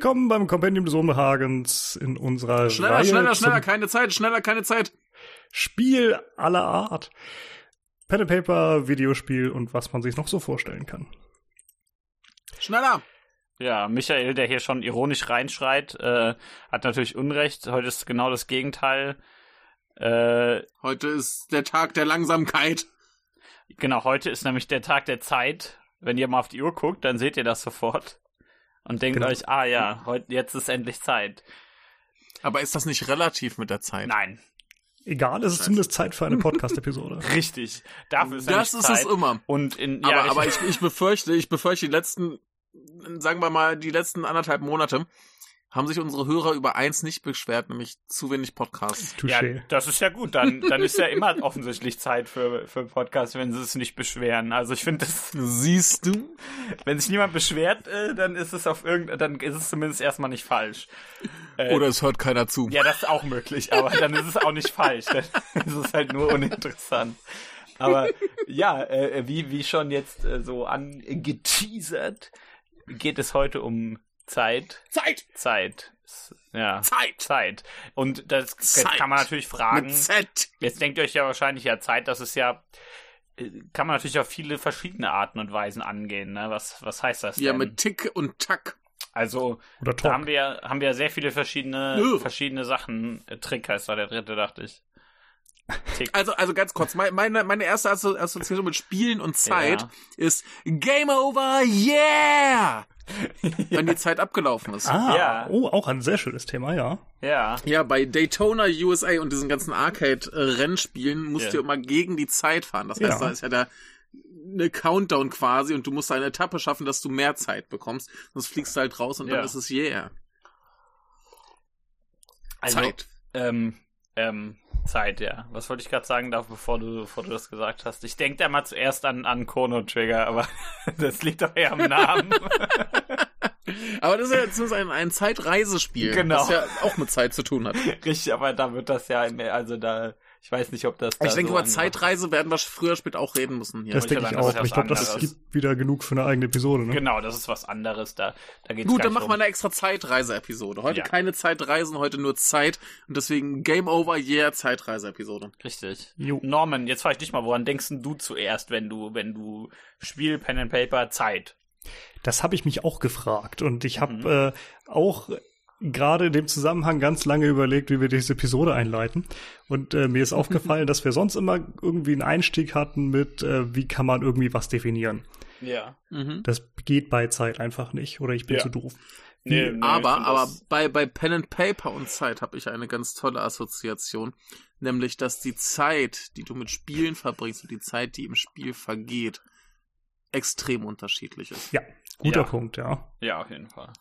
Willkommen beim Kompendium des Unbehagens in unserer Schneller, Reihe schneller, schneller, keine Zeit, schneller, keine Zeit. Spiel aller Art. Pen and Paper, Videospiel und was man sich noch so vorstellen kann. Schneller. Ja, Michael, der hier schon ironisch reinschreit, äh, hat natürlich Unrecht. Heute ist genau das Gegenteil. Äh, Heute ist der Tag der Langsamkeit. genau, heute ist nämlich der Tag der Zeit. Wenn ihr mal auf die Uhr guckt, dann seht ihr das sofort. Und denkt Genau. euch, ah ja, heute, jetzt ist endlich Zeit. Aber ist das nicht relativ mit der Zeit? Nein, Egal, es ist zumindest Zeit für eine Podcast-Episode. richtig. Dafür ist Das ist es Zeit. immer. Und in, Aber, ja, aber ich, ich befürchte, ich befürchte, die letzten, sagen wir mal, die letzten anderthalb Monate haben sich unsere Hörer über eins nicht beschwert, nämlich zu wenig Podcasts. Ja, Touché. das ist ja gut. Dann, dann ist ja immer offensichtlich Zeit für, für Podcasts, wenn sie es nicht beschweren. Also ich finde, das, Siehst du? wenn sich niemand beschwert, äh, dann ist es auf irgend, dann ist es zumindest erstmal nicht falsch. Äh, Oder es hört keiner zu. Ja, das ist auch möglich, aber dann ist es auch nicht falsch. Dann ist es halt nur uninteressant. Aber ja, äh, wie, wie schon jetzt äh, so angeteasert, geht es heute um Zeit. Zeit! Zeit. Ja. Zeit! Zeit. Und das Zeit. kann man natürlich fragen. Mit Z. Jetzt denkt ihr euch ja wahrscheinlich ja Zeit, das ist ja, äh, kann man natürlich auf viele verschiedene Arten und Weisen angehen. Ne? Was, was heißt das Ja, denn? mit Tick und Tack. also, Oder da haben wir, haben wir sehr viele verschiedene, Nö. verschiedene Sachen. Äh, Trick heißt da der dritte, dachte ich. Tick. Also, also ganz kurz, mein- meine, meine erste Asso- Assoziation mit Spielen und Zeit Ja. ist Game Over, yeah! Wenn die Zeit abgelaufen ist. Ah, Ja. oh, auch ein sehr schönes Thema, ja. Ja. Ja, bei Daytona USA und diesen ganzen Arcade-Rennspielen musst Ja. du immer gegen die Zeit fahren. Das heißt, Ja. da ist ja der eine Countdown quasi und du musst eine Etappe schaffen, dass du mehr Zeit bekommst. Sonst fliegst du halt raus und Ja. dann ist es yeah. Also, Zeit. Ähm, ähm, Zeit, ja. Was wollte ich gerade sagen, darf, bevor du, bevor du das gesagt hast? Ich denke da mal zuerst an, an Chrono Trigger, aber das liegt doch eher am Namen. Aber das ist ja zumindest ein, ein Zeitreisespiel, Genau. das ja auch mit Zeit zu tun hat. Richtig, aber da wird das ja, mehr- also da, ich weiß nicht, ob das da ich denke, so über Zeitreise werden wir früher später auch reden müssen hier. Das denke ich auch. Ich glaube, das gibt wieder genug für eine eigene Episode. Ne? Genau, das ist was anderes. Da, da geht's Gut, dann machen wir eine extra Zeitreise-Episode. Heute Ja. keine Zeitreisen, heute nur Zeit und deswegen Game Over, yeah, Zeitreise-Episode. Richtig. Jo. Norman, jetzt frage ich dich mal, woran denkst denn du zuerst, wenn du, wenn du Spiel, Pen and Paper, Zeit? Das habe ich mich auch gefragt und ich habe Mhm. äh, auch gerade in dem Zusammenhang ganz lange überlegt, wie wir diese Episode einleiten. Und äh, mir ist aufgefallen, dass wir sonst immer irgendwie einen Einstieg hatten mit, äh, wie kann man irgendwie was definieren. Ja. Mhm. Das geht bei Zeit einfach nicht oder ich bin Ja. zu doof. Nee, nee, aber aber bei, bei Pen and Paper und Zeit habe ich eine ganz tolle Assoziation. Nämlich, dass die Zeit, die du mit Spielen verbringst und die Zeit, die im Spiel vergeht, extrem unterschiedlich ist. Ja, guter Ja. Punkt, ja. Ja, auf jeden Fall.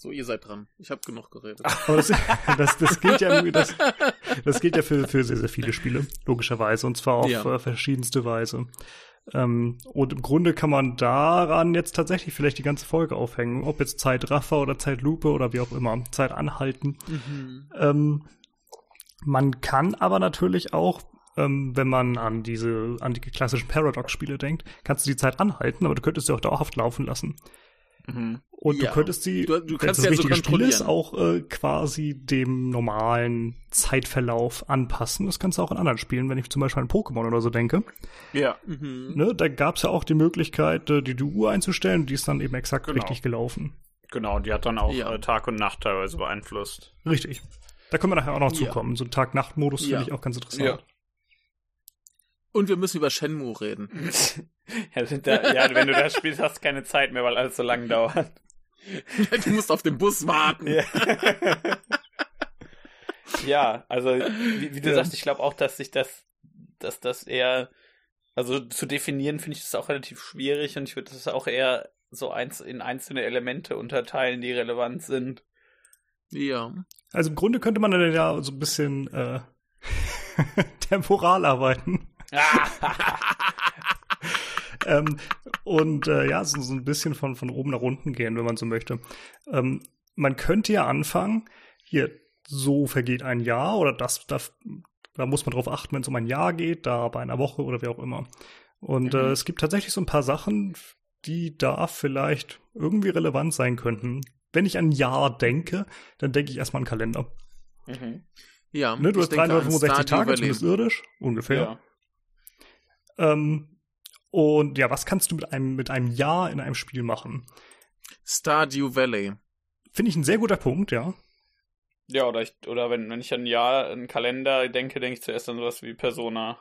So, ihr seid dran. Ich habe genug geredet. Aber das, das, das gilt ja, das, das gilt ja für, für sehr, sehr viele Spiele, logischerweise, und zwar auf Ja. äh, verschiedenste Weise. Ähm, und im Grunde kann man daran jetzt tatsächlich vielleicht die ganze Folge aufhängen, ob jetzt Zeitraffer oder Zeitlupe oder wie auch immer, Zeit anhalten. Mhm. Ähm, man kann aber natürlich auch, ähm, wenn man an diese, an die klassischen Paradox-Spiele denkt, kannst du die Zeit anhalten, aber du könntest sie auch dauerhaft laufen lassen. Mhm. Und Ja. du könntest sie, Du- du wenn kannst das ja so richtige Spiel ist, kontrollieren. auch äh, quasi dem normalen Zeitverlauf anpassen. Das kannst du auch in anderen Spielen, wenn ich zum Beispiel an Pokémon oder so denke. Ja. Mhm. Ne, da gab es ja auch die Möglichkeit, äh, die, die Uhr einzustellen, die ist dann eben exakt Genau. richtig gelaufen. Genau, die hat dann auch Ja. äh, Tag und Nacht teilweise beeinflusst. Richtig. Da können wir nachher auch noch Ja. zukommen. So ein Tag-Nacht-Modus Ja. finde ich auch ganz interessant. Und wir müssen über Shenmue reden. ja, da, ja, wenn du das spielst, hast du keine Zeit mehr, weil alles so lang dauert. du musst auf den Bus warten. Ja. ja, also wie, wie du Ja. sagst, ich glaube auch, dass sich das, dass das eher, also zu definieren finde ich das auch relativ schwierig und ich würde das auch eher so eins in einzelne Elemente unterteilen, die relevant sind. Ja. Also im Grunde könnte man dann ja so ein bisschen äh, temporal arbeiten. ähm, und äh, ja, so, so ein bisschen von, von oben nach unten gehen, wenn man so möchte. Ähm, man könnte ja anfangen, hier, so vergeht ein Jahr oder das, das da muss man drauf achten, wenn es um ein Jahr geht, da bei einer Woche oder wie auch immer. Und Mhm. äh, es gibt tatsächlich so ein paar Sachen, die da vielleicht irgendwie relevant sein könnten. Wenn ich an ein Jahr denke, dann denke ich erstmal an Kalender. Mhm. Ja. Ne, du hast 365 Tage, zumindest irdisch, ungefähr. Ja. Ähm, und ja, was kannst du mit einem, mit einem Jahr in einem Spiel machen? Stardew Valley. Finde ich ein sehr guter Punkt, ja. Ja, oder, ich, oder wenn, wenn ich an ein Jahr, einen Kalender denke, denke ich zuerst an sowas wie Persona.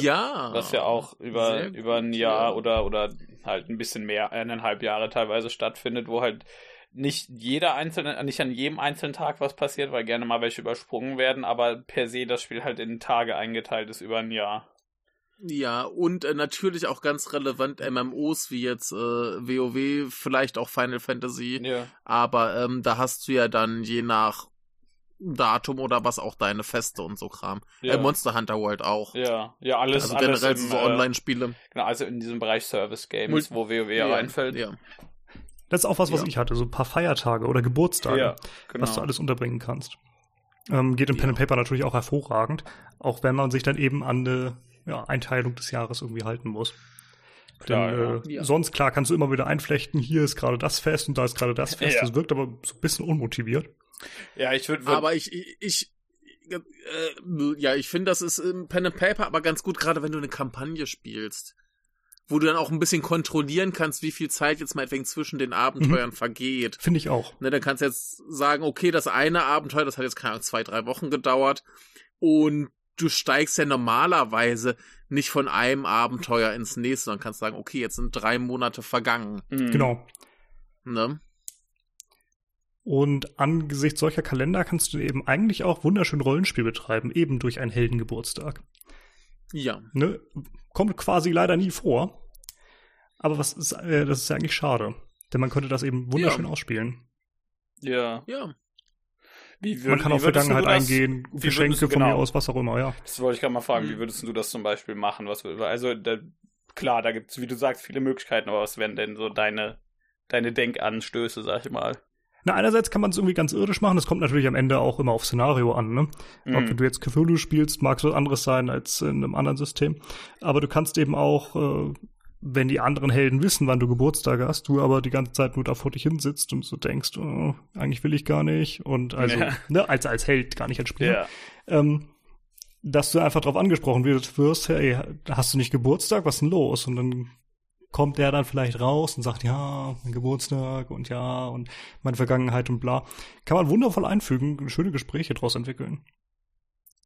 Ja. Was ja auch über, über ein Jahr ja. oder, oder halt ein bisschen mehr, eineinhalb Jahre teilweise stattfindet, wo halt nicht jeder einzelne, nicht an jedem einzelnen Tag was passiert, weil gerne mal welche übersprungen werden, aber per se das Spiel halt in Tage eingeteilt ist über ein Jahr. Ja, und äh, natürlich auch ganz relevant MMOs wie jetzt äh, WoW, vielleicht auch Final Fantasy. Ja. Aber ähm, da hast du ja dann je nach Datum oder was auch deine Feste und so Kram. Ja. Äh, Monster Hunter World auch. Ja, ja, alles. Also generell alles im, so äh, Online-Spiele. Genau, also in diesem Bereich Service Games, wo WoW ja, reinfällt. Ja. Das ist auch was, was ja. ich hatte, so ein paar Feiertage oder Geburtstage, ja, genau. was du alles unterbringen kannst. Ähm, geht im Pen and Paper natürlich auch hervorragend, auch wenn man sich dann eben an eine ja, Einteilung des Jahres irgendwie halten muss. Klar, Denn, äh, ja. Sonst, klar, kannst du immer wieder einflechten, hier ist gerade das Fest und da ist gerade das Fest. Ja. Das wirkt aber so ein bisschen unmotiviert. Ja, ich würde. Würd aber ich, ich, äh, ja, ich finde, das ist im Pen and Paper aber ganz gut, gerade wenn du eine Kampagne spielst. Wo du dann auch ein bisschen kontrollieren kannst, wie viel Zeit jetzt meinetwegen zwischen den Abenteuern mhm. vergeht. Finde ich auch. Ne, dann kannst du jetzt sagen, okay, das eine Abenteuer, das hat jetzt keine Ahnung, zwei, drei Wochen gedauert. Und du steigst ja normalerweise nicht von einem Abenteuer ins nächste, sondern kannst sagen, okay, jetzt sind drei Monate vergangen. Mhm. Genau. Ne? Und angesichts solcher Kalender kannst du eben eigentlich auch wunderschön Rollenspiel betreiben, eben durch einen Heldengeburtstag. Ja. Ne? Kommt quasi leider nie vor. Aber was ist, äh, das ist ja eigentlich schade. Denn man könnte das eben wunderschön ja. ausspielen. Ja. Ja. Wie würd, Man kann auf Vergangenheit eingehen, Geschenke von genau, mir aus, was auch immer, ja. Das wollte ich gerade mal fragen, wie würdest du das zum Beispiel machen? Was, also, da, klar, da gibt es, wie du sagst, viele Möglichkeiten, aber was wären denn so deine, deine Denkanstöße, sag ich mal? Na, einerseits kann man es irgendwie ganz irdisch machen, das kommt natürlich am Ende auch immer auf Szenario an, ne? Mhm. Ob du jetzt Cthulhu spielst, mag es was anderes sein als in einem anderen System. Aber du kannst eben auch äh, wenn die anderen Helden wissen, wann du Geburtstag hast, du aber die ganze Zeit nur da vor dich hinsitzt und so denkst, oh, eigentlich will ich gar nicht und also ja. ne, als als Held gar nicht als Spieler, ja. ähm, dass du einfach darauf angesprochen wirst, hey, hast du nicht Geburtstag, was ist denn los? Und dann kommt der dann vielleicht raus und sagt, ja, mein Geburtstag und ja und meine Vergangenheit und bla. Kann man wundervoll einfügen, schöne Gespräche daraus entwickeln.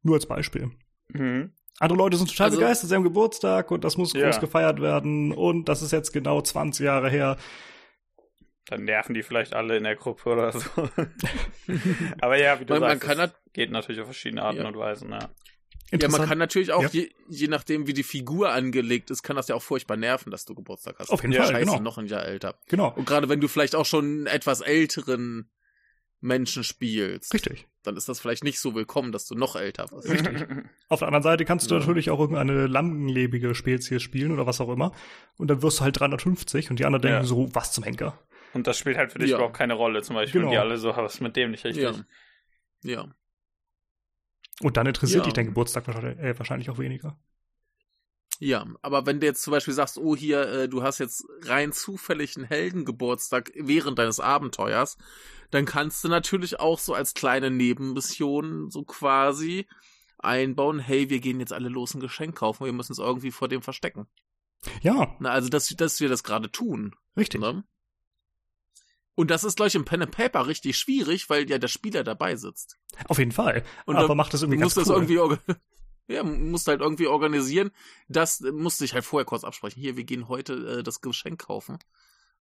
Nur als Beispiel. Mhm. Andere Leute sind total also, begeistert, sie haben Geburtstag und das muss ja. groß gefeiert werden und das ist jetzt genau 20 Jahre her. Dann nerven die vielleicht alle in der Gruppe oder so. Aber ja, wie du man, sagst, man geht natürlich auf verschiedene Arten ja. und Weisen, ja. Ja, man kann natürlich auch, ja. je, je nachdem, wie die Figur angelegt ist, kann das ja auch furchtbar nerven, dass du Geburtstag hast. Auf jeden Fall, Scheiße, genau. noch ein Jahr älter. Genau. Und gerade wenn du vielleicht auch schon einen etwas älteren Menschen spielst. Richtig. Dann ist das vielleicht nicht so willkommen, dass du noch älter bist. Richtig. Auf der anderen Seite kannst du ja. natürlich auch irgendeine langlebige Spezies spielen oder was auch immer. Und dann wirst du halt 350 und die anderen ja. denken so, was zum Henker. Und das spielt halt für dich ja. überhaupt keine Rolle, zum Beispiel. Genau. Die alle so, was mit dem nicht richtig. Ja. ja. Und dann interessiert dich dein Geburtstag wahrscheinlich, äh, wahrscheinlich auch weniger. Ja, aber wenn du jetzt zum Beispiel sagst, oh hier, äh, du hast jetzt rein zufällig einen Heldengeburtstag während deines Abenteuers, dann kannst du natürlich auch so als kleine Nebenmission so quasi einbauen, hey, wir gehen jetzt alle los ein Geschenk kaufen, wir müssen es irgendwie vor dem verstecken. Ja. Na, also, dass, dass wir das gerade tun. Richtig. Ne? Und das ist, glaube ich, im Pen and Paper richtig schwierig, weil ja der Spieler dabei sitzt. Auf jeden Fall. Und Aber macht das irgendwie ganz cool. Das irgendwie ja, musst halt irgendwie organisieren. Das musste ich halt vorher kurz absprechen. Hier, wir gehen heute äh, das Geschenk kaufen.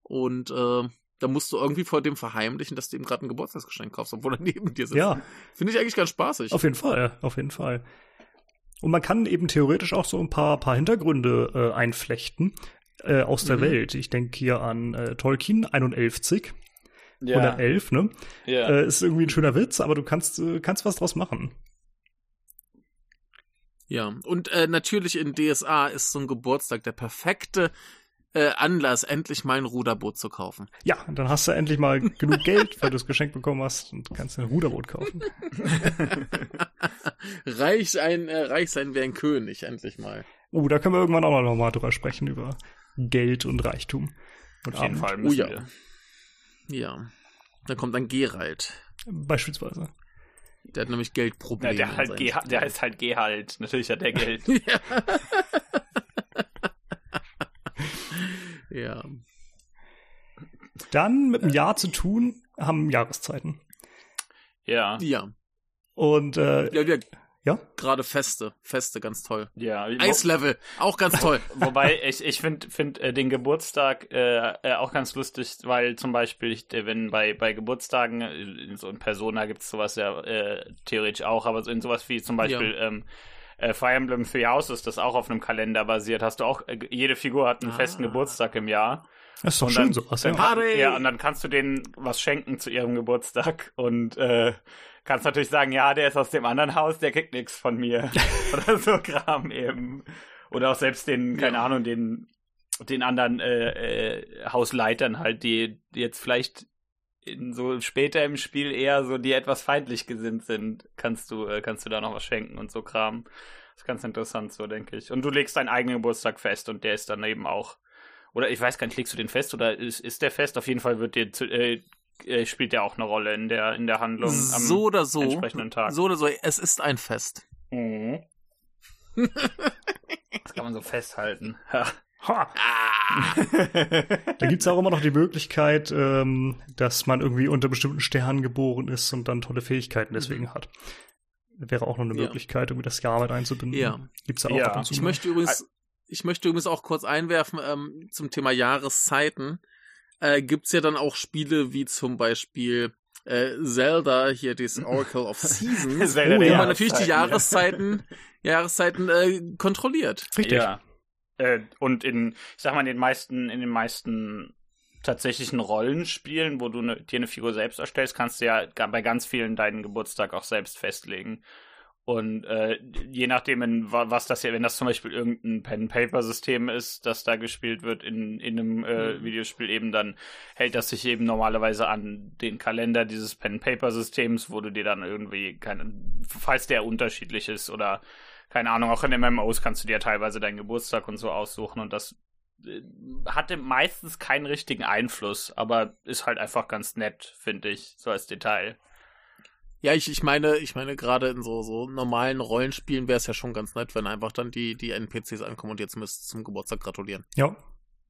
Und äh, da musst du irgendwie vor dem verheimlichen, dass du ihm gerade ein Geburtstagsgeschenk kaufst, obwohl er neben dir sitzt. Ja. Finde ich eigentlich ganz spaßig. Auf jeden Fall, auf jeden Fall. Und man kann eben theoretisch auch so ein paar, paar Hintergründe äh, einflechten äh, aus der mhm. Welt. Ich denke hier an äh, Tolkien 51. Ja. 111, ne? Ja. Äh, ist irgendwie ein schöner Witz, aber du kannst, äh, kannst was draus machen. Ja, und äh, natürlich in DSA ist so ein Geburtstag der perfekte äh, Anlass, endlich mal ein Ruderboot zu kaufen. Ja, dann hast du endlich mal genug Geld, weil du das Geschenk bekommen hast und kannst ein Ruderboot kaufen. reich, ein, äh, reich sein wie ein König, endlich mal. Uh, da können wir irgendwann auch noch mal drüber sprechen, über Geld und Reichtum. Und Auf jeden Fall müssen oh, ja. wir. Ja. Da kommt dann Gerald. Beispielsweise. Der hat nämlich Geldprobleme. Ja, der, halt Ge der heißt halt Gehalt. Natürlich hat der Geld. ja. ja. Dann mit dem Jahr zu tun haben Jahreszeiten. Ja. Ja. Und äh, ja, ja. Ja? Gerade Feste. Feste, ganz toll. Ja. Eislevel, auch ganz toll. Wobei, ich, ich finde find, äh, den Geburtstag äh, äh, auch ganz lustig, weil zum Beispiel, ich, wenn bei, bei Geburtstagen, äh, in so in Persona gibt es sowas ja äh, theoretisch auch, aber so in sowas wie zum Beispiel ja. ähm, äh, Fire Emblem Three Houses, das auch auf einem Kalender basiert, hast du auch, äh, jede Figur hat einen ah. festen Geburtstag im Jahr. Das ist doch und schön dann, sowas, ja. Party! Ja, und dann kannst du denen was schenken zu ihrem Geburtstag und äh, kannst natürlich sagen, ja, der ist aus dem anderen Haus, der kriegt nichts von mir. Oder so Kram eben. Oder auch selbst den, keine ja. Ahnung, den, den anderen äh, äh, Hausleitern halt, die, die jetzt vielleicht in so später im Spiel eher so die etwas feindlich gesinnt sind, kannst du, äh, kannst du da noch was schenken und so Kram. Das ist ganz interessant, so denke ich. Und du legst deinen eigenen Geburtstag fest und der ist dann eben auch. Oder ich weiß gar nicht, legst du den fest oder ist, ist der fest? Auf jeden Fall wird dir zu, äh, äh, spielt ja auch eine Rolle in der, in der Handlung am so oder so, entsprechenden Tag. So oder so, es ist ein Fest. Mhm. das kann man so festhalten. Ha. Ha. Ah. da gibt es auch immer noch die Möglichkeit, ähm, dass man irgendwie unter bestimmten Sternen geboren ist und dann tolle Fähigkeiten deswegen mhm. hat. Wäre auch noch eine ja. Möglichkeit, irgendwie das Jahr mit einzubinden. Ja. Gibt's ja auch ja. ab und zu. Ich möchte übrigens, ich möchte übrigens auch kurz einwerfen ähm, zum Thema Jahreszeiten äh, gibt's ja dann auch Spiele wie zum Beispiel äh, Zelda, hier das Oracle of Seasons, wo man natürlich die Jahreszeiten, Jahreszeiten äh, kontrolliert. Richtig. Ja. Äh, und in, ich sag mal, in den meisten, in den meisten tatsächlichen Rollenspielen, wo du ne, dir eine Figur selbst erstellst, kannst du ja bei ganz vielen deinen Geburtstag auch selbst festlegen. Und äh, je nachdem, in, was das ja, wenn das zum Beispiel irgendein Pen-Paper-System ist, das da gespielt wird in, in einem äh, mhm. Videospiel eben, dann hält das sich eben normalerweise an den Kalender dieses Pen-Paper-Systems, wo du dir dann irgendwie, keine, falls der unterschiedlich ist oder keine Ahnung, auch in MMOs kannst du dir teilweise deinen Geburtstag und so aussuchen und das äh, hatte meistens keinen richtigen Einfluss, aber ist halt einfach ganz nett, finde ich, so als Detail. Ja, ich, ich meine, ich meine, gerade in so, so normalen Rollenspielen wäre es ja schon ganz nett, wenn einfach dann die, die NPCs ankommen und jetzt müsst zum Geburtstag gratulieren. Ja.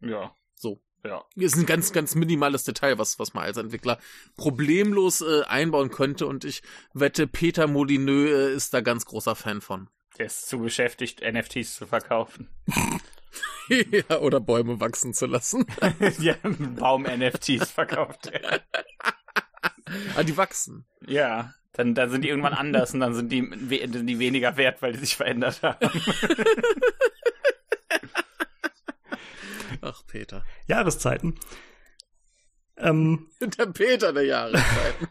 Ja. So. Ja. Ist ein ganz, ganz minimales Detail, was, was man als Entwickler problemlos äh, einbauen könnte und ich wette, Peter Molyneux äh, ist da ganz großer Fan von. Der ist zu beschäftigt, NFTs zu verkaufen. ja, oder Bäume wachsen zu lassen. ja, Baum-NFTs verkauft er. ah, die wachsen. Ja. Dann, dann sind die irgendwann anders und dann sind die, sind die weniger wert, weil die sich verändert haben. Ach, Peter. Jahreszeiten. Ähm, der Peter der Jahreszeiten.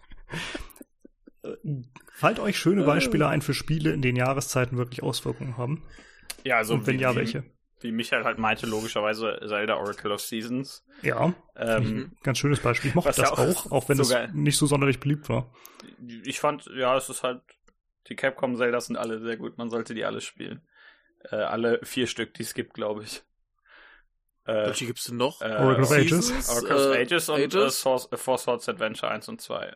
Fallt euch schöne Beispiele ein für Spiele, in denen Jahreszeiten wirklich Auswirkungen haben? Ja, also und wenn ja, welche? Wie Michael halt meinte, logischerweise Zelda Oracle of Seasons. Ja, ähm, ganz schönes Beispiel. Ich mochte das auch, auch, auch wenn es nicht so sonderlich beliebt war. Ich fand, ja, es ist halt, die Capcom Zeldas sind alle sehr gut, man sollte die alle spielen. Äh, alle vier Stück, die es gibt, glaube ich. Äh, Welche gibt's denn noch? Äh, Oracle of Ages. Oracle of äh, Ages und Ages? Äh, Source, äh, Four Swords Adventure 1 und 2.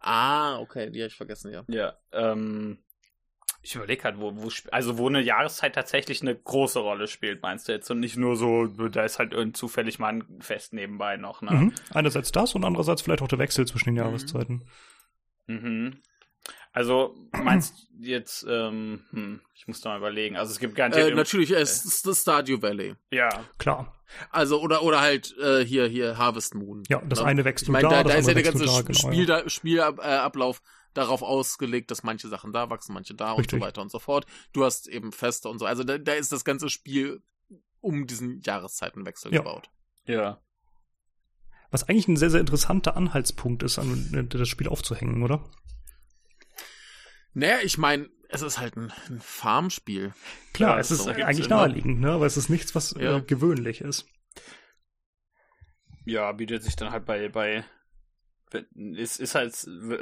Ah, okay, die habe ich vergessen, ja. Ja, ähm, ich überlege halt, wo, wo, also wo eine Jahreszeit tatsächlich eine große Rolle spielt, meinst du jetzt? Und nicht nur so, da ist halt irgendwie zufällig mal ein Fest nebenbei noch, ne? Mhm. Einerseits das und andererseits vielleicht auch der Wechsel zwischen den mhm. Jahreszeiten. Mhm. Also meinst du jetzt, ähm, hm, ich muss da mal überlegen. Also es gibt garantiert. Äh, natürlich, es ist das Stardew Valley. Ja. Klar. Also, oder, oder halt äh, hier, hier Harvest Moon. Ja, das ne? eine wächst ich mein, da, da, da ist ja der ganze da, genau, Spiel, ja. Spielablauf darauf ausgelegt, dass manche Sachen da wachsen, manche da Richtig. und so weiter und so fort. Du hast eben Feste und so. Also da, da ist das ganze Spiel um diesen Jahreszeitenwechsel ja. gebaut. Ja. Was eigentlich ein sehr, sehr interessanter Anhaltspunkt ist, an das Spiel aufzuhängen, oder? Naja, ich meine, es ist halt ein, ein Farmspiel. Klar, ja, es ist eigentlich naheliegend, ne? aber es ist nichts, was ja. äh, gewöhnlich ist. Ja, bietet sich dann halt bei, bei es ist halt,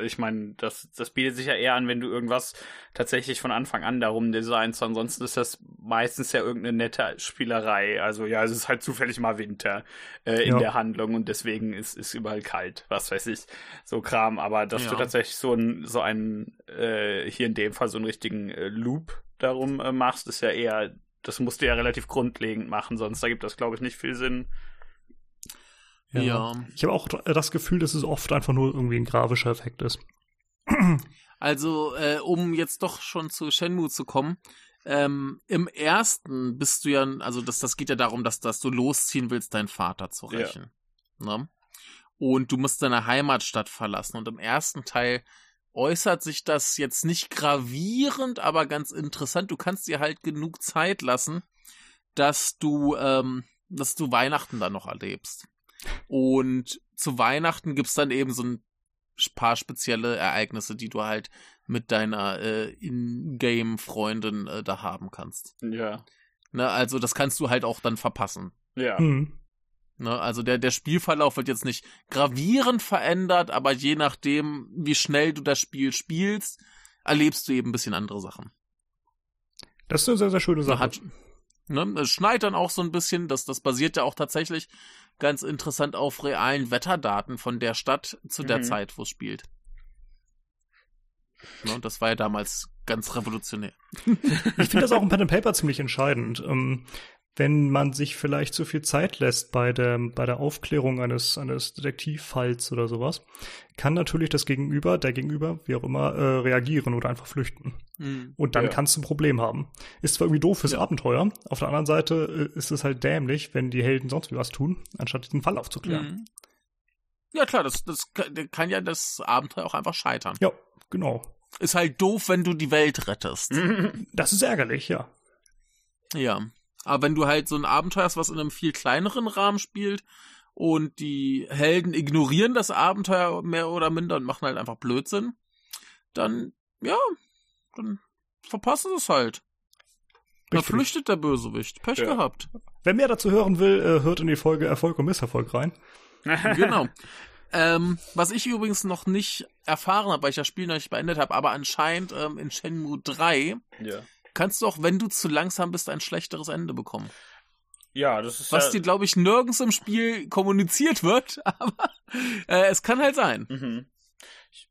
ich meine, das, das bietet sich ja eher an, wenn du irgendwas tatsächlich von Anfang an darum designst. Ansonsten ist das meistens ja irgendeine nette Spielerei. Also ja, es ist halt zufällig mal Winter äh, in ja. der Handlung und deswegen ist, ist überall kalt, was weiß ich, so Kram. Aber dass ja. du tatsächlich so ein, so einen, äh, hier in dem Fall so einen richtigen äh, Loop darum äh, machst, ist ja eher, das musst du ja relativ grundlegend machen, sonst ergibt das, glaube ich, nicht viel Sinn. Ja. ja. Ich habe auch das Gefühl, dass es oft einfach nur irgendwie ein grafischer Effekt ist. Also, äh, um jetzt doch schon zu Shenmue zu kommen, ähm, im ersten bist du ja, also das, das geht ja darum, dass, dass du losziehen willst, deinen Vater zu rächen. Ja. Ne? Und du musst deine Heimatstadt verlassen. Und im ersten Teil äußert sich das jetzt nicht gravierend, aber ganz interessant. Du kannst dir halt genug Zeit lassen, dass du, ähm, dass du Weihnachten dann noch erlebst. Und zu Weihnachten gibt's dann eben so ein paar spezielle Ereignisse, die du halt mit deiner äh, In-Game-Freundin äh, da haben kannst. Ja. Ne, also das kannst du halt auch dann verpassen. Ja. Mhm. Ne, also der, der Spielverlauf wird jetzt nicht gravierend verändert, aber je nachdem, wie schnell du das Spiel spielst, erlebst du eben ein bisschen andere Sachen. Das ist eine sehr, sehr schöne Sache. Hat, ne, es schneit dann auch so ein bisschen, das, das basiert ja auch tatsächlich ganz interessant auf realen Wetterdaten von der Stadt zu der mhm. Zeit, wo es spielt. Ne, das war ja damals ganz revolutionär. Ich finde das auch im Pen and Paper ziemlich entscheidend. Ähm, wenn man sich vielleicht zu viel Zeit lässt bei der, bei der Aufklärung eines, eines Detektivfalls oder sowas, kann natürlich das Gegenüber, der Gegenüber, wie auch immer, äh, reagieren oder einfach flüchten. Mhm. Und dann ja. kannst du ein Problem haben. Ist zwar irgendwie doof fürs ja. Abenteuer, auf der anderen Seite äh, ist es halt dämlich, wenn die Helden sonst wie was tun, anstatt den Fall aufzuklären. Mhm. Ja klar, das, das kann ja das Abenteuer auch einfach scheitern. Ja, genau. Ist halt doof, wenn du die Welt rettest. Das ist ärgerlich, ja. Ja. Aber wenn du halt so ein Abenteuer hast, was in einem viel kleineren Rahmen spielt und die Helden ignorieren das Abenteuer mehr oder minder und machen halt einfach Blödsinn, dann, ja, dann verpassen sie es halt. Da flüchtet der Bösewicht. Pech ja. gehabt. Wer mehr dazu hören will, äh, hört in die Folge Erfolg und Misserfolg rein. genau. Ähm, was ich übrigens noch nicht erfahren habe, weil ich das Spiel noch nicht beendet habe, aber anscheinend ähm, in Shenmue 3 ja kannst du auch, wenn du zu langsam bist, ein schlechteres Ende bekommen. Ja, das ist Was ja dir, glaube ich, nirgends im Spiel kommuniziert wird, aber äh, es kann halt sein. Mhm. Ich,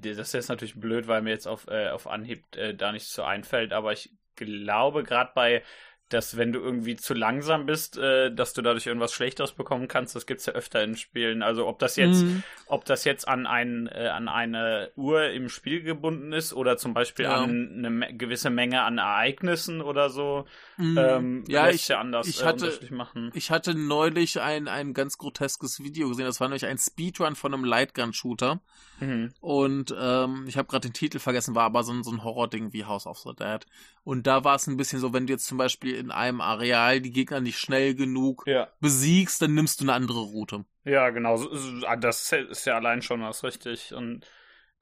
das ist jetzt natürlich blöd, weil mir jetzt auf, äh, auf Anhieb äh, da nichts so einfällt, aber ich glaube, gerade bei dass wenn du irgendwie zu langsam bist, äh, dass du dadurch irgendwas Schlechteres bekommen kannst. Das gibt's ja öfter in Spielen. Also ob das jetzt, mhm. ob das jetzt an ein äh, an eine Uhr im Spiel gebunden ist oder zum Beispiel ja. an eine gewisse Menge an Ereignissen oder so. Mhm. Ähm, ja, ich, ja anders ich äh, hatte, machen. Ich hatte neulich ein ein ganz groteskes Video gesehen. Das war nämlich ein Speedrun von einem Lightgun-Shooter. Mhm. Und ähm, ich habe gerade den Titel vergessen, war aber so ein, so ein Horror-Ding wie House of the Dead. Und da war es ein bisschen so, wenn du jetzt zum Beispiel in einem Areal die Gegner nicht schnell genug ja. besiegst, dann nimmst du eine andere Route. Ja, genau. Ah, das ist ja allein schon was richtig. Und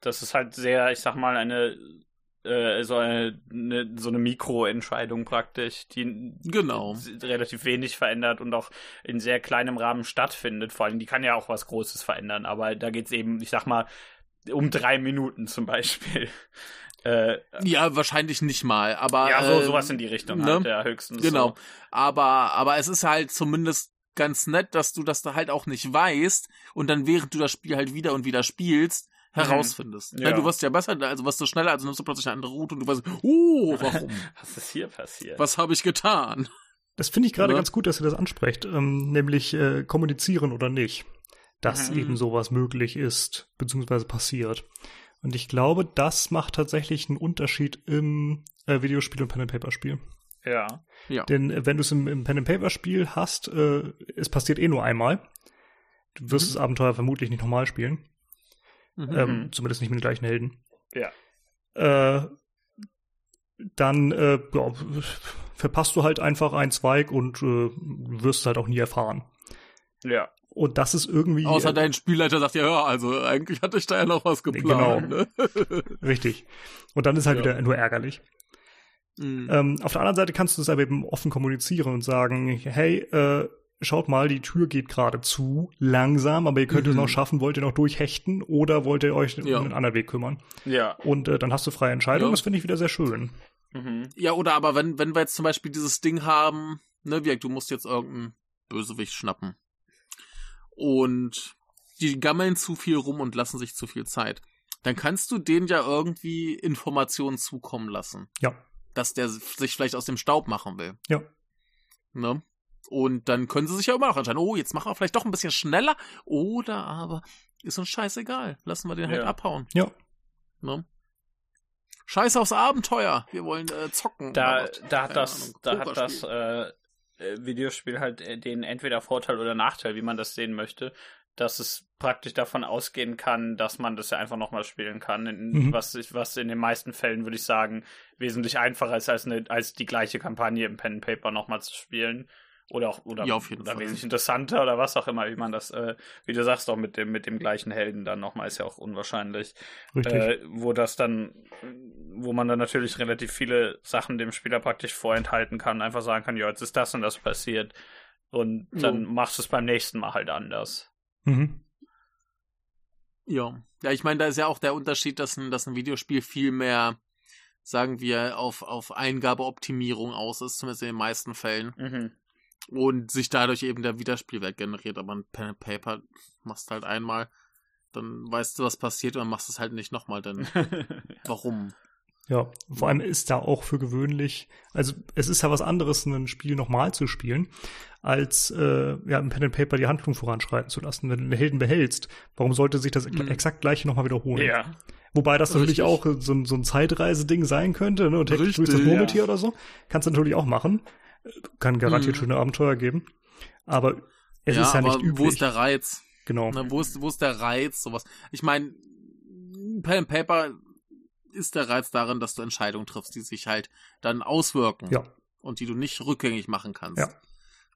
das ist halt sehr, ich sag mal, eine äh, so eine, eine, so eine Mikroentscheidung praktisch, die genau. relativ wenig verändert und auch in sehr kleinem Rahmen stattfindet. Vor allem, die kann ja auch was Großes verändern, aber da geht es eben, ich sag mal, um drei Minuten zum Beispiel. Äh, ja, wahrscheinlich nicht mal, aber. Ja, so, äh, sowas in die Richtung ne? halt, ja, höchstens. Genau. So. Aber, aber es ist halt zumindest ganz nett, dass du das da halt auch nicht weißt und dann während du das Spiel halt wieder und wieder spielst, herausfindest. Mhm. Ja. du wirst ja besser, also wirst du schneller, also nimmst du plötzlich eine andere Route und du weißt, oh, warum? Was ist hier passiert? Was habe ich getan? Das finde ich gerade ganz gut, dass ihr das ansprecht, ähm, nämlich äh, kommunizieren oder nicht. Dass mhm. eben sowas möglich ist, beziehungsweise passiert. Und ich glaube, das macht tatsächlich einen Unterschied im äh, Videospiel und Pen-and-Paper-Spiel. Ja. ja. Denn äh, wenn du es im, im Pen-and-Paper-Spiel hast, äh, es passiert eh nur einmal. Du wirst mhm. das Abenteuer vermutlich nicht nochmal spielen. Mhm. Ähm, zumindest nicht mit den gleichen Helden. Ja. Äh, dann äh, ja, verpasst du halt einfach einen Zweig und äh, wirst es halt auch nie erfahren. Ja. Und das ist irgendwie. Außer dein Spielleiter sagt ja, ja, also eigentlich hatte ich da ja noch was geplant. Genau. Ne? Richtig. Und dann ist halt ja. wieder nur ärgerlich. Mhm. Ähm, auf der anderen Seite kannst du es aber eben offen kommunizieren und sagen, hey, äh, schaut mal, die Tür geht gerade zu, langsam, aber ihr könnt mhm. es noch schaffen, wollt ihr noch durchhechten oder wollt ihr euch ja. um einen anderen Weg kümmern? Ja. Und äh, dann hast du freie Entscheidung, ja. das finde ich wieder sehr schön. Mhm. Ja, oder aber wenn, wenn wir jetzt zum Beispiel dieses Ding haben, ne, wie du musst jetzt irgendeinen Bösewicht schnappen. Und die gammeln zu viel rum und lassen sich zu viel Zeit. Dann kannst du denen ja irgendwie Informationen zukommen lassen. Ja. Dass der sich vielleicht aus dem Staub machen will. Ja. Ne? Und dann können sie sich ja immer noch entscheiden, oh, jetzt machen wir vielleicht doch ein bisschen schneller. Oder aber, ist uns scheißegal. Lassen wir den halt ja. halt abhauen. Ja. Ne? Scheiß aufs Abenteuer. Wir wollen äh, zocken. Da, da hat das, da hat das äh, äh, Videospiel halt äh, den entweder Vorteil oder Nachteil, wie man das sehen möchte, dass es praktisch davon ausgehen kann, dass man das ja einfach nochmal spielen kann. In, mhm. was, was in den meisten Fällen, würde ich sagen, wesentlich einfacher ist, als, eine, als die gleiche Kampagne im Pen Paper nochmal zu spielen. Oder auch oder, ja, auf jeden oder Fall. wesentlich interessanter oder was auch immer, wie man das, äh, wie du sagst, auch mit dem, mit dem gleichen Helden dann nochmal ist ja auch unwahrscheinlich. Äh, wo das dann, wo man dann natürlich relativ viele Sachen dem Spieler praktisch vorenthalten kann, einfach sagen kann, ja, jetzt ist das und das passiert. Und dann mhm. machst du es beim nächsten Mal halt anders. Mhm. Ja. Ja, ich meine, da ist ja auch der Unterschied, dass ein, dass ein Videospiel viel mehr, sagen wir, auf, auf Eingabeoptimierung aus ist, zumindest in den meisten Fällen. Mhm und sich dadurch eben der Wiederspielwert generiert. Aber ein Pen and Paper machst halt einmal, dann weißt du, was passiert und dann machst du es halt nicht nochmal, denn warum? Ja, vor allem ist da auch für gewöhnlich, also es ist ja was anderes, ein Spiel nochmal zu spielen, als äh, ja, im Pen and Paper die Handlung voranschreiten zu lassen. Wenn du den Helden behältst, warum sollte sich das mhm. exakt gleiche nochmal wiederholen? Ja. Wobei das natürlich auch so, so ein Zeitreise-Ding sein könnte, ne? Und Richtig, durch das Murmeltier ja. oder so. Kannst du natürlich auch machen. Kann garantiert mhm. schöne Abenteuer geben. Aber es ja, ist ja nicht üblich. Wo ist der Reiz? Genau. Na, wo, ist, wo ist der Reiz? Sowas. Ich meine, Pen and Paper ist der Reiz darin, dass du Entscheidungen triffst, die sich halt dann auswirken. Ja. Und die du nicht rückgängig machen kannst. Ja.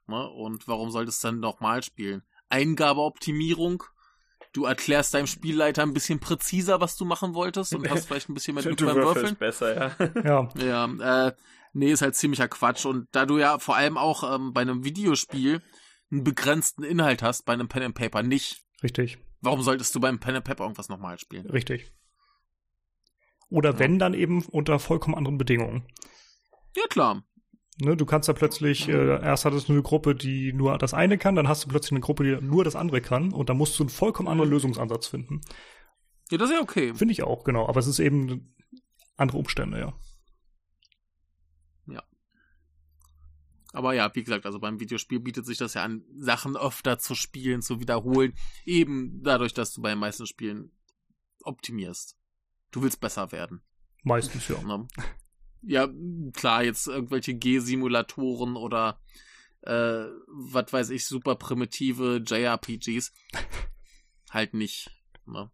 Na, und warum solltest du dann nochmal spielen? Eingabeoptimierung. Du erklärst deinem Spielleiter ein bisschen präziser, was du machen wolltest und hast vielleicht ein bisschen mehr Glück beim Würfeln. besser, ja. ja. Ja, äh, nee, ist halt ziemlicher Quatsch. Und da du ja vor allem auch ähm, bei einem Videospiel einen begrenzten Inhalt hast, bei einem Pen and Paper nicht. Richtig. Warum solltest du beim Pen and Paper irgendwas nochmal spielen? Richtig. Oder ja. wenn, dann eben unter vollkommen anderen Bedingungen. Ja, klar. Ne, du kannst da plötzlich, äh, erst hattest du eine Gruppe, die nur das eine kann, dann hast du plötzlich eine Gruppe, die nur das andere kann und dann musst du einen vollkommen anderen mhm. Lösungsansatz finden. Ja, das ist ja okay. Finde ich auch, genau. Aber es ist eben andere Umstände, ja. Aber ja, wie gesagt, also beim Videospiel bietet sich das ja an, Sachen öfter zu spielen, zu wiederholen. Eben dadurch, dass du bei den meisten Spielen optimierst. Du willst besser werden. Meistens, ja. Ja, klar, jetzt irgendwelche G-Simulatoren oder äh, was weiß ich, super primitive JRPGs. halt nicht. Ne?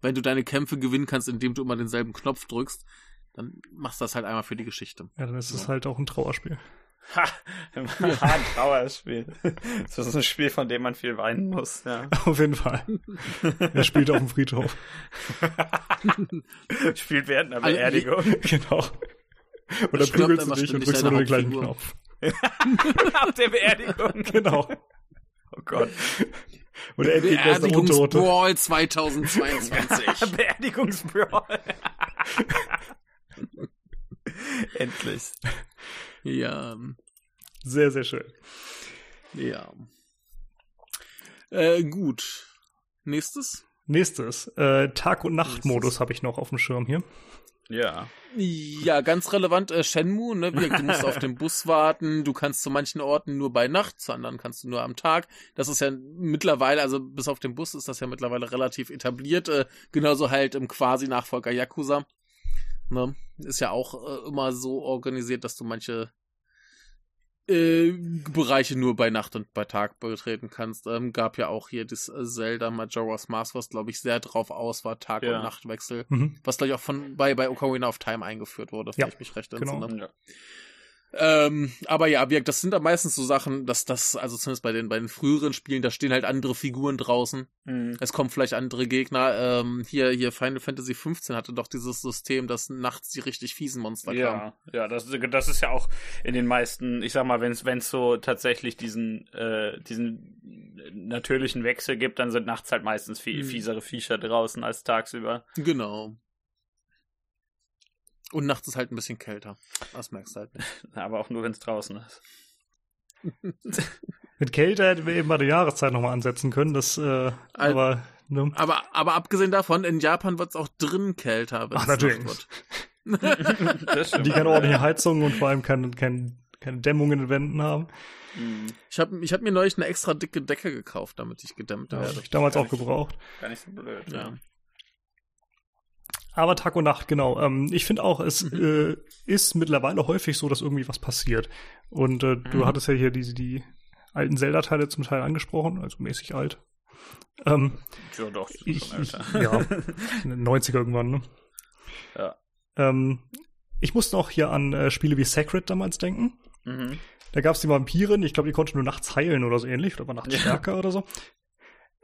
Wenn du deine Kämpfe gewinnen kannst, indem du immer denselben Knopf drückst, dann machst du das halt einmal für die Geschichte. Ja, dann ist es ja. halt auch ein Trauerspiel. Ha, ein Trauerspiel. Das ist ein Spiel, von dem man viel weinen muss, ja. Auf jeden Fall. Er spielt auf dem Friedhof. spielt während einer Beerdigung. genau. Und dann prügelst du dich und drückst nur den gleichen Knopf. Nach der Beerdigung. Genau. Oh Gott. Und der Endgegner ist der Beerdigungsbrawl 2022. Beerdigungsbrawl. Endlich. Ja. Sehr, sehr schön. Ja. Äh, gut. Nächstes? Nächstes. Äh, Tag- und Nachtmodus habe ich noch auf dem Schirm hier. Ja. Ja, ganz relevant, äh, Shenmue, ne? Du musst auf den Bus warten, du kannst zu manchen Orten nur bei Nacht, zu anderen kannst du nur am Tag. Das ist ja mittlerweile, also bis auf den Bus ist das ja mittlerweile relativ etabliert. Äh, genauso halt im quasi Nachfolger Yakuza. Ne? Ist ja auch äh, immer so organisiert, dass du manche äh, Bereiche nur bei Nacht und bei Tag betreten kannst. Ähm, gab ja auch hier das äh, Zelda Majora's Mask, was glaube ich sehr drauf aus war, Tag- ja. und Nachtwechsel. Mhm. Was glaube ich auch von bei, bei Ocarina of Time eingeführt wurde, wenn ja, ich mich recht genau. entsinne. Ja. Ähm, aber ja, das sind da meistens so Sachen, dass das, also zumindest bei den, bei den früheren Spielen, da stehen halt andere Figuren draußen. Mhm. Es kommen vielleicht andere Gegner. Ähm, hier, hier Final Fantasy 15 hatte doch dieses System, dass nachts die richtig fiesen Monster ja, kamen. Ja, das, das ist ja auch in den meisten, ich sag mal, wenn es so tatsächlich diesen, äh, diesen natürlichen Wechsel gibt, dann sind nachts halt meistens viel mhm. fiesere Viecher draußen als tagsüber. Genau. Und nachts ist halt ein bisschen kälter. Das merkst du halt nicht. Aber auch nur, wenn es draußen ist. Mit Kälte hätten wir eben mal die Jahreszeit nochmal ansetzen können. Das, äh, aber, ne? aber, aber abgesehen davon, in Japan wird es auch drin kälter, wenn Ach, natürlich. wird. die keine ordentliche Heizung und vor allem keine, keine, keine Dämmung in den Wänden haben. Ich habe ich hab mir neulich eine extra dicke Decke gekauft, damit ich gedämmt werde. Ja, habe ich damals auch gebraucht. Gar nicht so blöd. Ja. Aber Tag und Nacht, genau. Ähm, ich finde auch, es mhm. äh, ist mittlerweile häufig so, dass irgendwie was passiert. Und äh, mhm. du hattest ja hier diese die alten Zelda-Teile zum Teil angesprochen, also mäßig alt. Ähm, ja, doch, ich, ich, ja, 90er irgendwann, ne? Ja. Ähm, ich musste auch hier an äh, Spiele wie Sacred damals denken. Mhm. Da gab es die Vampiren, ich glaube, die konnten nur nachts heilen oder so ähnlich, oder war nachts ja. stärker oder so.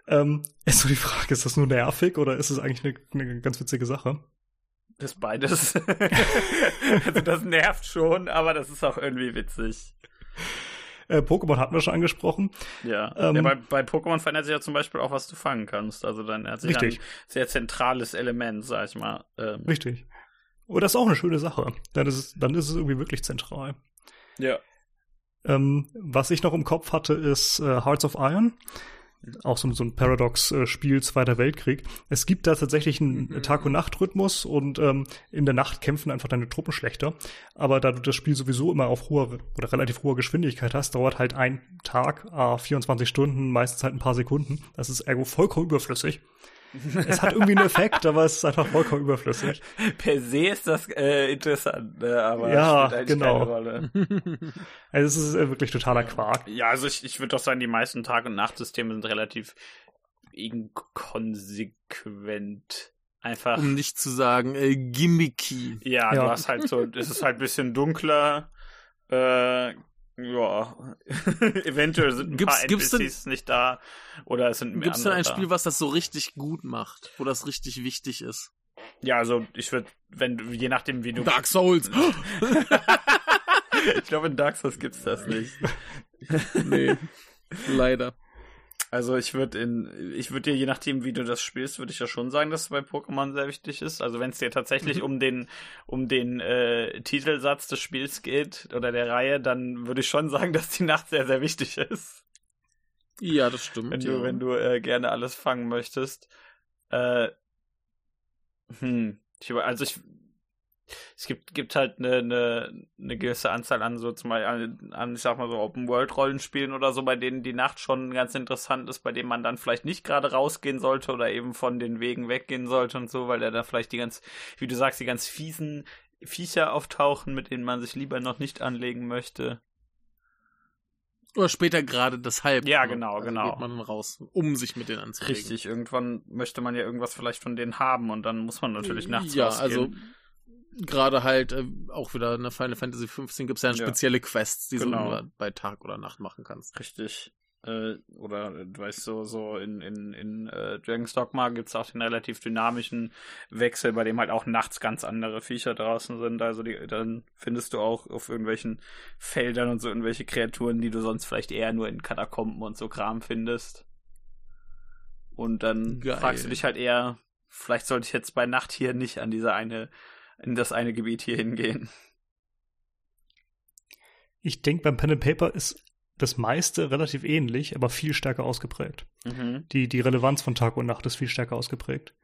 Ähm, ist so die Frage, ist das nur nervig oder ist es eigentlich eine, eine ganz witzige Sache? Das ist beides. also das nervt schon, aber das ist auch irgendwie witzig. Äh, Pokémon hatten wir schon angesprochen. Ja, ähm, ja bei, bei Pokémon verändert sich ja zum Beispiel auch, was du fangen kannst. Also dann hat sich richtig. ein sehr zentrales Element, sag ich mal. Ähm. Richtig. Und das ist auch eine schöne Sache. Dann ist es, dann ist es irgendwie wirklich zentral. Ja. Ähm, was ich noch im Kopf hatte, ist äh, Hearts of Iron auch so, so ein Paradox-Spiel Zweiter Weltkrieg. Es gibt da tatsächlich einen mhm. Tag- und Nacht-Rhythmus und ähm, in der Nacht kämpfen einfach deine Truppen schlechter. Aber da du das Spiel sowieso immer auf hoher oder relativ hoher Geschwindigkeit hast, dauert halt ein Tag, äh, 24 Stunden, meistens halt ein paar Sekunden. Das ist ergo vollkommen überflüssig es hat irgendwie einen Effekt, aber es ist einfach vollkommen überflüssig. Per se ist das äh, interessant, ne? aber ja, spielt genau. keine Rolle. also es ist äh, wirklich totaler Quark. Ja, also ich, ich würde doch sagen, die meisten Tag- und Nachtsysteme sind relativ inkonsequent. Einfach. Um nicht zu sagen, äh, gimmicky. Ja, ja, du hast halt so, es ist halt ein bisschen dunkler, äh, ja, eventuell sind ein gibt's, paar gibt's NPCs denn, nicht da oder es sind Gibt's denn ein da. Spiel, was das so richtig gut macht, wo das richtig wichtig ist? Ja, also ich würde, wenn du, je nachdem wie du Dark Souls. ich glaube in Dark Souls gibt's das nicht. nee, leider. Also ich würde in, ich würde dir, je nachdem, wie du das spielst, würde ich ja schon sagen, dass es bei Pokémon sehr wichtig ist. Also wenn es dir tatsächlich mhm. um den, um den äh, Titelsatz des Spiels geht oder der Reihe, dann würde ich schon sagen, dass die Nacht sehr, sehr wichtig ist. Ja, das stimmt. Wenn du, ja. wenn du äh, gerne alles fangen möchtest. Äh, hm. Ich, also ich es gibt, gibt halt eine, eine, eine gewisse Anzahl an so zum Beispiel an, an ich sag mal so Open-World-Rollenspielen oder so, bei denen die Nacht schon ganz interessant ist, bei denen man dann vielleicht nicht gerade rausgehen sollte oder eben von den Wegen weggehen sollte und so, weil da da vielleicht die ganz, wie du sagst, die ganz fiesen Viecher auftauchen, mit denen man sich lieber noch nicht anlegen möchte. Oder später gerade deshalb. Ja, ne? genau, also genau. geht man dann raus, um sich mit denen anzulegen. Richtig, irgendwann möchte man ja irgendwas vielleicht von denen haben und dann muss man natürlich nachts ja, rausgehen. Ja, also gerade halt äh, auch wieder in der Final Fantasy 15 gibt es ja, ja spezielle Quests, die genau. du nur bei Tag oder Nacht machen kannst. Richtig. Äh, oder du weißt so, so in, in, in äh, Dragon's Dogma gibt es auch den relativ dynamischen Wechsel, bei dem halt auch nachts ganz andere Viecher draußen sind. Also die, dann findest du auch auf irgendwelchen Feldern und so irgendwelche Kreaturen, die du sonst vielleicht eher nur in Katakomben und so Kram findest. Und dann Geil. fragst du dich halt eher, vielleicht sollte ich jetzt bei Nacht hier nicht an diese eine in das eine Gebiet hier hingehen. Ich denke, beim Pen and Paper ist das meiste relativ ähnlich, aber viel stärker ausgeprägt. Mhm. Die, die Relevanz von Tag und Nacht ist viel stärker ausgeprägt.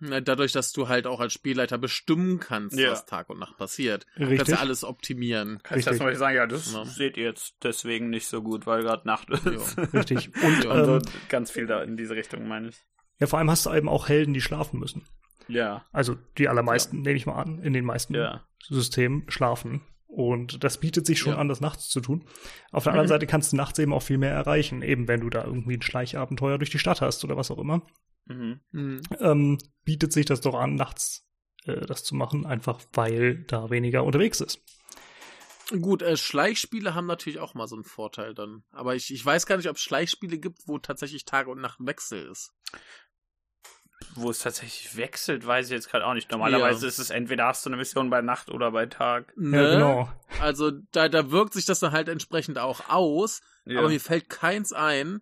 Dadurch, dass du halt auch als Spielleiter bestimmen kannst, ja. was Tag und Nacht passiert. Richtig. Du kannst ja alles optimieren. Kannst du mal sagen, ja, das ja. seht ihr jetzt deswegen nicht so gut, weil gerade Nacht ist. Ja. Richtig. Und, und ähm, ganz viel da in diese Richtung, meine ich. Ja, vor allem hast du eben auch Helden, die schlafen müssen. Ja. Also die allermeisten, ja. nehme ich mal an, in den meisten ja. Systemen schlafen. Und das bietet sich schon ja. an, das nachts zu tun. Auf der anderen Seite kannst du nachts eben auch viel mehr erreichen, eben wenn du da irgendwie ein Schleichabenteuer durch die Stadt hast oder was auch immer. Mhm. mhm. Ähm, bietet sich das doch an, nachts äh, das zu machen, einfach weil da weniger unterwegs ist. Gut, äh, Schleichspiele haben natürlich auch mal so einen Vorteil dann. Aber ich, ich weiß gar nicht, ob es Schleichspiele gibt, wo tatsächlich Tag und Nacht Wechsel ist. Wo es tatsächlich wechselt, weiß ich jetzt gerade auch nicht. Normalerweise Ja. ist es entweder hast du eine Mission bei Nacht oder bei Tag. Ne? Ja, genau. Also da, da wirkt sich das dann halt entsprechend auch aus. Ja. Aber mir fällt keins ein,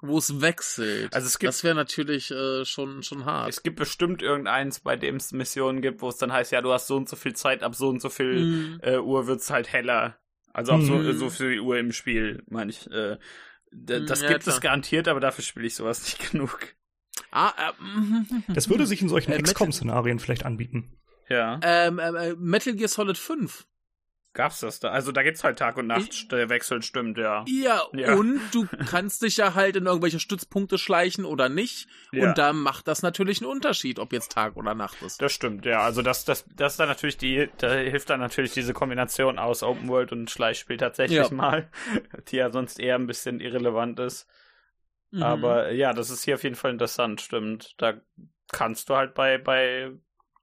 wo es wechselt. Also es gibt- das wäre natürlich äh, schon, schon hart. Es gibt bestimmt irgendeins, bei dem es Missionen gibt, wo es dann heißt, ja, du hast so und so viel Zeit, ab so und so viel Mhm. äh, Uhr wird's halt heller. Also ab so, Mhm. so viel Uhr im Spiel, meine ich. Äh, d- Mhm, das ja, gibt klar. es garantiert, aber dafür spiele ich sowas nicht genug. Ah, äh, mhm. Das würde sich in solchen Äh, XCOM-Szenarien vielleicht anbieten. Ja. ähm, ähm, äh, Metal Gear Solid 5. Gab's das da? Also da gibt's halt Tag und Nacht, der Wechsel stimmt, ja. Ja, Ja. und du kannst dich ja halt in irgendwelche Stützpunkte schleichen oder nicht. Ja. Und da macht das natürlich einen Unterschied, ob jetzt Tag oder Nacht ist. Das stimmt, ja. Also das, das, das ist dann natürlich die, da hilft dann natürlich diese Kombination aus Open World und Schleichspiel tatsächlich Ja. mal, die ja sonst eher ein bisschen irrelevant ist. Mhm. Aber ja, das ist hier auf jeden Fall interessant, stimmt. Da kannst du halt bei, bei,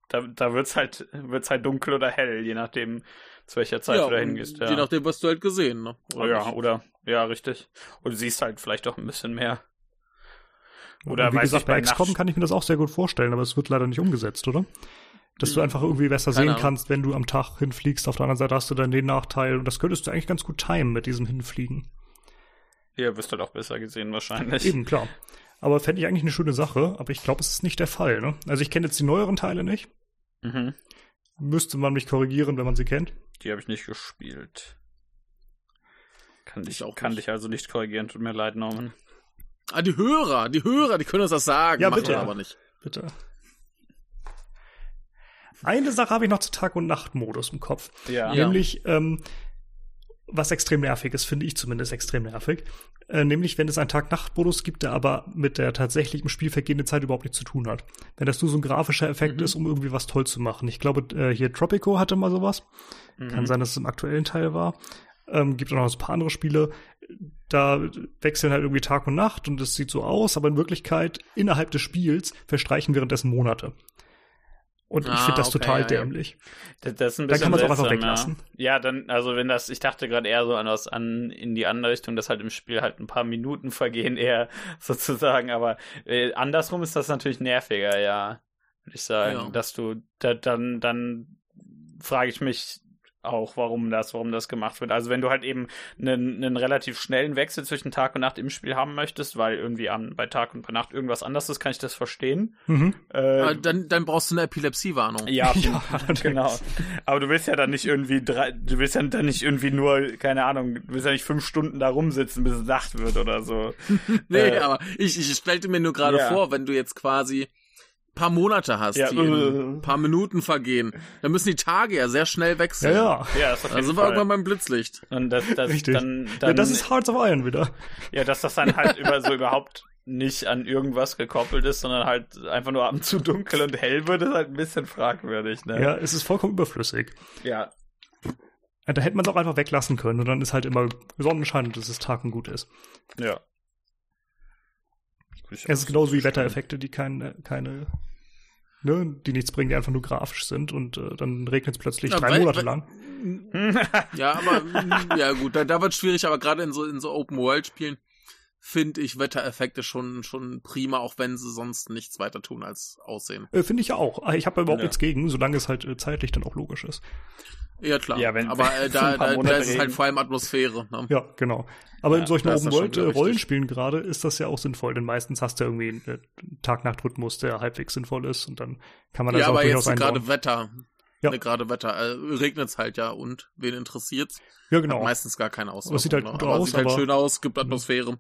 da, da wird's halt, wird's halt dunkel oder hell, je nachdem, zu welcher Zeit ja, du da hingehst, ja. Je nachdem, was du halt gesehen, ne? Oh ja, nicht? oder, ja, richtig. Und du siehst halt vielleicht auch ein bisschen mehr. Oder Und wie gesagt, ich, bei XCOM kann ich mir das auch sehr gut vorstellen, aber es wird leider nicht umgesetzt, oder? Dass du Hm. einfach irgendwie besser Keine sehen Ahnung. kannst, wenn du am Tag hinfliegst. Auf der anderen Seite hast du dann den Nachteil und das könntest du eigentlich ganz gut timen mit diesem Hinfliegen. Ja, wirst du halt auch besser gesehen wahrscheinlich. Eben, klar. Aber fände ich eigentlich eine schöne Sache, aber ich glaube, es ist nicht der Fall. Ne? Also ich kenne jetzt die neueren Teile nicht. Mhm. Müsste man mich korrigieren, wenn man sie kennt. Die habe ich nicht gespielt. Kann Ich dich, auch kann nicht. dich also nicht korrigieren, tut mir leid, Norman. Ah, die Hörer, die Hörer, die können uns das sagen. Ja, machen bitte. wir aber nicht. Bitte. Eine Sache habe ich noch zu Tag- und Nachtmodus im Kopf. Ja. Ja. Nämlich, ähm, was extrem nervig ist, finde ich zumindest extrem nervig. Äh, nämlich, wenn es einen Tag-Nacht-Modus gibt, der aber mit der tatsächlich im Spiel vergehenden Zeit überhaupt nichts zu tun hat. Wenn das nur so ein grafischer Effekt Mhm. ist, um irgendwie was toll zu machen. Ich glaube, äh, hier Tropico hatte mal sowas. Kann Mhm. sein, dass es im aktuellen Teil war. Ähm, gibt auch noch ein paar andere Spiele. Da wechseln halt irgendwie Tag und Nacht und es sieht so aus, aber in Wirklichkeit innerhalb des Spiels verstreichen währenddessen Monate. Und ich Ah, finde das okay, total ja, ja. dämlich. Das, das ein Dann kann man's auch einfach weglassen. Ja. ja, dann, also wenn das, ich dachte gerade eher so an was an in die andere Richtung, dass halt im Spiel halt ein paar Minuten vergehen, eher sozusagen, aber äh, andersrum ist das natürlich nerviger, ja. Würde ich sagen. Ja. Dass du da, dann, dann frage ich mich auch, warum das, warum das gemacht wird. Also wenn du halt eben einen, einen relativ schnellen Wechsel zwischen Tag und Nacht im Spiel haben möchtest, weil irgendwie am, bei Tag und bei Nacht irgendwas anders ist, kann ich das verstehen. Mhm. Äh, dann, dann brauchst du eine Epilepsiewarnung. ja, Ja, genau. Aber du willst ja dann nicht irgendwie drei, du willst ja dann nicht irgendwie nur, keine Ahnung, du willst ja nicht fünf Stunden da rumsitzen, bis es Nacht wird oder so. Nee, Äh, aber ich, ich stellte mir nur gerade Ja. vor, wenn du jetzt quasi paar Monate hast, Ja, die äh. paar Minuten vergehen, dann müssen die Tage ja sehr schnell Ja, wechseln. ja. Ja, das auf Da jeden sind wir irgendwann beim Blitzlicht. Und das, das, Richtig. dann, dann, ja, das ist Hearts of Iron wieder. ja, dass das dann halt über so überhaupt nicht an irgendwas gekoppelt ist, sondern halt einfach nur ab und zu dunkel und hell wird, ist halt ein bisschen fragwürdig, ne? Ja, es ist vollkommen überflüssig. Ja. Ja, Da hätte man es auch einfach weglassen können und dann ist halt immer Sonnenschein und es ist Tag und gut ist. Ja. Es ist genauso wie Wettereffekte, die keine, keine, ne, die nichts bringen, die einfach nur grafisch sind und äh, dann regnet es plötzlich Ja, drei weil- Monate weil- lang. Ja, aber ja gut, da, da wird schwierig, aber gerade in so in so Open World Spielen finde ich Wettereffekte schon schon prima, auch wenn sie sonst nichts weiter tun als aussehen. Äh, Finde ich ja auch. Ich habe überhaupt Ja. nichts gegen, solange es halt äh, zeitlich dann auch logisch ist. Ja klar. Ja, wenn- aber äh, da, da, da ist es halt vor allem Atmosphäre. Ne? Ja, genau. Aber Ja, in solchen schon wieder richtig. Open-World-Rollenspielen gerade ist das ja auch sinnvoll, denn meistens hast du irgendwie einen äh, Tag-Nacht-Rhythmus, der halbwegs sinnvoll ist und dann kann man das Ja, auch aber durchaus jetzt gerade Wetter. Ja. Ne, gerade Wetter. Äh, regnet's halt ja und wen interessiert's? Ja, Hat genau. meistens gar keine Auswirkungen. sieht halt ne? gut aber aus, sieht halt aber- schön aus, gibt Atmosphäre.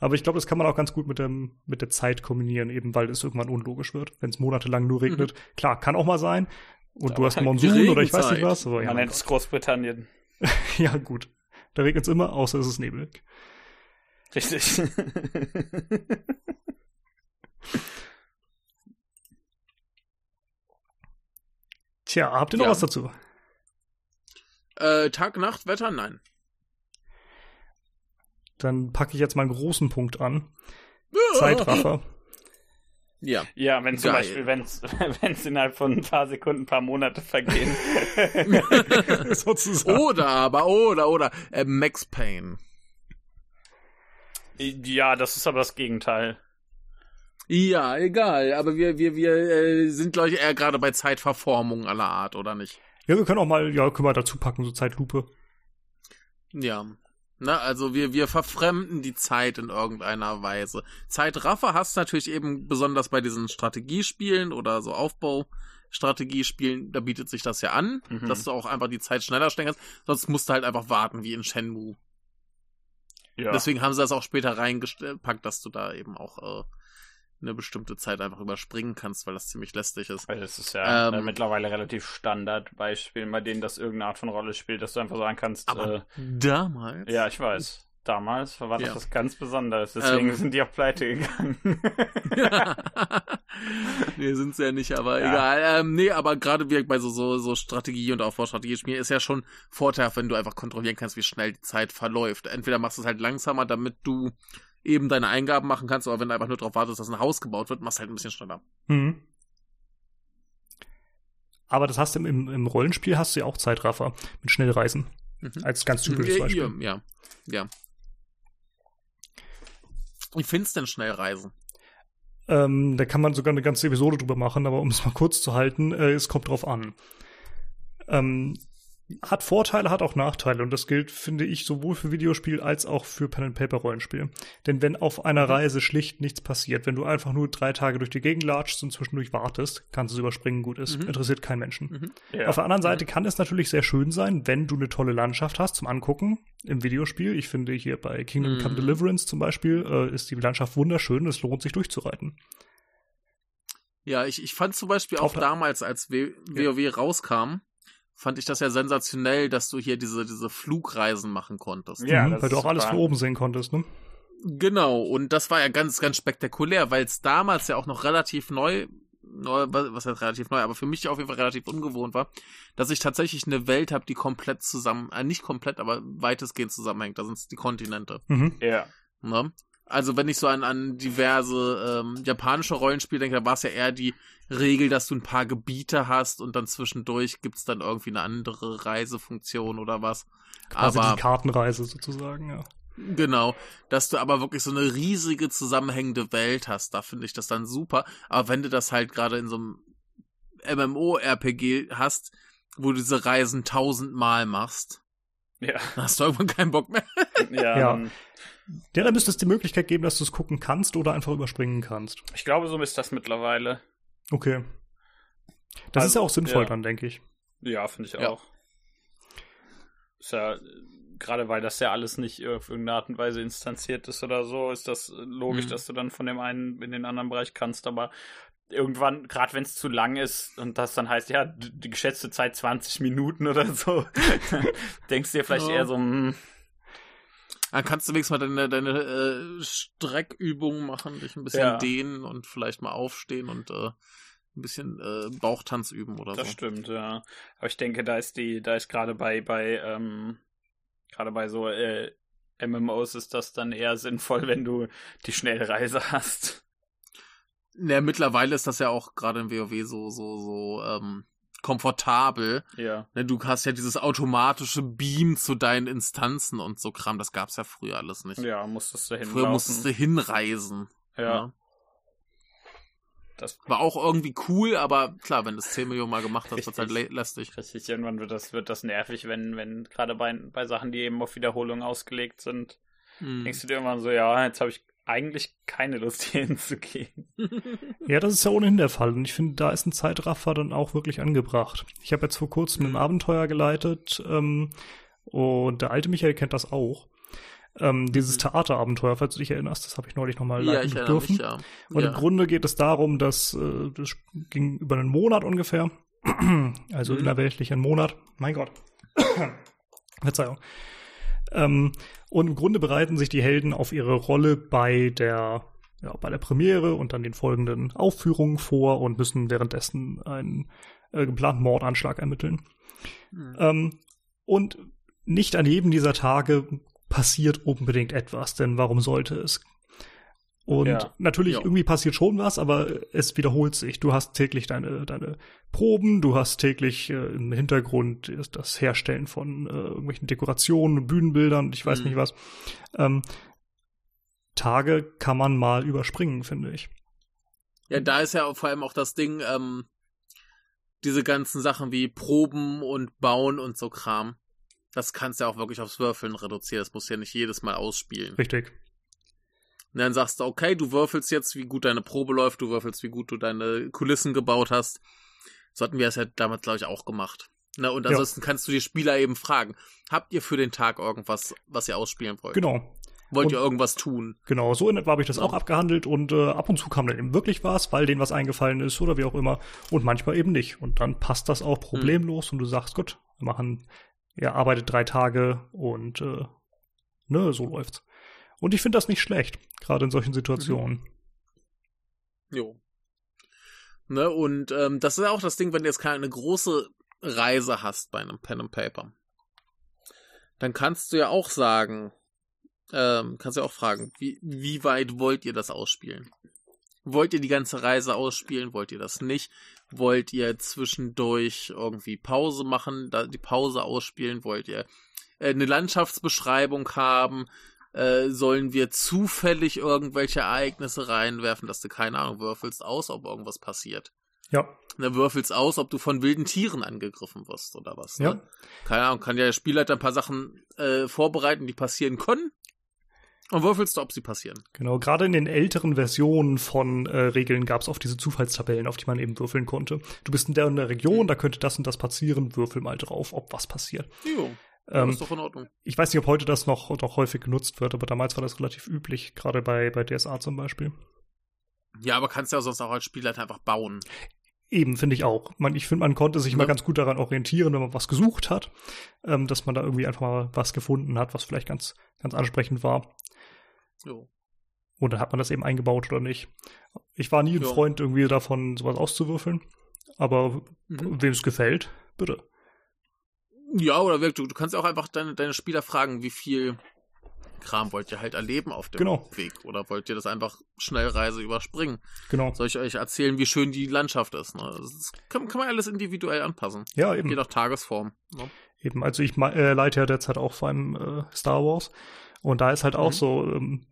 Aber ich glaube, das kann man auch ganz gut mit, dem, mit der Zeit kombinieren, eben weil es irgendwann unlogisch wird, wenn es monatelang nur regnet. Klar, kann auch mal sein. Und du Aber hast einen halt Monsun oder ich weiß nicht was. Aber ja, Man nennt es Großbritannien. Ja, gut. Da regnet es immer, außer es ist nebelig. Richtig. Tja, habt ihr noch Ja. was dazu? Äh, Tag, Nacht, Wetter? Nein. Dann packe ich jetzt mal einen großen Punkt an. Zeitraffer. Ja. Ja, wenn zum Geil. Beispiel, wenn es innerhalb von ein paar Sekunden ein paar Monate vergehen. Sozusagen. Oder aber, oder, oder, äh, Max Payne. ja, das ist aber das Gegenteil. Ja, egal, aber wir, wir, wir äh, sind, glaube ich, eher gerade bei Zeitverformung aller Art, oder nicht? Ja, wir können auch mal, ja, können wir dazu packen, so Zeitlupe. Ja. Na, also wir, wir verfremden die Zeit in irgendeiner Weise. Zeitraffer hast du natürlich eben besonders bei diesen Strategiespielen oder so Aufbaustrategiespielen, da bietet sich das ja an, Mhm. dass du auch einfach die Zeit schneller stellen kannst. Sonst musst du halt einfach warten, wie in Shenmue. Ja. Deswegen haben sie das auch später reingepackt, dass du da eben auch äh, eine bestimmte Zeit einfach überspringen kannst, weil das ziemlich lästig ist. Weil das ist ja Ähm, äh, mittlerweile relativ Standard bei Spielen, bei denen das irgendeine Art von Rolle spielt, dass du einfach sagen kannst, Aber äh, damals. ja, ich weiß. Damals war das Ja. was ganz Besonderes, deswegen Ähm. sind die auch pleite gegangen. nee, sind sie ja nicht, aber Ja. egal. Ähm, nee, aber gerade wie bei so, so, so Strategie- und Aufbaustrategiespielen ist ja schon Vorteil, wenn du einfach kontrollieren kannst, wie schnell die Zeit verläuft. Entweder machst du es halt langsamer, damit du eben deine Eingaben machen kannst, aber wenn du einfach nur darauf wartest, dass ein Haus gebaut wird, machst du halt ein bisschen schneller. Mhm. Aber das hast du im, im, Rollenspiel hast du ja auch Zeitraffer mit Schnellreisen. Mhm. Als ganz typisches Beispiel. ja, ja. Wie findest du denn Schnellreisen? Ähm, da kann man sogar eine ganze Episode drüber machen, aber um es mal kurz zu halten, äh, es kommt drauf an. Ähm, hat Vorteile, hat auch Nachteile und das gilt, finde ich, sowohl für Videospiel als auch für Pen-and-Paper-Rollenspiel. Denn wenn auf einer Mhm. Reise schlicht nichts passiert, wenn du einfach nur drei Tage durch die Gegend latschst und zwischendurch wartest, kannst du es überspringen, gut ist, Mhm. interessiert keinen Menschen. Mhm. ja. Auf der anderen Seite kann es natürlich sehr schön sein, wenn du eine tolle Landschaft hast zum Angucken im Videospiel. Ich finde hier bei Kingdom Come Mhm. Deliverance zum Beispiel äh, ist die Landschaft wunderschön. Es lohnt sich durchzureiten. Ja, ich, ich fand zum Beispiel auch Auch da- damals, als w Ja. WoW rauskam, fand ich das ja sensationell, dass du hier diese, diese Flugreisen machen konntest. Ja, Mhm, weil du auch alles von oben sehen konntest. Ne? Genau, und das war ja ganz, ganz spektakulär, weil es damals ja auch noch relativ neu, neu, was heißt relativ neu, aber für mich auf jeden Fall relativ ungewohnt war, dass ich tatsächlich eine Welt habe, die komplett zusammen, äh, nicht komplett, aber weitestgehend zusammenhängt. Da sind es die Kontinente. Mhm. ja. Ne? Also wenn ich so an, an diverse ähm, japanische Rollenspiele denke, da war es ja eher die Regel, dass du ein paar Gebiete hast und dann zwischendurch gibt's dann irgendwie eine andere Reisefunktion oder was. Quasi aber die Kartenreise sozusagen, ja. genau, dass du aber wirklich so eine riesige zusammenhängende Welt hast, da finde ich das dann super. Aber wenn du das halt gerade in so einem MMO-RPG hast, wo du diese Reisen tausendmal machst, Ja. dann hast du irgendwann keinen Bock mehr. Ja, Ja. Ja, dann müsste es die Möglichkeit geben, dass du es gucken kannst oder einfach überspringen kannst. ich glaube, so ist das mittlerweile. Okay. Das Also, ist ja auch sinnvoll ja. dann, denke ich. Ja, finde ich Ja. auch. Ist ja, gerade weil das ja alles nicht auf irgendeine Art und Weise instanziert ist oder so, ist das logisch, Mhm. dass du dann von dem einen in den anderen Bereich kannst, aber irgendwann, gerade wenn es zu lang ist und das dann heißt, ja, die geschätzte Zeit 20 Minuten oder so, denkst du dir vielleicht Ja. eher so, hm, Dann kannst du wenigstens mal deine, deine äh, Streckübungen machen, dich ein bisschen Ja. dehnen und vielleicht mal aufstehen und äh, ein bisschen äh, Bauchtanz üben oder Das so. stimmt, ja. Aber ich denke, da ist die, da ist gerade bei, bei, ähm, gerade bei so äh, MMOs ist das dann eher sinnvoll, wenn du die Schnellreise hast. Ja, mittlerweile ist das ja auch gerade im WoW so, so, so ähm, komfortabel. Ja. Ne, du hast ja dieses automatische Beam zu deinen Instanzen und so Kram. Das gab's ja früher alles nicht. Ja, musstest du hinlaufen. Früher musstest du hinreisen. ja. ne? Das War auch irgendwie cool, aber klar, wenn du es 10 Millionen Mal gemacht hast, wird's halt Richtig. lä- lästig. richtig, irgendwann wird das, wird das nervig, wenn, wenn gerade bei, bei Sachen, die eben auf Wiederholung ausgelegt sind, Hm. denkst du dir irgendwann so, ja, jetzt habe ich eigentlich keine Lust hier hinzugehen. Ja, das ist ja ohnehin der Fall. Und ich finde, da ist ein Zeitraffer dann auch wirklich angebracht. Ich habe jetzt vor kurzem ein Mhm. Abenteuer geleitet ähm, und der alte Michael kennt das auch. Ähm, dieses Mhm. Theaterabenteuer, falls du dich erinnerst, das habe ich neulich nochmal Ja, leiten dürfen. mich, ja. Und ja. im Grunde geht es darum, dass äh, das ging über einen Monat ungefähr. Also Mhm. innerweltlich ein Monat. Mein Gott. Verzeihung. Ähm, und im Grunde bereiten sich die Helden auf ihre Rolle bei der, ja, bei der Premiere und dann den folgenden Aufführungen vor und müssen währenddessen einen äh, geplanten Mordanschlag ermitteln. Hm. Ähm, und nicht an jedem dieser Tage passiert unbedingt etwas, denn warum sollte es? Und Ja. natürlich, Ja. irgendwie passiert schon was, aber es wiederholt sich. Du hast täglich deine, deine Proben, du hast täglich äh, im Hintergrund das Herstellen von äh, irgendwelchen Dekorationen, Bühnenbildern, ich weiß Mhm. nicht was. Ähm, Tage kann man mal überspringen, finde ich. Ja, da ist ja vor allem auch das Ding, ähm, diese ganzen Sachen wie Proben und Bauen und so Kram. Das kannst du ja auch wirklich aufs Würfeln reduzieren. Das musst du ja nicht jedes Mal ausspielen. Richtig. Und dann sagst du, okay, du würfelst jetzt, wie gut deine Probe läuft, du würfelst, wie gut du deine Kulissen gebaut hast. So hatten wir es ja damals, glaube ich, auch gemacht. Na, und Ja. ansonsten kannst du die Spieler eben fragen, habt ihr für den Tag irgendwas, was ihr ausspielen wollt? Genau. Wollt Und- ihr irgendwas tun? Genau, so in etwa habe ich das Ja. auch abgehandelt und äh, ab und zu kam dann eben wirklich was, weil denen was eingefallen ist oder wie auch immer und manchmal eben nicht. Und dann passt das auch problemlos und du sagst, gut, wir machen, ihr arbeitet drei Tage und äh, ne, so läuft's. Und ich finde das nicht schlecht, gerade in solchen Situationen. Jo. Ne, und ähm, das ist ja auch das Ding, wenn du jetzt keine große Reise hast bei einem Pen and Paper. Dann kannst du ja auch sagen, ähm, kannst du ja auch fragen, wie, wie weit wollt ihr das ausspielen? Wollt ihr die ganze Reise ausspielen? Wollt ihr das nicht? Wollt ihr zwischendurch irgendwie Pause machen, da die Pause ausspielen? Wollt ihr äh, eine Landschaftsbeschreibung haben? Äh, sollen wir zufällig irgendwelche Ereignisse reinwerfen, dass du keine Ahnung würfelst aus, ob irgendwas passiert? Ja, Ne, würfelst aus, ob du von wilden Tieren angegriffen wirst oder was. Ne? Ja. Keine Ahnung, kann ja der Spielleiter ein paar Sachen äh, vorbereiten, die passieren können. Und würfelst du, ob sie passieren. genau. Gerade in den älteren Versionen von äh, Regeln gab es oft diese Zufallstabellen, auf die man eben würfeln konnte. Du bist in der, in der Region, da könnte das und das passieren, würfel mal drauf, ob was passiert. Jo, Ähm, ist doch in Ordnung. Ich weiß nicht, ob heute das noch, noch häufig genutzt wird, aber damals war das relativ üblich, gerade bei, bei DSA zum Beispiel. Ja, aber kannst ja sonst auch als Spielleiter einfach bauen. Eben, finde ich auch. Man, ich finde, man konnte sich mal Ja. ganz gut daran orientieren, wenn man was gesucht hat, ähm, dass man da irgendwie einfach mal was gefunden hat, was vielleicht ganz, ganz ansprechend war. Jo. Und dann hat man das eben eingebaut oder nicht. Ich war nie ein Ja. Freund, irgendwie davon sowas auszuwürfeln. Aber Mhm. wem es gefällt, bitte. Ja, oder wirklich, du, du kannst auch einfach deine, deine Spieler fragen, wie viel Kram wollt ihr halt erleben auf dem Genau. Weg? Oder wollt ihr das einfach Schnellreise überspringen? Genau. Soll ich euch erzählen, wie schön die Landschaft ist? Ne? Das kann, kann man alles individuell anpassen. Ja, Je eben. nach Tagesform. Ne? Eben, also ich äh, leite ja derzeit auch vor allem äh, Star Wars. Und da ist halt auch Mhm. so, ähm,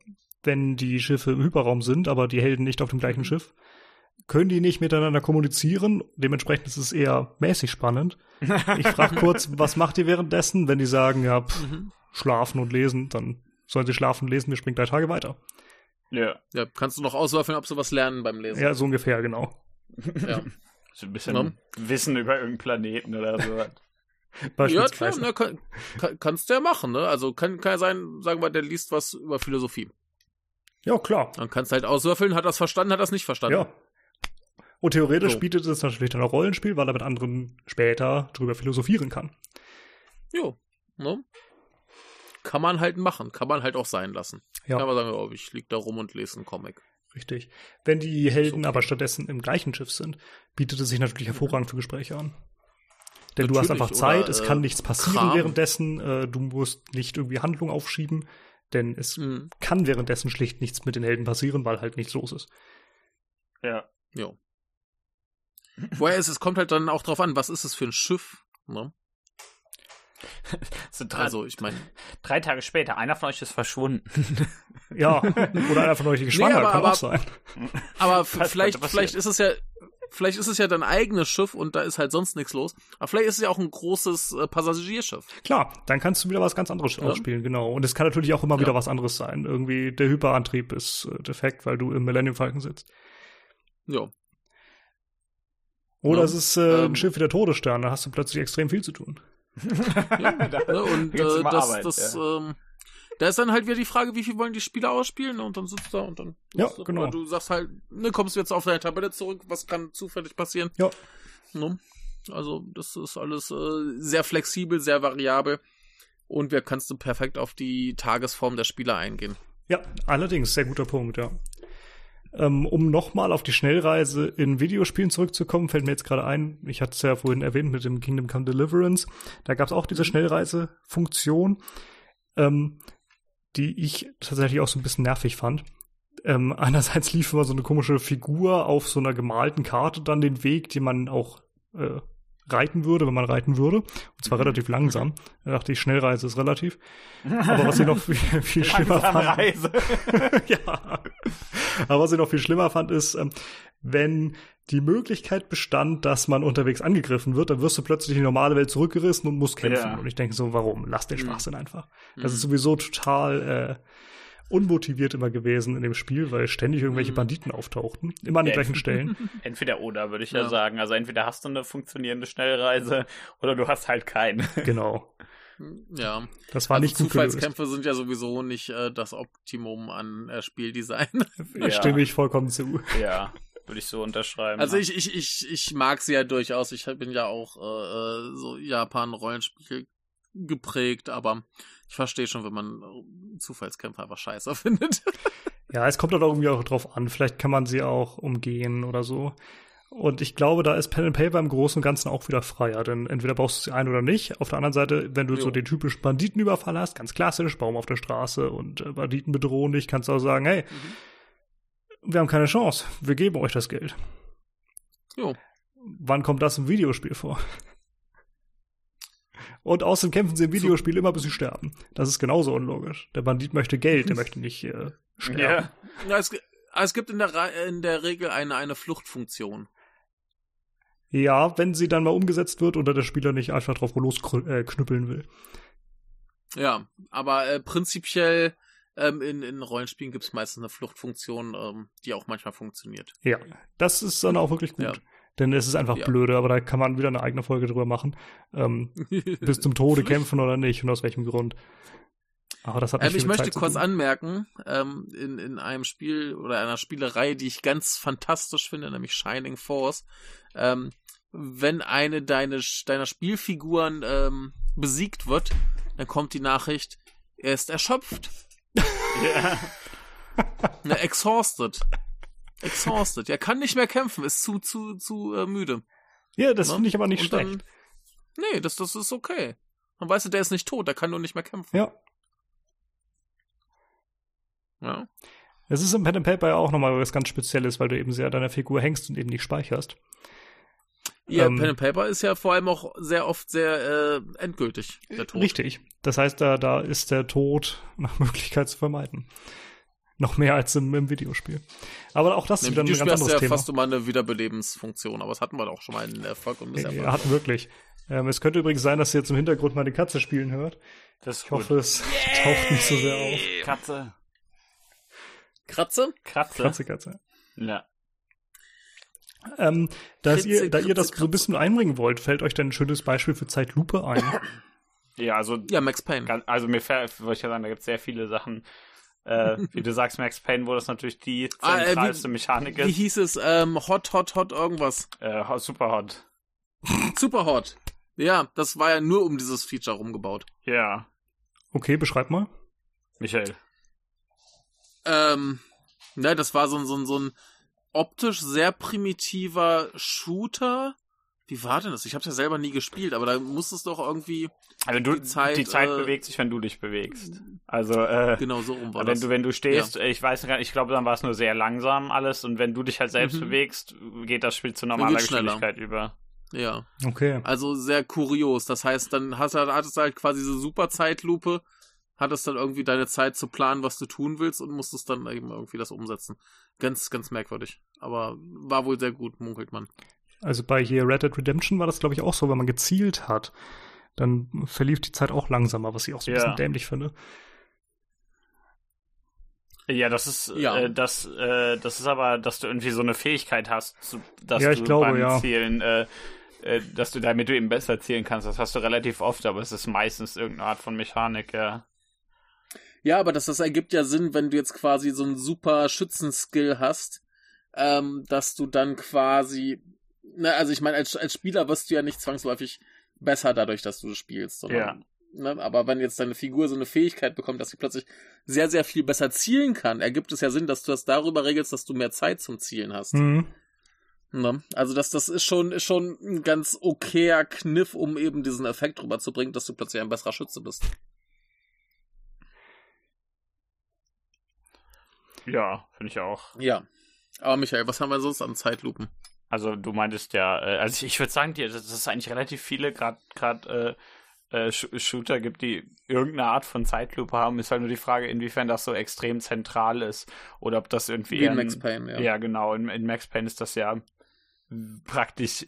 wenn die Schiffe im Hyperraum sind, aber die Helden nicht auf dem gleichen Mhm. Schiff, können die nicht miteinander kommunizieren. Dementsprechend ist es eher mäßig spannend. Ich frage kurz, was macht ihr währenddessen? Wenn die sagen, ja, pff, Mhm. schlafen und lesen, dann sollen sie schlafen und lesen, wir springen drei Tage weiter. Ja. Ja, kannst du noch auswürfeln, ob sie was lernen beim Lesen. Ja, so ungefähr, genau. Ja. So ein bisschen Ja. Wissen über irgendeinen Planeten oder so. Ja, klar, Beispielsweise. ne, kann, kann, kannst du ja machen, ne? Also kann, kann ja sein, sagen wir, der liest was über Philosophie. Ja, klar. Dann kannst du halt auswürfeln, hat das verstanden, hat das nicht verstanden. Ja. Und theoretisch So. bietet es natürlich dann auch Rollenspiel, weil er mit anderen später drüber philosophieren kann. Jo. Ne? Kann man halt machen, kann man halt auch sein lassen. Ja. Kann man sagen, oh, ich lieg da rum und lese einen Comic. Richtig. Wenn die Helden okay. aber stattdessen im gleichen Schiff sind, bietet es sich natürlich hervorragend für Gespräche an. Denn du hast Natürlich, einfach Zeit, oder, es äh, kann nichts passieren Kram. währenddessen, äh, du musst nicht irgendwie Handlung aufschieben, denn es Mhm. kann währenddessen schlicht nichts mit den Helden passieren, weil halt nichts los ist. Ja. Jo. Woher ist es? Kommt halt dann auch drauf an, was ist es für ein Schiff? Ne? So drei, Also, ich meine. drei Tage später, einer von euch ist verschwunden. Ja, oder einer von euch ist schwanger, aber- kann aber- auch sein. Aber vielleicht, vielleicht ist es ja, vielleicht ist es ja dein eigenes Schiff und da ist halt sonst nichts los. Aber vielleicht ist es ja auch ein großes äh, Passagierschiff. Klar, dann kannst du wieder was ganz anderes Ja. ausspielen, genau. Und es kann natürlich auch immer Ja. wieder was anderes sein. Irgendwie der Hyperantrieb ist äh, defekt, weil du im Millennium Falcon sitzt. Ja. Oder Ja. es ist äh, Ähm. ein Schiff wie der Todesstern, da hast du plötzlich extrem viel zu tun. Ne? Und äh, das, Arbeit, das, ja. ähm, da ist dann halt wieder die Frage, wie viel wollen die Spieler ausspielen? Und dann sitzt du da und dann. Ja, oder genau. Du sagst halt, ne, kommst du jetzt auf deine Tabelle zurück, was kann zufällig passieren? Ja. Ne? Also, das ist alles äh, sehr flexibel, sehr variabel. Und wer kannst du perfekt auf die Tagesform der Spieler eingehen. Ja, allerdings, sehr guter Punkt, ja. Ähm, um nochmal auf die Schnellreise in Videospielen zurückzukommen, fällt mir jetzt gerade ein, ich hatte es ja vorhin erwähnt mit dem Kingdom Come Deliverance, da gab es auch diese Schnellreise-Funktion, ähm, die ich tatsächlich auch so ein bisschen nervig fand. ähm, einerseits lief immer so eine komische Figur auf so einer gemalten Karte dann den Weg, den man auch äh, reiten würde, wenn man reiten würde. Und zwar relativ langsam. Da dachte ich, Schnellreise ist relativ. Aber was ich noch viel, viel schlimmer fand. Reise. ja. Aber was ich noch viel schlimmer fand, ist, ähm, wenn die Möglichkeit bestand, dass man unterwegs angegriffen wird, dann wirst du plötzlich in die normale Welt zurückgerissen und musst kämpfen. Ja. Und ich denke so, warum? Lass den Schwachsinn einfach. Das Mhm. ist sowieso total äh, unmotiviert immer gewesen in dem Spiel, weil ständig irgendwelche Mhm. Banditen auftauchten. Immer an den Ja. gleichen Stellen. Entweder oder, würde ich ja. Ja. sagen. Also entweder hast du eine funktionierende Schnellreise oder du hast halt keine. genau. Ja. Das war also nicht gut gelöst. Zufallskämpfe sind ja sowieso nicht äh, das Optimum an äh, Spieldesign. Da stimme ich vollkommen zu. Ja, würde ich so unterschreiben. Also ich, ich, ich, ich mag sie ja durchaus. Ich bin ja auch äh, äh, so Japan-Rollenspiel geprägt, aber ich verstehe schon, wenn man äh, Zufallskämpfe einfach scheiße findet. Ja, es kommt dann irgendwie auch drauf an. Vielleicht kann man sie auch umgehen oder so. Und ich glaube, da ist Pen and Paper im Großen und Ganzen auch wieder freier, denn entweder brauchst du sie ein oder nicht. Auf der anderen Seite, wenn du Jo. so den typischen Banditenüberfall hast, ganz klassisch, Baum auf der Straße und äh, Banditen bedrohen dich, kannst du auch sagen, hey, wir haben keine Chance, wir geben euch das Geld. Jo. Wann kommt das im Videospiel vor? Und außerdem kämpfen sie im Videospiel immer, bis sie sterben. Das ist genauso unlogisch. Der Bandit möchte Geld, der möchte nicht äh, sterben. ja. Ja, es, es gibt in der, in der Regel eine, eine Fluchtfunktion. Ja, wenn sie dann mal umgesetzt wird oder der Spieler nicht einfach drauf losknüppeln äh, knüppeln will. Ja, aber äh, prinzipiell ähm, in, in Rollenspielen gibt es meistens eine Fluchtfunktion, ähm, die auch manchmal funktioniert. Ja, das ist dann auch wirklich gut. Ja. Denn es ist einfach Ja. blöde, aber da kann man wieder eine eigene Folge drüber machen. Ähm, bis zum Tode kämpfen oder nicht und aus welchem Grund. Aber das hat Ähm, ich möchte kurz anmerken, ähm, in, in einem Spiel oder einer Spielerei, die ich ganz fantastisch finde, nämlich Shining Force, ähm, wenn eine deine, deiner Spielfiguren ähm, besiegt wird, dann kommt die Nachricht, er ist erschöpft. ja. Ne, exhausted. Exhausted. Er kann nicht mehr kämpfen, ist zu, zu, zu äh, müde. Ja, das Ne? finde ich aber nicht Und schlecht. Dann, nee, das, das ist okay. Man weiß, der ist nicht tot, der kann nur nicht mehr kämpfen. ja. Ja. Es ist im Pen and Paper ja auch nochmal was ganz Spezielles, weil du eben sehr an deiner Figur hängst und eben nicht speicherst. Ja, Ähm, Pen and Paper ist ja vor allem auch sehr oft sehr äh, endgültig, der Tod. Richtig. Das heißt, da, da ist der Tod nach Möglichkeit zu vermeiden. Noch mehr als im, im Videospiel. Aber auch das ist wieder ein ganz anderes ja Thema. fast immer eine Wiederbelebensfunktion, aber das hatten wir doch schon mal in Erfolg und Ja, Misserfolg. hatten wirklich. Ähm, es könnte übrigens sein, dass ihr jetzt im Hintergrund meine Katze spielen hört. Das ist Ich hoffe, es taucht nicht so sehr auf. Katze. Kratze? Kratze. Katze, Katze. Ja. Ähm, dass Kritze, ihr, da ihr das Kritze, so ein bisschen einbringen wollt, fällt euch denn ein schönes Beispiel für Zeitlupe ein? Ja, also, Ja, Max Payne. also mir fällt, wollte ich ja sagen, da gibt es sehr viele Sachen. Äh, wie du sagst, Max Payne, wo das natürlich die Ah, äh, wie- zentralste Mechanik Wie ist. hieß es? Ähm, hot, hot, hot, irgendwas. Äh, super hot. Super hot. Ja, das war ja nur um dieses Feature rumgebaut. Ja. Okay, beschreib mal. Michael. Ähm, ne, das war so ein, so ein, so ein optisch sehr primitiver Shooter. Wie war denn das? Ich hab's ja selber nie gespielt, aber da muss es doch irgendwie Also du, Die Zeit, die Zeit äh, bewegt sich, wenn du dich bewegst. Also, äh, genau so rum war wenn das. du, wenn du stehst, äh, ich weiß gar nicht, ich glaube, dann war es nur sehr langsam alles und wenn du dich halt selbst Mhm. bewegst, geht das Spiel zu normaler. Geschwindigkeit über. ja. Okay. Also sehr kurios. Das heißt, dann hast du, hattest du halt quasi diese super Zeitlupe, hattest dann irgendwie deine Zeit zu planen, was du tun willst und musstest dann eben irgendwie das umsetzen. Ganz, ganz merkwürdig. Aber war wohl sehr gut, munkelt man. Also bei hier Red Dead Redemption war das, glaube ich, auch so, wenn man gezielt hat, dann verlief die Zeit auch langsamer, was ich auch so ein Ja. bisschen dämlich finde. Ja, das ist, Ja. Äh, das, äh, das ist aber, dass du irgendwie so eine Fähigkeit hast, zu, dass Ja, ich du glaube, beim ja. Zielen, äh, äh, dass du damit du eben besser zielen kannst. Das hast du relativ oft, aber es ist meistens irgendeine Art von Mechanik, ja. Ja, aber das, das ergibt ja Sinn, wenn du jetzt quasi so einen super Schützenskill hast, ähm, dass du dann quasi, ne, also ich meine, als, als Spieler wirst du ja nicht zwangsläufig besser dadurch, dass du spielst, sondern, ne, aber wenn jetzt deine Figur so eine Fähigkeit bekommt, dass sie plötzlich sehr, sehr viel besser zielen kann, ergibt es ja Sinn, dass du das darüber regelst, dass du mehr Zeit zum Zielen hast. Mhm. Ne? Also das, das ist schon, ist schon ein ganz okayer Kniff, um eben diesen Effekt rüberzubringen, dass du plötzlich ein besserer Schütze bist. Ja, finde ich auch. Ja. Aber Michael, was haben wir sonst an Zeitlupen? Also du meintest ja, äh, also ich, würde sagen, dir, dass es eigentlich relativ viele gerade äh, äh, Shooter gibt, die irgendeine Art von Zeitlupe haben. Ist halt nur die Frage, inwiefern das so extrem zentral ist oder ob das irgendwie Wie in Max Payne, ja. Ja, genau. In, in Max Payne ist das ja praktisch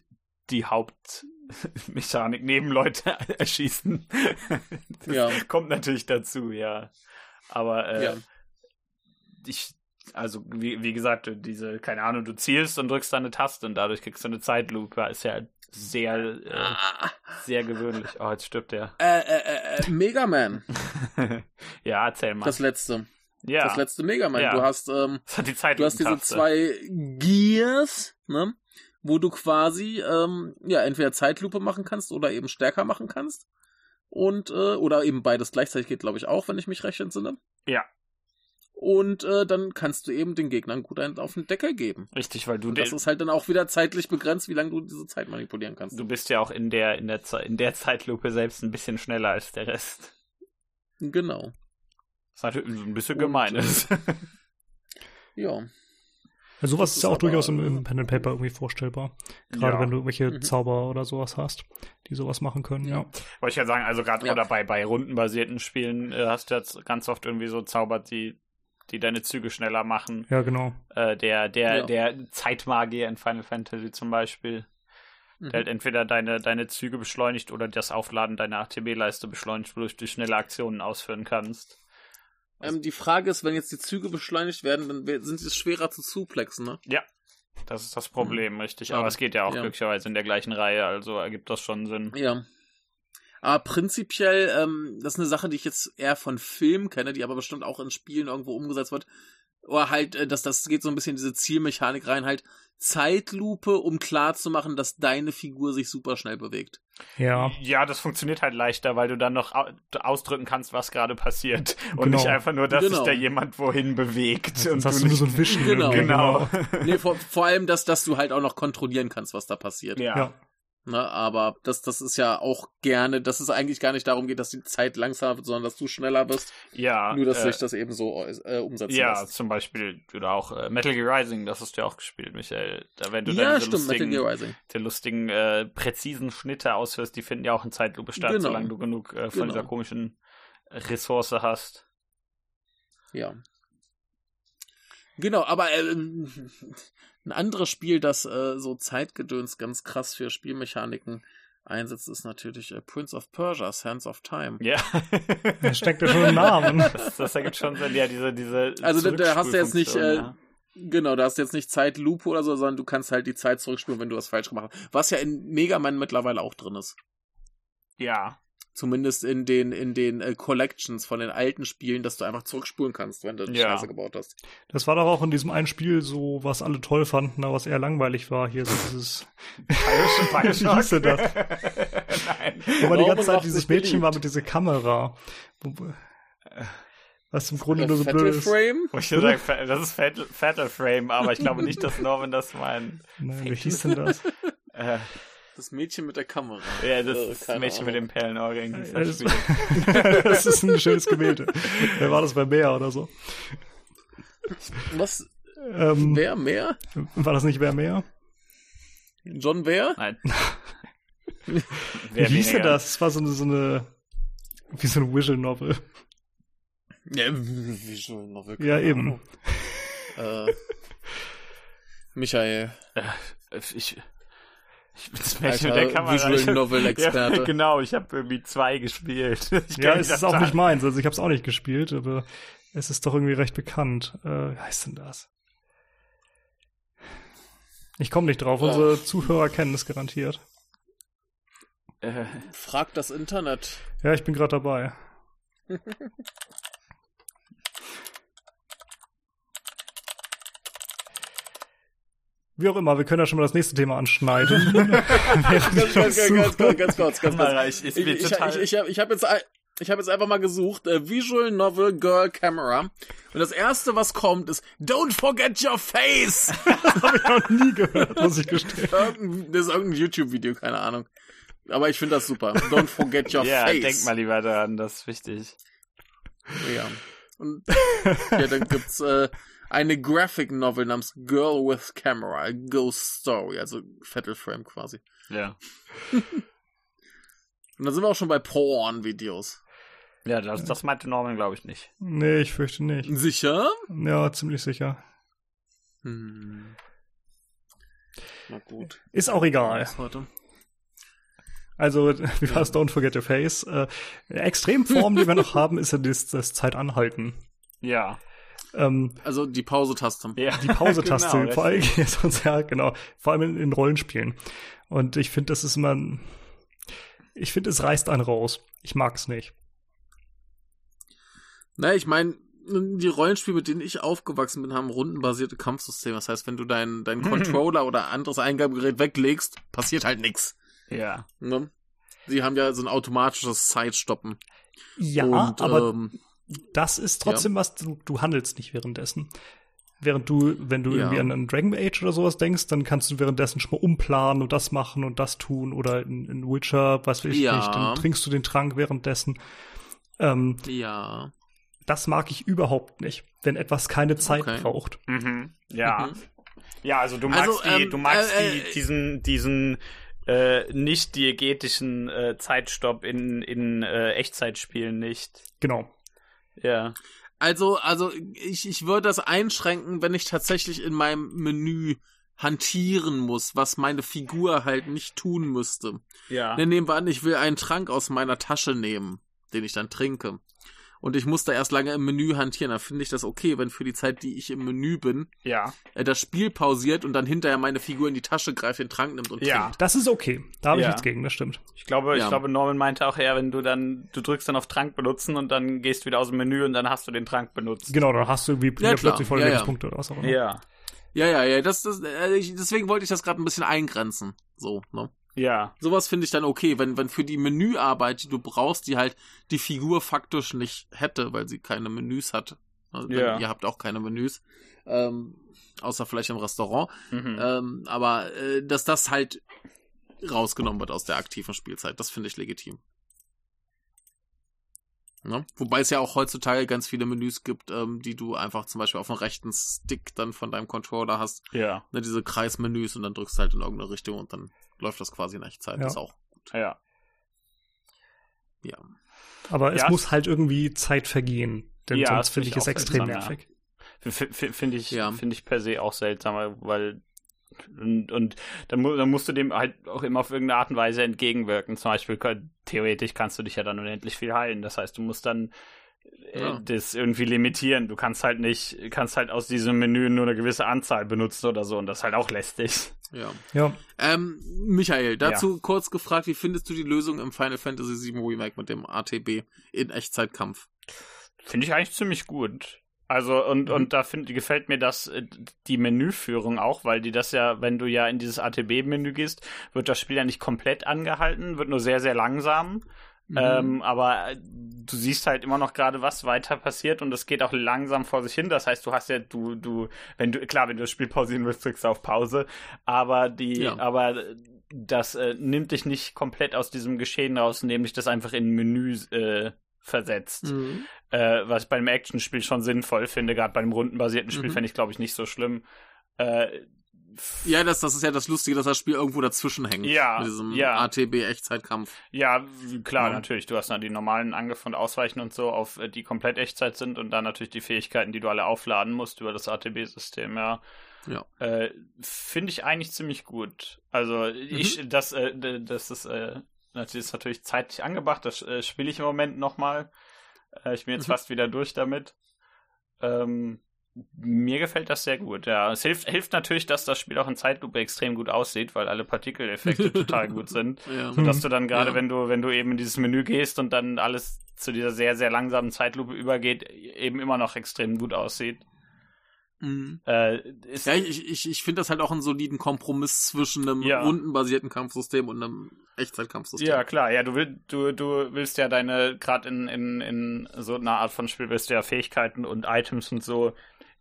die Hauptmechanik, neben Leute erschießen. Das Ja. kommt natürlich dazu, ja. Aber äh, Ja. ich, also wie, wie gesagt, diese, keine Ahnung, du zielst und drückst eine Taste und dadurch kriegst du eine Zeitlupe. Ist ja sehr, äh, Ah, sehr gewöhnlich. Oh, jetzt stirbt der. äh, äh, äh, Mega Man, ja, erzähl mal. das letzte. ja, Das letzte Mega Man. Ja. Du hast, ähm, das hat die du hast diese zwei Gears, ne? Wo du quasi, ähm, ja, entweder Zeitlupe machen kannst oder eben stärker machen kannst. Und, äh, oder eben beides gleichzeitig geht, glaube ich, auch, wenn ich mich recht entsinne. Ja. Und äh, dann kannst du eben den Gegnern gut einen auf den Deckel geben. Richtig, weil du Und das ist halt dann auch wieder zeitlich begrenzt, wie lange du diese Zeit manipulieren kannst. Du bist ja auch in der, in der, Ze- in der Zeitlupe selbst ein bisschen schneller als der Rest. Genau. Was natürlich ein bisschen Und, gemein äh, ist. Ja. Ja, sowas Das ist ja ist auch durchaus im, im Pen and Paper irgendwie vorstellbar. Gerade Ja. wenn du irgendwelche Mhm. Zauber oder sowas hast, die sowas machen können, ja. Wollte ich ja sagen, also gerade Ja. oder bei, bei rundenbasierten Spielen äh, hast du jetzt ganz oft irgendwie so Zauber, die, die deine Züge schneller machen. Ja, genau. Äh, der, der, Ja. der Zeitmagier in Final Fantasy zum Beispiel, Mhm. der halt entweder deine, deine Züge beschleunigt oder das Aufladen deiner ATB-Leiste beschleunigt, wodurch du schnelle Aktionen ausführen kannst. Ähm, die Frage ist, wenn jetzt die Züge beschleunigt werden, dann sind sie schwerer zu suplexen, ne? Das ist das Problem, richtig. Ja. Aber es geht ja auch Ja. glücklicherweise in der gleichen Reihe, also ergibt das schon Sinn. Ja. Aber prinzipiell, ähm, das ist eine Sache, die ich jetzt eher von Filmen kenne, die aber bestimmt auch in Spielen irgendwo umgesetzt wird. Oder halt, äh, dass das geht so ein bisschen in diese Zielmechanik rein, halt Zeitlupe, um klarzumachen, dass deine Figur sich super schnell bewegt. Ja. Ja, das funktioniert halt leichter, weil du dann noch au ausdrücken kannst, was gerade passiert. Und Genau. nicht einfach nur, dass Genau. sich da jemand wohin bewegt. Sonst und hast du du nur nicht, so ein Wischen. Genau. irgendwie, genau. Nee, vor, vor allem, dass, dass du halt auch noch kontrollieren kannst, was da passiert. Ja. Ja. Ne, aber das, das ist ja auch gerne, dass es eigentlich gar nicht darum geht, dass die Zeit langsamer wird, sondern dass du schneller bist. ja. Nur, dass äh, sich das eben so äh, umsetzen Ja, lässt. zum Beispiel, oder auch äh, Metal Gear Rising, das hast du ja auch gespielt, Michael. Da, wenn du Ja, dann stimmt, Metal Gear Rising. die lustigen, äh, präzisen Schnitte ausführst, die finden ja auch in Zeitlupe statt, Genau. solange du genug äh, von Genau. dieser komischen Ressource hast. Ja. Genau, aber ähm, ein anderes Spiel, das äh, so Zeitgedöns ganz krass für Spielmechaniken einsetzt, ist natürlich äh, Prince of Persia, Sands of Time. Ja. Da steckt ja schon im Namen. das, das ergibt schon ja, diese, diese Also, da- da hast du jetzt nicht, äh, Genau, da hast du jetzt nicht Zeitlupe oder so, sondern du kannst halt die Zeit zurückspielen, wenn du was falsch gemacht hast. Was ja in Mega Man mittlerweile auch drin ist. ja. Zumindest in den, in den äh, Collections von den alten Spielen, dass du einfach zurückspulen kannst, wenn du die Ja. Scheiße gebaut hast. Das war doch auch in diesem einen Spiel so, was alle toll fanden, aber was eher langweilig war. Hier so dieses, wie hieß denn das? Nein. Wo man die ganze Zeit dieses Mädchen beliebt? war mit dieser Kamera. Was im Grunde Äh, nur so blöd ist. Frame? Ich schon sage, Fa- das ist Fatal, Fatal Frame, aber ich glaube nicht, dass Norman das meint. Nein, wie hieß denn das? Äh, Das Mädchen mit der Kamera. ja, das Äh, ist das Mädchen mit Ahnung. dem Perlenohrring. das das, das ist ein schönes Gemälde. Wer war das bei Meer oder so? Was? Ähm, Wer? Mehr? war das nicht Wer Meer? John Wer? Nein. Wie Wer hieß denn das? Es war so eine, so eine, wie so eine Visual Novel. Ja, Visual Novel. Ja, eben. Äh, Michael, Ich, ich bin mit der Kamera. Visual Novel Experte. Ja, genau, ich habe irgendwie zwei gespielt. Ich Ja, es das ist auch nicht meins. Also ich habe es auch nicht gespielt, aber es ist doch irgendwie recht bekannt. Äh, wie heißt denn das? Ich komme nicht drauf. Ja. Unsere Zuhörer kennen es garantiert. Äh, frag das Internet. Ja, ich bin gerade dabei. Wie auch immer, wir können ja schon mal das nächste Thema anschneiden. Ganz, ich ganz, ganz, ganz, ganz, ganz kurz, ganz kurz. Ich, ich, Ich, ich, ich, habe jetzt, ich hab jetzt einfach mal gesucht, äh, Visual Novel Girl Camera. Und das erste, was kommt, ist Don't forget your face! Das habe ich noch nie gehört, muss ich gestehen. Das ist irgendein YouTube-Video, keine Ahnung. Aber ich finde das super. Don't forget your ja, face. denk mal lieber daran, das ist wichtig. Ja. Und ja, dann gibt's äh, eine Graphic Novel namens Girl with Camera, a Ghost Story, also Fatal Frame quasi. Ja. Und dann sind wir auch schon bei Porn-Videos. Ja, das, das meinte Norman, glaube ich, nicht. Nee, ich fürchte nicht. Sicher? Ja, ziemlich sicher. Hm. Na gut. Ist auch egal. Heute? Also, wie war es Don't Forget Your Face? Äh, Extremform, die wir noch haben, ist ja das, das Zeitanhalten. Ja. Ähm, Also die Pause-Taste. ja. die Pause-Taste, Genau, vor allem, sonst, ja, genau, vor allem in, in Rollenspielen. Und ich finde, das ist immer, ein- ich finde, es reißt einen raus. Ich mag's nicht. Na, ich meine, die Rollenspiele, mit denen ich aufgewachsen bin, haben rundenbasierte Kampfsysteme. Das heißt, wenn du deinen deinen Controller oder anderes Eingabegerät weglegst, passiert halt nix. ja. Ne? Sie haben ja so ein automatisches Zeitstoppen. Ja, Und, aber ähm, das ist trotzdem was, du, du handelst nicht währenddessen. Während du, wenn du Ja. irgendwie an, an Dragon Age oder sowas denkst, dann kannst du währenddessen schon mal umplanen und das machen und das tun oder in, in Witcher, was weiß ich Ja. nicht, dann trinkst du den Trank währenddessen. Ähm, ja. das mag ich überhaupt nicht, wenn etwas keine Zeit Okay. braucht. Mhm. Ja. Mhm. Ja, also du magst Also, die, ähm, du magst äh, die, äh, diesen, diesen äh, nicht diegetischen äh, Zeitstopp in, in äh, Echtzeitspielen nicht. Genau. Ja. Also, also ich, ich würde das einschränken, wenn ich tatsächlich in meinem Menü hantieren muss, was meine Figur halt nicht tun müsste. Ja. Dann nehmen wir an, ich will einen Trank aus meiner Tasche nehmen, den ich dann trinke. Und ich muss da erst lange im Menü hantieren. Dann finde ich das okay, wenn für die Zeit, die ich im Menü bin, Ja. äh, das Spiel pausiert und dann hinterher meine Figur in die Tasche greift, den Trank nimmt und Ja. trinkt. Das ist okay. Da habe ich Ja. nichts gegen, das stimmt. Ich glaube, ich Ja. glaube, Norman meinte auch eher, wenn du dann, du drückst dann auf Trank benutzen und dann gehst du wieder aus dem Menü und dann hast du den Trank benutzt. Genau, dann hast du irgendwie klar. plötzlich voll Ja, ja. Lebenspunkte oder was auch immer. Ja. Ja, ja, ja, das, das, äh, ich, deswegen wollte ich das gerade ein bisschen eingrenzen. So, ne? Ja. Sowas finde ich dann okay, wenn, wenn für die Menüarbeit, die du brauchst, die halt die Figur faktisch nicht hätte, weil sie keine Menüs hat. Also, Ja. Ihr habt auch keine Menüs. Ähm, außer vielleicht im Restaurant. Mhm. Ähm, aber äh, dass das halt rausgenommen wird aus der aktiven Spielzeit, das finde ich legitim. Ne? Wobei es ja auch heutzutage ganz viele Menüs gibt, ähm, die du einfach zum Beispiel auf dem rechten Stick dann von deinem Controller hast. Ja. Ne, diese Kreismenüs und dann drückst du halt in irgendeine Richtung und dann läuft das quasi in Echtzeit. Ja. Das ist auch, Ja. ja. Aber es Ja. muss halt irgendwie Zeit vergehen. Denn Ja, das sonst finde find ich ich es extrem nervig. Finde ich, Ja. finde ich per se auch seltsam, weil und, und dann, mu dann musst du dem halt auch immer auf irgendeine Art und Weise entgegenwirken. Zum Beispiel theoretisch kannst du dich ja dann unendlich viel heilen. Das heißt, du musst dann Ja. das irgendwie limitieren. Du kannst halt nicht, kannst halt aus diesem Menü nur eine gewisse Anzahl benutzen oder so und das ist halt auch lästig. Ja. Ja. Ähm, Michael, dazu kurz gefragt, wie findest du die Lösung im Final Fantasy VII Remake mit dem ATB in Echtzeitkampf? Finde ich eigentlich ziemlich gut. Also, und, Mhm. und da find, gefällt mir das, äh, die Menüführung auch, weil die das ja, wenn du ja in dieses ATB-Menü gehst, wird das Spiel ja nicht komplett angehalten, wird nur sehr, sehr langsam. Mhm. Ähm, aber äh, du siehst halt immer noch gerade, was weiter passiert und es geht auch langsam vor sich hin. Das heißt, du hast ja, du, du, wenn du, klar, wenn du das Spiel pausieren willst, drückst du auf Pause, aber die, Ja. aber das äh, nimmt dich nicht komplett aus diesem Geschehen raus, indem dich das einfach in ein Menü äh, versetzt. Mhm. Äh, was ich bei einem Actionspiel schon sinnvoll finde, gerade bei einem rundenbasierten Spiel Mhm. fände ich, glaube ich, nicht so schlimm. Äh, Ja, das, das ist ja das Lustige, dass das Spiel irgendwo dazwischen hängt. Ja, Mit diesem ja. ATB-Echtzeitkampf. Ja, klar, Ja. natürlich. Du hast dann die normalen Angriff und Ausweichen und so, auf äh, die komplett Echtzeit sind und dann natürlich die Fähigkeiten, die du alle aufladen musst über das ATB-System, ja. Ja. Äh, Finde ich eigentlich ziemlich gut. Also ich, das, äh, das ist, äh, das ist natürlich zeitlich angebracht, das äh, spiele ich im Moment nochmal. Äh, ich bin jetzt Mhm. fast wieder durch damit. Ähm, mir gefällt das sehr gut, ja. Es hilft, hilft natürlich, dass das Spiel auch in Zeitlupe extrem gut aussieht, weil alle Partikeleffekte total gut sind. Ja. Sodass du dann gerade, Ja. wenn du, wenn du eben in dieses Menü gehst und dann alles zu dieser sehr, sehr langsamen Zeitlupe übergeht, eben immer noch extrem gut aussieht. Mhm. Äh, Ja, ich, ich, ich finde das halt auch einen soliden Kompromiss zwischen einem Ja. rundenbasierten Kampfsystem und einem Echtzeitkampfsystem. ja, klar, ja, du, will, du, du willst ja deine, gerade in, in, in so einer Art von Spiel willst du ja Fähigkeiten und Items und so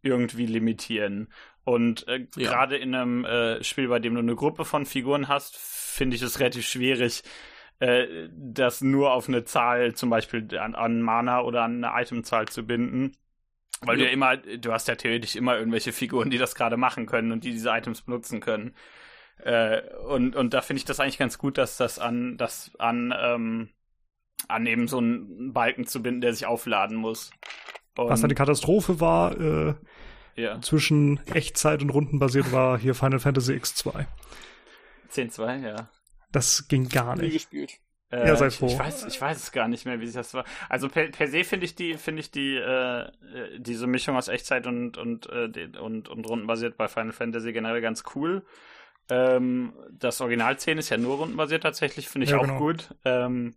irgendwie limitieren. Und äh, Ja. gerade in einem äh, Spiel, bei dem du eine Gruppe von Figuren hast, finde ich es relativ schwierig, äh, das nur auf eine Zahl, zum Beispiel an, an Mana oder an eine Itemzahl zu binden. Weil ja. du ja immer, du hast ja theoretisch immer irgendwelche Figuren, die das gerade machen können und die diese Items benutzen können. Äh, und, und da finde ich das eigentlich ganz gut, dass das an, das an, ähm, an eben so einen Balken zu binden, der sich aufladen muss. Und Was dann die Katastrophe war, äh, ja. zwischen Echtzeit und rundenbasiert war hier Final Fantasy X2. 10.2, ja. Das ging gar nicht. Nie gespielt. Äh, ja, sei froh. Ich weiß, ich weiß es gar nicht mehr, wie sich das war. Also per, per se finde ich die, finde ich die, äh, diese Mischung aus Echtzeit und und äh, und und rundenbasiert bei Final Fantasy generell ganz cool. Ähm, das Original 10 ist ja nur rundenbasiert tatsächlich, finde ich ja, auch genau. gut. Ähm,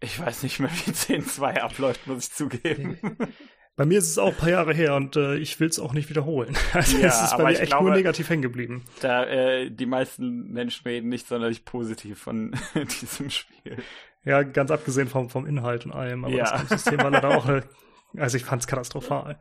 ich weiß nicht mehr, wie 10.2 abläuft, muss ich zugeben. Bei mir ist es auch ein paar Jahre her und äh, ich will es auch nicht wiederholen. Also ja, es ist bei mir echt glaube, nur negativ hängen geblieben. Da äh, die meisten Menschen reden nicht sonderlich positiv von diesem Spiel. Ja, ganz abgesehen vom, vom Inhalt und allem, aber ja. das System war leider auch, äh, also ich fand es katastrophal.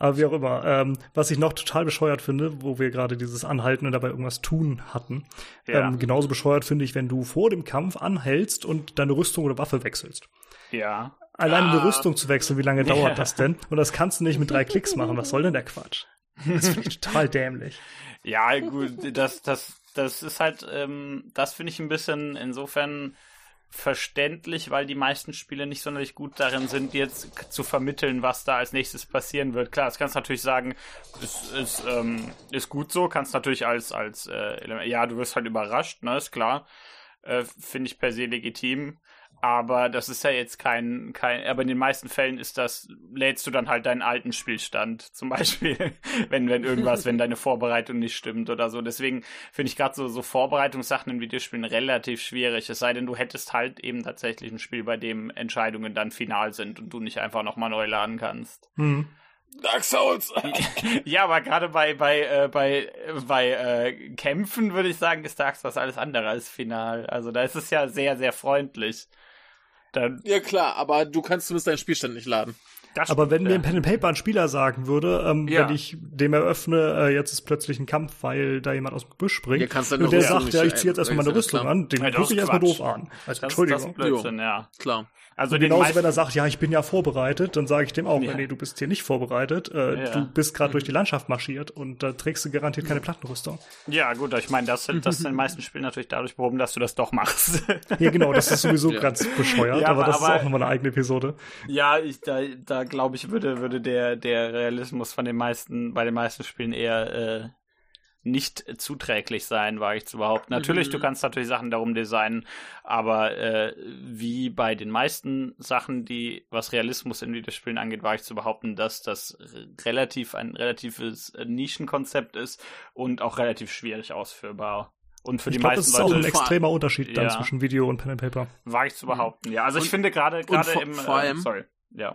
Aber wie auch immer. Ähm, was ich noch total bescheuert finde, wo wir gerade dieses Anhalten und dabei irgendwas tun hatten. Ja. Ähm, genauso bescheuert finde ich, wenn du vor dem Kampf anhältst und deine Rüstung oder Waffe wechselst. Ja. Allein ah. eine Rüstung zu wechseln, wie lange dauert ja. das denn? Und das kannst du nicht mit drei Klicks machen. Was soll denn der Quatsch? Das finde ich total dämlich. Ja, gut, das, das, das ist halt, ähm, das finde ich ein bisschen insofern verständlich, weil die meisten Spiele nicht sonderlich gut darin sind, jetzt zu vermitteln, was da als nächstes passieren wird. Klar, das kannst du natürlich sagen, ist, ist, ähm, ist gut so, kannst natürlich als, als äh, ja, du wirst halt überrascht, ne, ist klar. Äh, Finde ich per se legitim. Aber das ist ja jetzt kein, kein, aber in den meisten Fällen ist das, lädst du dann halt deinen alten Spielstand. Zum Beispiel, wenn, wenn irgendwas, wenn deine Vorbereitung nicht stimmt oder so. Deswegen finde ich gerade so, so Vorbereitungssachen in Videospielen relativ schwierig. Es sei denn, du hättest halt eben tatsächlich ein Spiel, bei dem Entscheidungen dann final sind und du nicht einfach nochmal neu laden kannst. Hm. Dark Souls. ja, aber gerade bei bei äh, bei bei äh, Kämpfen würde ich sagen, ist Dark Souls alles andere als final. Also da ist es ja sehr sehr freundlich. Dann ja klar, aber du kannst zumindest deinen Spielstand nicht laden. Das aber wenn ja. mir ein Pen and Paper ein Spieler sagen würde, ähm, ja. wenn ich dem eröffne, äh, jetzt ist plötzlich ein Kampf, weil da jemand aus dem Gebüsch springt, ja, und der sagt, ja, ich ziehe jetzt erstmal meine Rüstung an, den gucke ich erstmal doof an. Also, Entschuldigung. Das ist Blödsinn, ja. Klar. Also genauso, wenn er sagt, ja, ich bin ja vorbereitet, dann sage ich dem auch, ja. nee, du bist hier nicht vorbereitet. Äh, ja. Du bist gerade mhm. durch die Landschaft marschiert und da trägst du garantiert keine Plattenrüstung. Ja, gut, ich meine, das, das ist in den meisten Spielen natürlich dadurch behoben, dass du das doch machst. ja, genau, das ist sowieso ja. ganz bescheuert, aber das aber, ist auch nochmal eine eigene Episode. Ja, ich, da, da glaube ich, würde, würde der, der Realismus von den meisten, bei den meisten Spielen eher äh, nicht zuträglich sein, war ich zu behaupten. Natürlich, mhm. du kannst natürlich Sachen darum designen, aber äh, wie bei den meisten Sachen, die was Realismus in Videospielen angeht, war ich zu behaupten, dass das relativ ein relatives Nischenkonzept ist und auch relativ schwierig ausführbar. Und für ich die glaub, meisten das ist Leute. auch ein extremer Unterschied dann ja. zwischen Video und Pen and Paper. War ich zu behaupten, ja. Also und, ich finde gerade gerade im vor allem, äh, sorry, ja.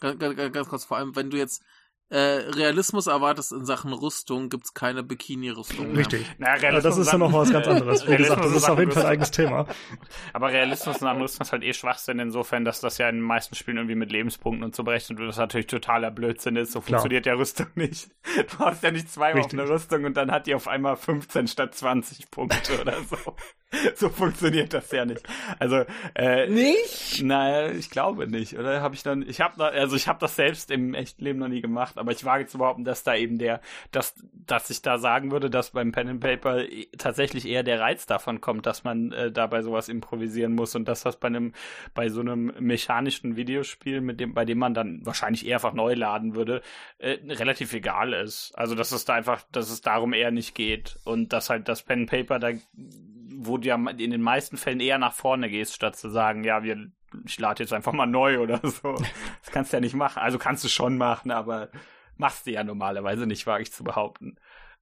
Ganz, ganz, ganz kurz, vor allem, wenn du jetzt äh, Realismus erwartest in Sachen Rüstung, gibt's keine Bikini-Rüstung. Richtig. Naja, Aber das ist ja noch was ganz anderes. Wie gesagt, das ist auf jeden Fall ein eigenes Thema. Aber Realismus in Sachen Rüstung ist halt eh Schwachsinn insofern, dass das ja in den meisten Spielen irgendwie mit Lebenspunkten und so berechnet wird, was natürlich totaler Blödsinn ist. So Klar. funktioniert ja Rüstung nicht. Du hast ja nicht zweimal auf eine Rüstung und dann hat die auf einmal 15 statt 20 Punkte oder so. so funktioniert das ja nicht. Also äh, nicht? Naja, ich glaube nicht, oder? Habe ich dann? Ich habe also ich habe das selbst im echten Leben noch nie gemacht, aber ich wage zu behaupten, dass da eben der, dass dass ich da sagen würde, dass beim Pen and Paper tatsächlich eher der Reiz davon kommt, dass man äh, dabei sowas improvisieren muss. Und dass das bei einem bei so einem mechanischen Videospiel, mit dem bei dem man dann wahrscheinlich eher einfach neu laden würde, äh, relativ egal ist. Also dass es da einfach, dass es darum eher nicht geht. Und dass halt das Pen and Paper da wo du ja in den meisten Fällen eher nach vorne gehst, statt zu sagen, ja, wir, ich lade jetzt einfach mal neu oder so. Das kannst du ja nicht machen. Also kannst du schon machen, aber machst du ja normalerweise nicht, wage ich zu behaupten.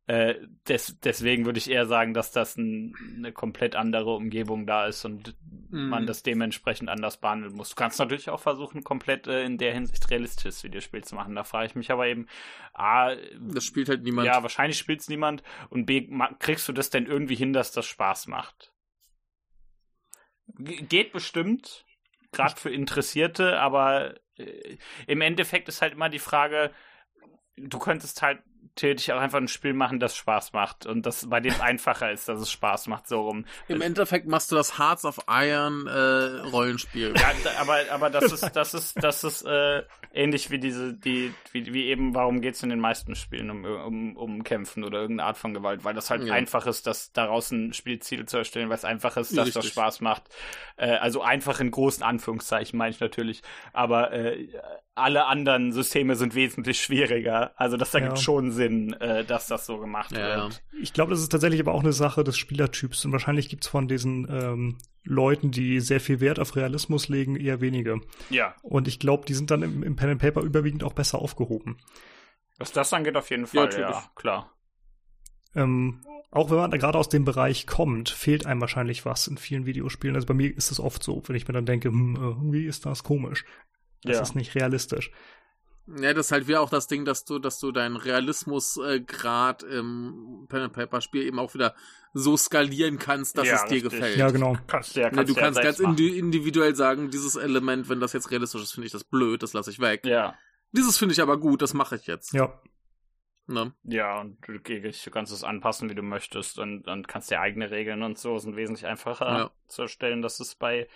Äh, des, deswegen würde ich eher sagen, dass das ein, eine komplett andere Umgebung da ist und mm. man das dementsprechend anders behandeln muss. Du kannst natürlich auch versuchen, komplett äh, in der Hinsicht realistisches Videospiel zu machen. Da frage ich mich aber eben, A, das spielt halt niemand. Ja, wahrscheinlich spielt es niemand und B, kriegst du das denn irgendwie hin, dass das Spaß macht? G geht bestimmt, gerade für Interessierte, aber äh, im Endeffekt ist halt immer die Frage, du könntest halt theoretisch auch einfach ein Spiel machen, das Spaß macht und das bei dem es einfacher ist, dass es Spaß macht, so rum. Im Endeffekt machst du das Hearts of Iron äh, Rollenspiel. Ja, aber, aber das ist, das ist, das ist äh, ähnlich wie diese, die, wie, wie eben, warum geht's in den meisten Spielen um, um, um Kämpfen oder irgendeine Art von Gewalt, weil das halt ja. einfach ist, dass daraus ein Spielziel zu erstellen, weil es einfach ist, dass Richtig. das Spaß macht. Äh, also einfach in großen Anführungszeichen meine ich natürlich, aber äh, alle anderen Systeme sind wesentlich schwieriger. Also das ergibt ja. schon Sinn, äh, dass das so gemacht ja. wird. Ich glaube, das ist tatsächlich aber auch eine Sache des Spielertyps. Und wahrscheinlich gibt's von diesen ähm, Leuten, die sehr viel Wert auf Realismus legen, eher wenige. Ja. Und ich glaube, die sind dann im, im Pen and Paper überwiegend auch besser aufgehoben. Was das angeht, auf jeden Fall, ja, ja klar. Ähm, auch wenn man da gerade aus dem Bereich kommt, fehlt einem wahrscheinlich was in vielen Videospielen. Also bei mir ist es oft so, wenn ich mir dann denke, hm, irgendwie ist das komisch. Das ja. ist nicht realistisch. Ja, das ist halt wieder auch das Ding, dass du, dass du deinen Realismusgrad äh, im Pen and Paper Spiel eben auch wieder so skalieren kannst, dass ja, es dir richtig. gefällt. Ja, genau. Kannst, ja, kannst du kannst ganz indi individuell sagen, dieses Element, wenn das jetzt realistisch ist, finde ich das blöd, das lasse ich weg. Ja. Dieses finde ich aber gut, das mache ich jetzt. Ja. Ne? Ja, und du, du, kannst es anpassen, wie du möchtest und, und kannst dir eigene Regeln und so sind wesentlich einfacher ja. zu erstellen. Das ist bei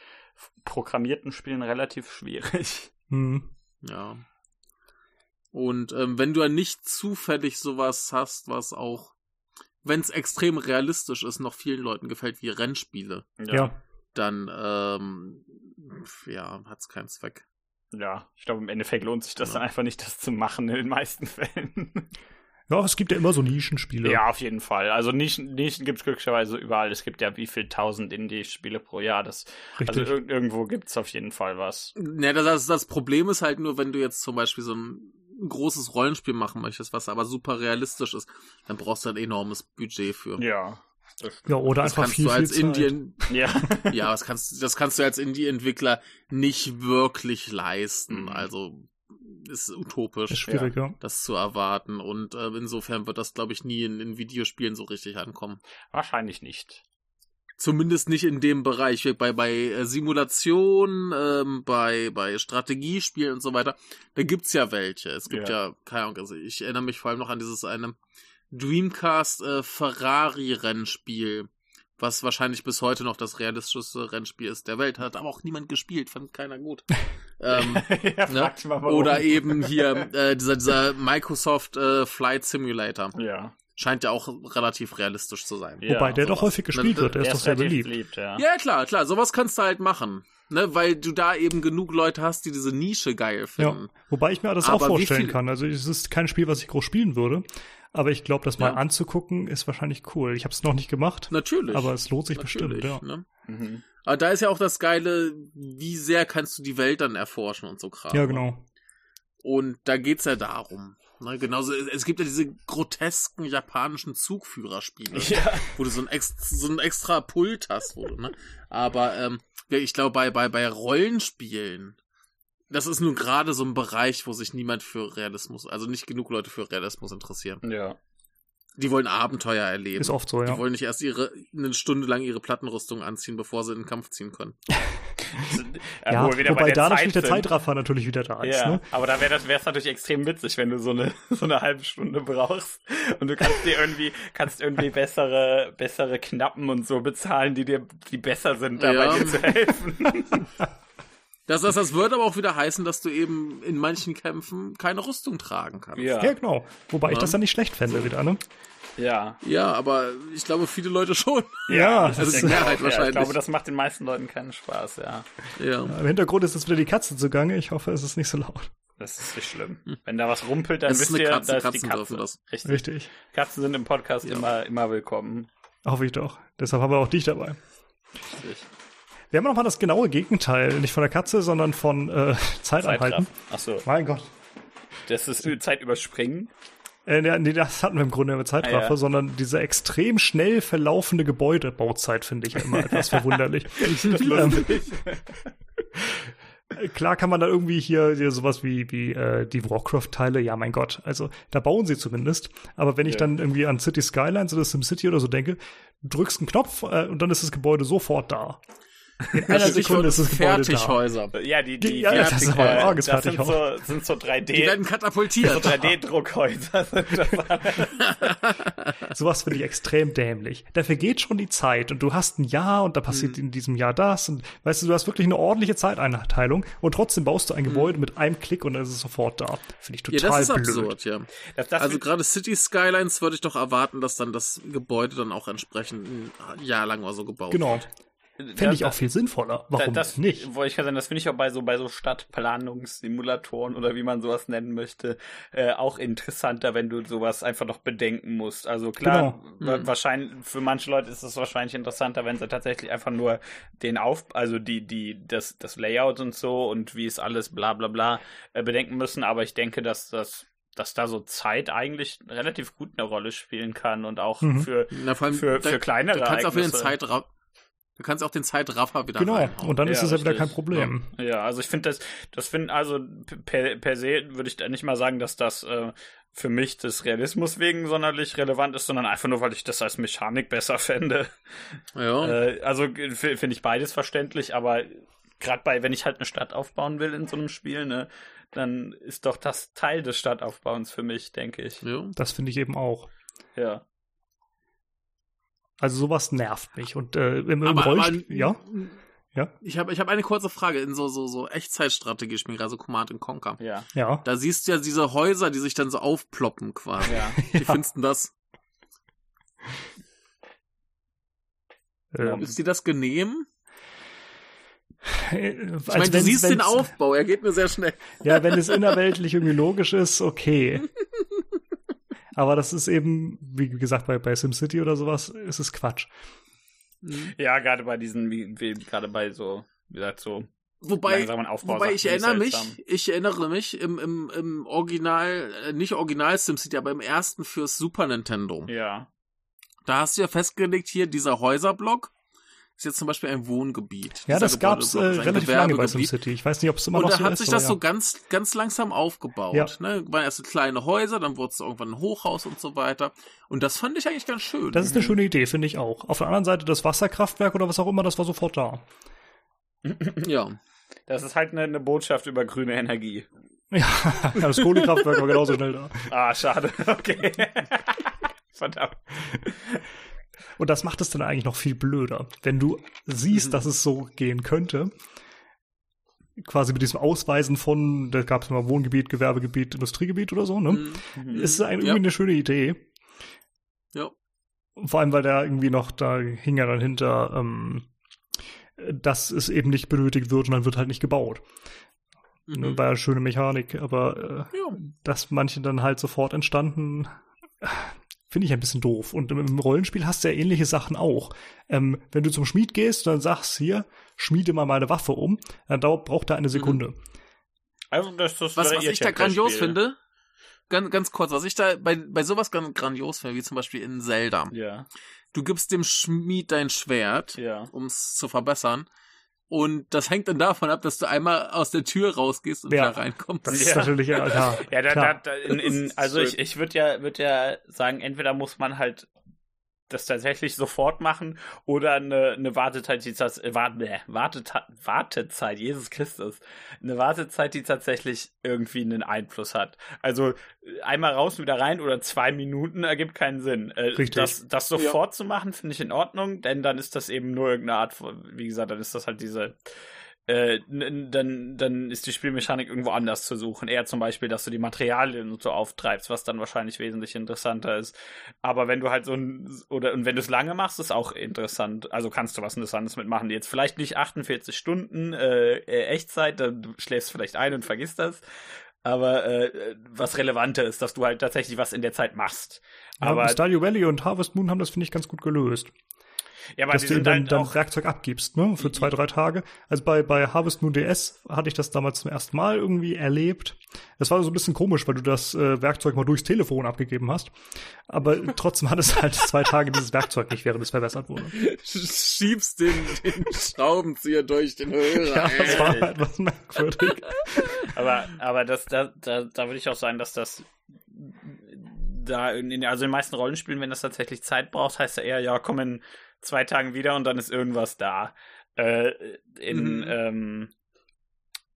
programmierten Spielen relativ schwierig. Mhm. Ja. Und ähm, wenn du ja nicht zufällig sowas hast, was auch, wenn es extrem realistisch ist, noch vielen Leuten gefällt, wie Rennspiele, ja. dann ähm, ja, hat's keinen Zweck. Ja, ich glaube, im Endeffekt lohnt sich das ja. dann einfach nicht, das zu machen in den meisten Fällen. Ja, es gibt ja immer so Nischenspiele. Ja, auf jeden Fall. Also Nischen, Nischen gibt es glücklicherweise überall. Es gibt ja wie viel tausend Indie-Spiele pro Jahr. Das, also ir irgendwo gibt es auf jeden Fall was. Ja, das, das Problem ist halt nur, wenn du jetzt zum Beispiel so ein großes Rollenspiel machen möchtest, was aber super realistisch ist, dann brauchst du ein enormes Budget für. Ja. Ja, oder das einfach kannst viel, du als Indien, ja, ja, das kannst, das kannst du als Indie-Entwickler nicht wirklich leisten. Mhm. Also ist utopisch, ist schwierig, ja. das zu erwarten. Und äh, insofern wird das, glaube ich, nie in, in Videospielen so richtig ankommen. Wahrscheinlich nicht. Zumindest nicht in dem Bereich. Bei, bei äh, Simulation, ähm, bei, bei Strategiespielen und so weiter, da gibt's ja welche. Es gibt ja, ja keine Ahnung, also ich erinnere mich vor allem noch an dieses eine Dreamcast äh, Ferrari-Rennspiel was wahrscheinlich bis heute noch das realistischste Rennspiel ist der Welt, hat aber auch niemand gespielt, fand keiner gut. ähm, ja, ne? Oder eben hier äh, dieser, dieser Microsoft äh, Flight Simulator. Ja. Scheint ja auch relativ realistisch zu sein. Ja, Wobei der sowas. doch häufig gespielt ne, wird, der, der ist doch sehr beliebt. beliebt ja. ja, klar, klar, sowas kannst du halt machen. Ne, weil du da eben genug Leute hast, die diese Nische geil finden. Ja, wobei ich mir das aber auch vorstellen kann. Also es ist kein Spiel, was ich groß spielen würde. Aber ich glaube, das mal ja. anzugucken ist wahrscheinlich cool. Ich habe es noch nicht gemacht. Natürlich. Aber es lohnt sich Natürlich, bestimmt, ja. Ne? Mhm. Aber da ist ja auch das Geile, wie sehr kannst du die Welt dann erforschen und so Kram. Ja, genau. Und da geht's ja darum. Ne, genauso, es gibt ja diese grotesken japanischen Zugführerspiele, ja. wo du so ein, extra, so ein extra Pult hast, wo du, ne? Aber ähm, ich glaube, bei, bei, bei Rollenspielen das ist nun gerade so ein Bereich, wo sich niemand für Realismus, also nicht genug Leute für Realismus interessieren. Ja. Die wollen Abenteuer erleben. Ist oft so, ja. Die wollen nicht erst ihre, eine Stunde lang ihre Plattenrüstung anziehen, bevor sie in den Kampf ziehen können. ja, ja wobei da natürlich der Zeitraffer natürlich wieder da ist. Ja, ne? aber da wäre es natürlich extrem witzig, wenn du so eine, so eine halbe Stunde brauchst und du kannst dir irgendwie, kannst irgendwie bessere, bessere Knappen und so bezahlen, die dir, die besser sind, dabei ja. dir zu helfen. Das, das, das wird aber auch wieder heißen, dass du eben in manchen Kämpfen keine Rüstung tragen kannst. Ja, ja genau. Wobei ja. ich das dann nicht schlecht fände wieder, ne? Ja. Ja, aber ich glaube, viele Leute schon. Ja, das ist die Mehrheit wahrscheinlich. ich glaube, das macht den meisten Leuten keinen Spaß, ja. Ja. Im Hintergrund ist jetzt wieder die Katze zugange. Ich hoffe, es ist nicht so laut. Das ist nicht schlimm. Wenn da was rumpelt, dann wisst ihr, Katze, da ist Katzen die Katze. Das. Richtig. Richtig. Katzen sind im Podcast ja. immer, immer willkommen. Hoffe ich doch. Deshalb haben wir auch dich dabei. Richtig. Wir haben noch mal das genaue Gegenteil, nicht von der Katze, sondern von äh, Zeitanhalten. Ach so. Mein Gott. Das ist Zeit überspringen. Äh, nee, das hatten wir im Grunde mit Zeitraffer, ah, ja. sondern diese extrem schnell verlaufende Gebäudebauzeit finde ich ja immer etwas verwunderlich. ähm, Klar kann man da irgendwie hier, hier sowas wie, wie äh, die Warcraft-Teile, ja mein Gott, also da bauen sie zumindest. Aber wenn ich ja. dann irgendwie an City Skylines oder SimCity oder so denke, drückst einen Knopf äh, und dann ist das Gebäude sofort da. In einer Sekunde ist das Gebäude Fertighäuser. da. Ja, die, die, Ja, die, das ist die, aber arges das sind so, sind so 3D, Die werden so katapultiert. 3D-Druckhäuser. sind das. Sowas finde ich extrem dämlich. Da vergeht schon die Zeit und du hast ein Jahr und da passiert Mhm. in diesem Jahr das und weißt du, du hast wirklich eine ordentliche Zeiteinteilung und trotzdem baust du ein Gebäude mit einem Klick und dann ist es sofort da. Finde ich Mhm. ja, total das ist blöd. absurd, ja. Das, das Also gerade City Skylines würde ich doch erwarten, dass dann das Gebäude dann auch entsprechend ein Jahr lang oder so gebaut Genau. wird. Finde ich auch viel sinnvoller. Warum das nicht? Wollte ich gerade sagen, das finde ich auch bei so bei so Stadtplanungssimulatoren oder wie man sowas nennen möchte, äh, auch interessanter, wenn du sowas einfach noch bedenken musst. Also klar, Genau. Mhm. wahrscheinlich für manche Leute ist es wahrscheinlich interessanter, wenn sie tatsächlich einfach nur den Auf, also die die das das Layout und so und wie es alles bla bla bla äh, bedenken müssen. Aber ich denke, dass das dass da so Zeit eigentlich relativ gut eine Rolle spielen kann und auch Mhm. für Na, vor allem, für, da- für kleinere Du kannst auch wieder den Ereignisse. Du kannst auch den Zeitraffer wieder Genau. reinhauen. Und dann ist Ja, es ja wieder kein Problem. Ja, also ich finde das, das finde also per, per se würde ich da nicht mal sagen, dass das äh, für mich des Realismus wegen sonderlich relevant ist, sondern einfach nur, weil ich das als Mechanik besser fände. ja. Äh, also finde ich beides verständlich, aber gerade bei, wenn ich halt eine Stadt aufbauen will in so einem Spiel, ne, dann ist doch das Teil des Stadtaufbauens für mich, denke ich. ja. Das finde ich eben auch. Ja. Also sowas nervt mich. Und äh, im, im Aber, Rollenspiel, aber, ja, ja, Ich habe ich hab eine kurze Frage in so, so, so Echtzeitstrategie-Spielen, also Command Conquer. Ja. ja. Da siehst du ja diese Häuser, die sich dann so aufploppen quasi. Ja. Wie findest du das? Ähm, Ist dir das genehm? äh, Ich also meine, du siehst den Aufbau, er geht mir sehr schnell. Ja, wenn es innerweltlich irgendwie logisch ist, okay. Aber das ist eben, wie gesagt, bei, bei SimCity oder sowas, ist es Quatsch. Ja, gerade bei diesen, wie, wie gerade bei so, wie gesagt, so Wobei, wobei ich erinnere mich, ich erinnere mich im, im, im Original, äh, nicht Original SimCity, aber im ersten fürs Super Nintendo. Ja. Da hast du ja festgelegt, hier dieser Häuserblock ist jetzt zum Beispiel ein Wohngebiet. Ja, das äh, Gebäudeblock ist ein relativ lange bei. SimCity. Ich weiß nicht, ob es immer Und noch da so hat ist. sich aber das ja. so ganz, ganz langsam aufgebaut. Ja. Ne? Waren erst kleine Häuser, dann wurde es irgendwann ein Hochhaus und so weiter. Und das fand ich eigentlich ganz schön. Das ist eine schöne Idee, finde ich auch. Auf der anderen Seite das Wasserkraftwerk oder was auch immer, das war sofort da. ja. Das ist halt eine, eine Botschaft über grüne Energie. Ja, das Kohlekraftwerk war genauso schnell da. Ah, schade. Okay. Verdammt. Und das macht es dann eigentlich noch viel blöder. Wenn du siehst, Mhm. dass es so gehen könnte, quasi mit diesem Ausweisen von, da gab es mal Wohngebiet, Gewerbegebiet, Industriegebiet oder so, ne? Mhm. Ist ein, irgendwie Ja. eine schöne Idee. Ja. Vor allem, weil da irgendwie noch, da hing ja dann hinter, ähm, dass es eben nicht benötigt wird und dann wird halt nicht gebaut. Ne, Mhm. War ja eine schöne Mechanik, aber äh, Ja. dass manche dann halt sofort entstanden, finde ich ein bisschen doof. Und im, Rollenspiel hast du ja ähnliche Sachen auch. Ähm, wenn du zum Schmied gehst und dann sagst, hier, schmiede mal meine Waffe um, dann dauert, braucht er eine Sekunde. Also, das, das Was, was ich da grandios Spiel. finde, ganz, ganz kurz, was ich da bei, bei sowas ganz grandios finde, wie zum Beispiel in Zelda. Ja, Du gibst dem Schmied dein Schwert, ja. um es zu verbessern. Und das hängt dann davon ab, dass du einmal aus der Tür rausgehst und Ja. wieder reinkommst. Das ist Ja. natürlich, ja, klar. Ja, da, da, da in, Das in, ist also ich, ich würde ja, würd ja sagen, entweder muss man halt das tatsächlich sofort machen oder eine, eine Wartezeit, die äh, warte, Warteta Wartezeit, Jesus Christus, eine Wartezeit, die tatsächlich irgendwie einen Einfluss hat. Also äh, einmal raus und wieder rein oder zwei Minuten ergibt keinen Sinn. Äh, Richtig. Das, das sofort zu machen, finde ich in Ordnung, denn dann ist das eben nur irgendeine Art von, wie gesagt, dann ist das halt diese äh, dann, dann ist die Spielmechanik irgendwo anders zu suchen. Eher zum Beispiel, dass du die Materialien und so auftreibst, was dann wahrscheinlich wesentlich interessanter ist. Aber wenn du halt so ein, oder, und wenn du es lange machst, ist auch interessant. Also kannst du was Interessantes mitmachen. Jetzt vielleicht nicht 48 Stunden äh, äh, Echtzeit, dann du schläfst vielleicht ein und vergisst das. Aber äh, was relevanter ist, dass du halt tatsächlich was in der Zeit machst. Aber Aber, Stardew Valley und Harvest Moon haben das, finde ich, ganz gut gelöst. Ja, aber dass du ihm sind dann, halt dann auch, Werkzeug abgibst, ne? Für zwei, drei Tage. Also bei, bei Harvest Moon DS hatte ich das damals zum ersten Mal irgendwie erlebt. Es war so ein bisschen komisch, weil du das äh, Werkzeug mal durchs Telefon abgegeben hast. Aber trotzdem hat es halt zwei Tage dieses Werkzeug nicht, während es verbessert wurde. Schiebst den, den Schraubenzieher durch den Hörer. Ja, das war etwas merkwürdig. Aber, aber das, da, da, da würde ich auch sagen, dass das da in, also in den meisten Rollenspielen, wenn das tatsächlich Zeit braucht, heißt ja eher, ja, komm in zwei Tagen wieder und dann ist irgendwas da. Äh, in, Mhm. ähm,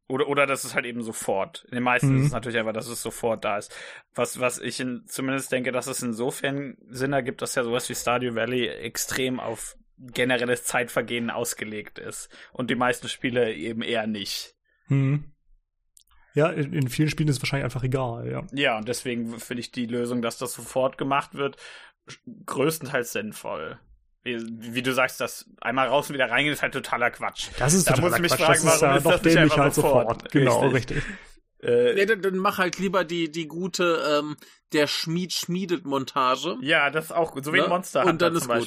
oder, oder das ist halt eben sofort. In den meisten Mhm. ist es natürlich einfach, dass es sofort da ist. Was, was ich in, zumindest denke, dass es insofern Sinn ergibt, dass ja sowas wie Stardew Valley extrem auf generelles Zeitvergehen ausgelegt ist. Und die meisten Spiele eben eher nicht. Hm. Ja, in, in vielen Spielen ist es wahrscheinlich einfach egal, ja. Ja, und deswegen finde ich die Lösung, dass das sofort gemacht wird, größtenteils sinnvoll. Wie, wie du sagst, das einmal raus und wieder reingehen ist halt totaler Quatsch. Das ist Da totaler muss ich mich Quatsch. fragen, das ist warum ist das nicht als sofort. sofort? Genau, Richtig. richtig. Äh, Nee, dann, dann mach halt lieber die, die gute ähm, Der Schmied schmiedet Montage. ja, das ist auch gut. So wie Ne? ein Monster Und dann ist zum gut.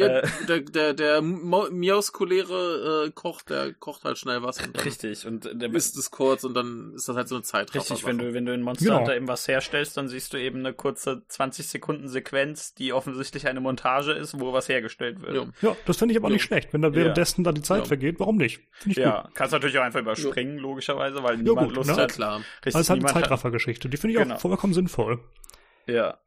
Ja, Äh. der, der, der Miauskulere äh, kocht, der kocht halt schnell was und dann Richtig. Und der isst es kurz und dann ist das halt so eine Zeitraffer. Richtig, wenn du, wenn du in Monster Genau. Hunter eben was herstellst, dann siehst du eben eine kurze 20 Sekunden Sequenz, die offensichtlich eine Montage ist, wo was hergestellt wird. Ja. Ja, das finde ich aber Ja. nicht schlecht. Wenn da währenddessen dann die Zeit Ja. vergeht, warum nicht? Ja, gut. kannst natürlich auch einfach überspringen, logischerweise, weil niemand gut, Lust ne? Ja, hat. klar. Richtig, Also es hat eine niemand hat- Zeitraffergeschichte. Die finde ich Genau. auch vollkommen sinnvoll. Ja,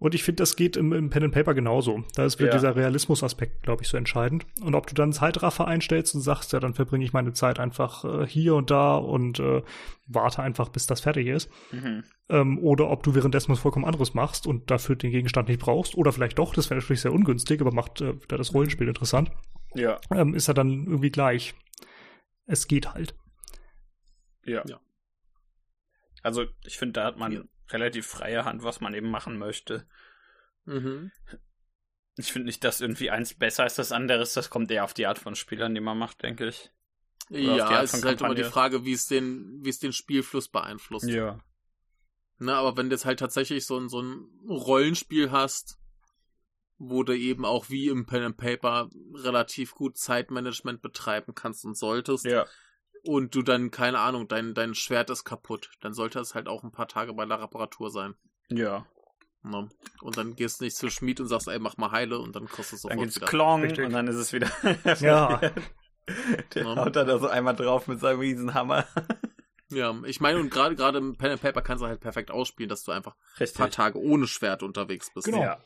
Und ich finde, das geht im, im Pen and Paper genauso. Da ist wieder Ja. dieser Realismusaspekt, glaube ich, so entscheidend. Und ob du dann Zeitraffer einstellst und sagst, ja, dann verbringe ich meine Zeit einfach äh, hier und da und äh, warte einfach, bis das fertig ist. mhm. Ähm, oder ob du währenddessen was vollkommen anderes machst und dafür den Gegenstand nicht brauchst. Oder vielleicht doch, das wäre natürlich sehr ungünstig, aber macht äh, wieder das Rollenspiel interessant. ja, Ähm, ist er dann irgendwie gleich. Es geht halt. ja. Ja. Also, ich finde, da hat man Ja. Relativ freie Hand, was man eben machen möchte. Mhm. Ich finde nicht, dass irgendwie eins besser ist als das andere. Das kommt eher auf die Art von Spielern, die man macht, denke ich. Oder Ja, es ist halt immer die. Frage, wie es den, wie es den Spielfluss beeinflusst. Ja. Ne, aber wenn du jetzt halt tatsächlich so ein, so ein Rollenspiel hast, wo du eben auch wie im Pen and Paper relativ gut Zeitmanagement betreiben kannst und solltest, Ja. Und du dann, keine Ahnung, dein, dein Schwert ist kaputt, dann sollte es halt auch ein paar Tage bei der Reparatur sein. Ja. Ne? Und dann gehst du nicht zum Schmied und sagst, ey, mach mal heile und dann kostet es Dann sofort geht's wieder. klong Richtig. und dann ist es wieder. Ja. Der Ja. haut da so einmal drauf mit seinem Riesenhammer. Ja, ich meine, und gerade gerade im Pen and Paper kannst du halt perfekt ausspielen, dass du einfach ein paar Tage ohne Schwert unterwegs bist. Genau. Ja.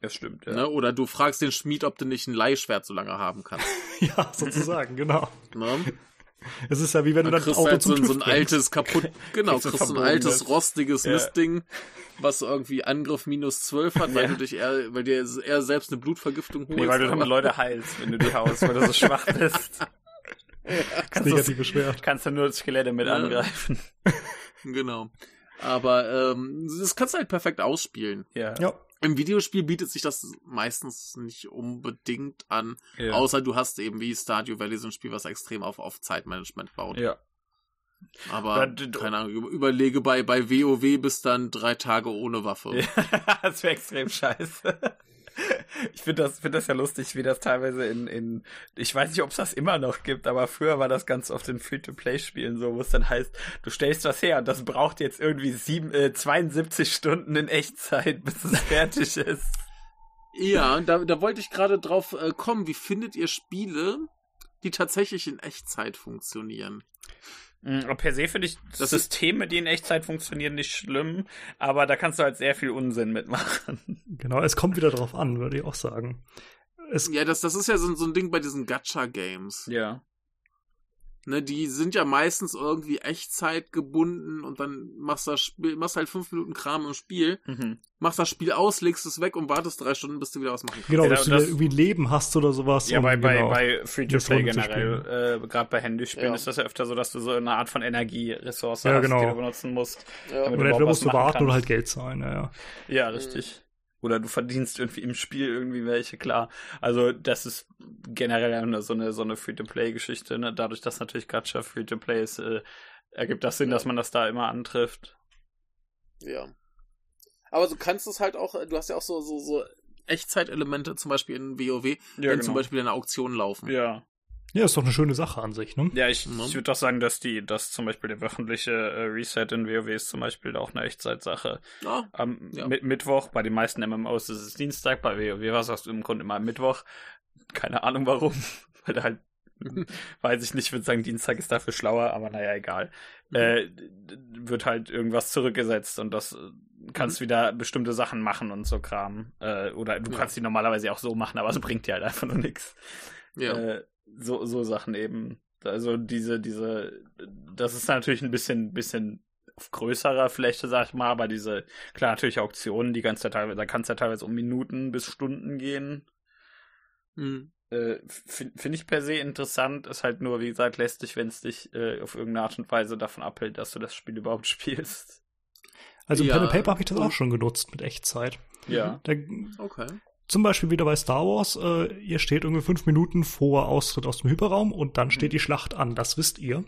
Das stimmt, ja. Ne? Oder du fragst den Schmied, ob du nicht ein Leihschwert so lange haben kannst. ja, sozusagen, genau. Ne? Es ist ja wie wenn du Dann du Auto halt so, so ein altes kaputt, genau, Kriegst du kriegst du ein altes rostiges Ja. Mistding, was irgendwie Angriff minus 12 hat, weil Ja. du dich eher, weil dir eher selbst eine Blutvergiftung holst. Nee, weil du damit Leute heilst, wenn du die haust, weil du so schwach bist. Das kannst, du, negative Schwert. kannst du nur Skelette mit Ja. angreifen. Genau. Aber ähm, das kannst du halt perfekt ausspielen. Ja. Ja, Im Videospiel bietet sich das meistens nicht unbedingt an, Ja. außer du hast eben wie Stardew Valley so ein Spiel, was extrem auf, auf Zeitmanagement baut. ja. Aber, Ja, keine Ahnung, über- überlege bei, bei WoW bis dann drei Tage ohne Waffe. das wäre extrem scheiße. Ich finde das, find das ja lustig, wie das teilweise in, in ich weiß nicht, ob es das immer noch gibt, aber früher war das ganz oft in Free-to-Play-Spielen so, wo es dann heißt, du stellst was her und das braucht jetzt irgendwie sieben, äh, 72 Stunden in Echtzeit, bis es fertig ist. Ja, da, da wollte ich gerade drauf äh, kommen. Wie findet ihr Spiele, die tatsächlich in Echtzeit funktionieren? Aber Per se finde ich Das Systeme, die in Echtzeit funktionieren, nicht schlimm, aber da kannst du halt sehr viel Unsinn mitmachen. genau. Es kommt wieder drauf an, würde ich auch sagen. Es, Ja, das, das ist ja so, so ein Ding bei diesen Gacha-Games. Ja. Ne, die sind ja meistens irgendwie Echtzeit gebunden und dann machst du das Spiel, machst halt fünf Minuten Kram im Spiel, Mhm. machst das Spiel aus, legst es weg und wartest drei Stunden, bis du wieder was machen kannst. genau, Ja, dass du das- irgendwie ein Leben hast oder sowas. Ja, bei, bei, genau. bei Free-to-Play Missionen zu generell, äh, gerade bei Handyspielen Ja. ist das ja öfter so, dass du so eine Art von Energieressource Ja, hast, genau. die du benutzen musst. Ja. damit Und du musst du warten oder halt Geld zahlen, ja, ja. Ja, richtig. Oder du verdienst irgendwie im Spiel irgendwie welche, klar. Also das ist generell eine, so eine, so eine Free-to-Play-Geschichte. Ne? Dadurch, dass natürlich Gacha Free-to-Play ist, äh, ergibt das Sinn, dass man das da immer antrifft. Ja. Aber du kannst es halt auch, du hast ja auch so, so, so Echtzeitelemente, zum Beispiel in WoW, wenn zum Beispiel eine Auktion laufen. Ja. Ja, ist doch eine schöne Sache an sich, ne? Ja, ich, ich würde doch sagen, dass die, dass zum Beispiel der wöchentliche äh, Reset in WoW ist zum Beispiel auch eine Echtzeitsache. Ja, Am Ja. Mi- Mittwoch, bei den meisten MMOs ist es Dienstag, bei WoW war es im Grunde immer am Mittwoch. Keine Ahnung warum. Weil da halt, weiß ich nicht, ich würde sagen, Dienstag ist dafür schlauer, aber naja, egal. Äh, d- d- wird halt irgendwas zurückgesetzt und das äh, kannst wieder bestimmte Sachen machen und so Kram. Äh, oder du Ja. kannst die normalerweise auch so machen, aber es bringt dir halt einfach nur nichts. ja. Äh, so, so Sachen eben. Also diese, diese, das ist natürlich ein bisschen, bisschen auf größerer Fläche, sag ich mal, aber diese, klar, natürlich Auktionen, die ganze Zeit, da kann es ja teilweise um Minuten bis Stunden gehen. Mhm. Äh, Finde find ich per se interessant, ist halt nur, wie gesagt, lästig, wenn es dich äh, auf irgendeine Art und Weise davon abhält, dass du das Spiel überhaupt spielst. Also im ja. Pen and Paper habe ich das auch schon genutzt mit Echtzeit. Ja. Da, okay. Zum Beispiel wieder bei Star Wars, äh, ihr steht irgendwie fünf Minuten vor Austritt aus dem Hyperraum und dann steht die Schlacht an, das wisst ihr.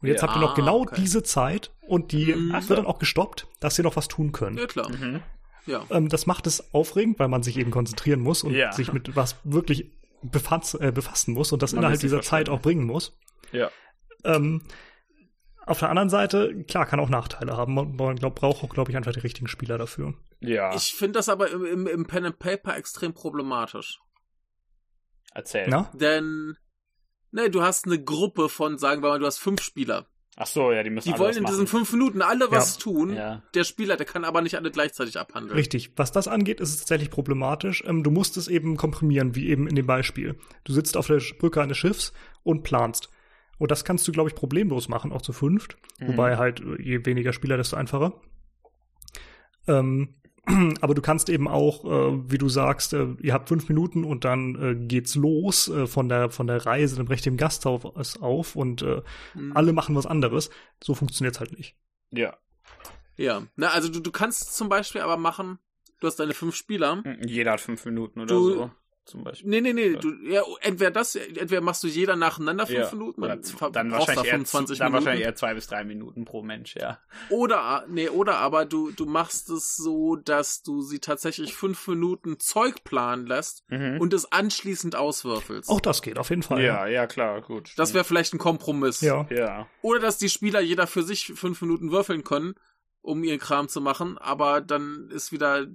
Und jetzt ja. habt ihr noch genau okay. diese Zeit und die mhm. wird dann auch gestoppt, dass ihr noch was tun könnt. Ja, klar. Mhm. Ja. Ähm, das macht es aufregend, weil man sich eben konzentrieren muss und ja. sich mit was wirklich befass, äh, befassen muss und das man innerhalb dieser Zeit auch bringen muss. Ja. Ähm, auf der anderen Seite, klar, kann auch Nachteile haben. Man glaub, braucht auch, glaube ich, einfach die richtigen Spieler dafür. Ja. Ich finde das aber im, im, im, Pen and Paper extrem problematisch. Erzähl. Na? Denn, ne, du hast eine Gruppe von, sagen wir mal, du hast fünf Spieler. Ach so, ja, die müssen Die wollen in diesen fünf Minuten alle was ja. tun. Ja. Der Spieler, der kann aber nicht alle gleichzeitig abhandeln. Richtig. Was das angeht, ist es tatsächlich problematisch. Ähm, du musst es eben komprimieren, wie eben in dem Beispiel. Du sitzt auf der Brücke eines Schiffs und planst. Und das kannst du, glaube ich, problemlos machen, auch zu fünft. Mhm. Wobei halt, je weniger Spieler, desto einfacher. Ähm, aber du kannst eben auch, äh, wie du sagst, äh, ihr habt fünf Minuten und dann äh, geht's los äh, von der von der Reise, dann brecht dem Gasthaus auf und äh, mhm. alle machen was anderes. So funktioniert's halt nicht. Ja. Ja, na also du, du kannst zum Beispiel aber machen, du hast deine fünf Spieler. Jeder hat fünf Minuten oder du, so zum Beispiel. Nee, nee, nee. Du, ja, entweder das, entweder machst du jeder nacheinander fünf ja. Minuten, oder dann wahrscheinlich, eher, dann Minuten. wahrscheinlich eher zwei bis drei Minuten pro Mensch, ja. Oder, nee, oder aber du, du machst es so, dass du sie tatsächlich fünf Minuten Zeug planen lässt mhm. und es anschließend auswürfelst. Auch das geht, auf jeden Fall. Ja, ja, klar, gut. Das wäre vielleicht ein Kompromiss. Ja. ja. Oder dass die Spieler jeder für sich fünf Minuten würfeln können, um ihren Kram zu machen, aber dann ist wieder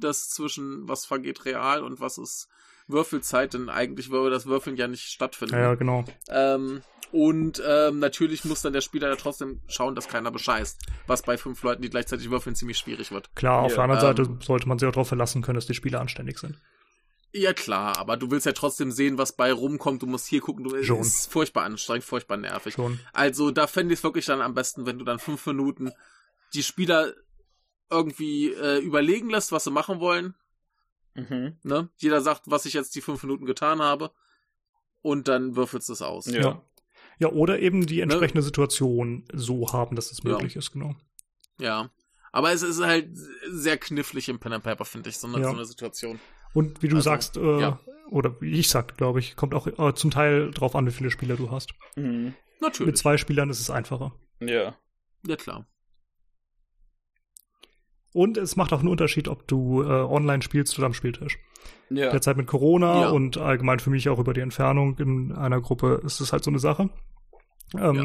das zwischen was vergeht real und was ist Würfelzeit, denn eigentlich würde das Würfeln ja nicht stattfinden. Ja, genau. Ähm, und ähm, natürlich muss dann der Spieler ja trotzdem schauen, dass keiner bescheißt. Was bei fünf Leuten, die gleichzeitig würfeln, ziemlich schwierig wird. Klar, auf ja, der anderen ähm, Seite sollte man sich auch darauf verlassen können, dass die Spieler anständig sind. Ja, klar, aber du willst ja trotzdem sehen, was bei rumkommt. Du musst hier gucken. Du, Schon. ist furchtbar anstrengend, furchtbar nervig. Schon. Also da fände ich es wirklich dann am besten, wenn du dann fünf Minuten die Spieler irgendwie äh, überlegen lässt, was sie machen wollen. Mhm. Ne? Jeder sagt, was ich jetzt die fünf Minuten getan habe. Und dann würfelst du es aus. Ja. Ja, oder eben die ne? entsprechende ne? Situation so haben, dass es möglich ja. ist, genau. Ja. Aber es ist halt sehr knifflig im Pen and Paper, finde ich, so eine, ja. so eine Situation. Und wie du also, sagst, äh, ja. oder wie ich sagte, glaube ich, kommt auch äh, zum Teil drauf an, wie viele Spieler du hast. Mhm. Natürlich. Mit zwei Spielern ist es einfacher. Ja. Ja, klar. Und es macht auch einen Unterschied, ob du äh, online spielst oder am Spieltisch. Ja. Derzeit mit Corona ja. und allgemein für mich auch über die Entfernung in einer Gruppe ist es halt so eine Sache. Ähm, ja.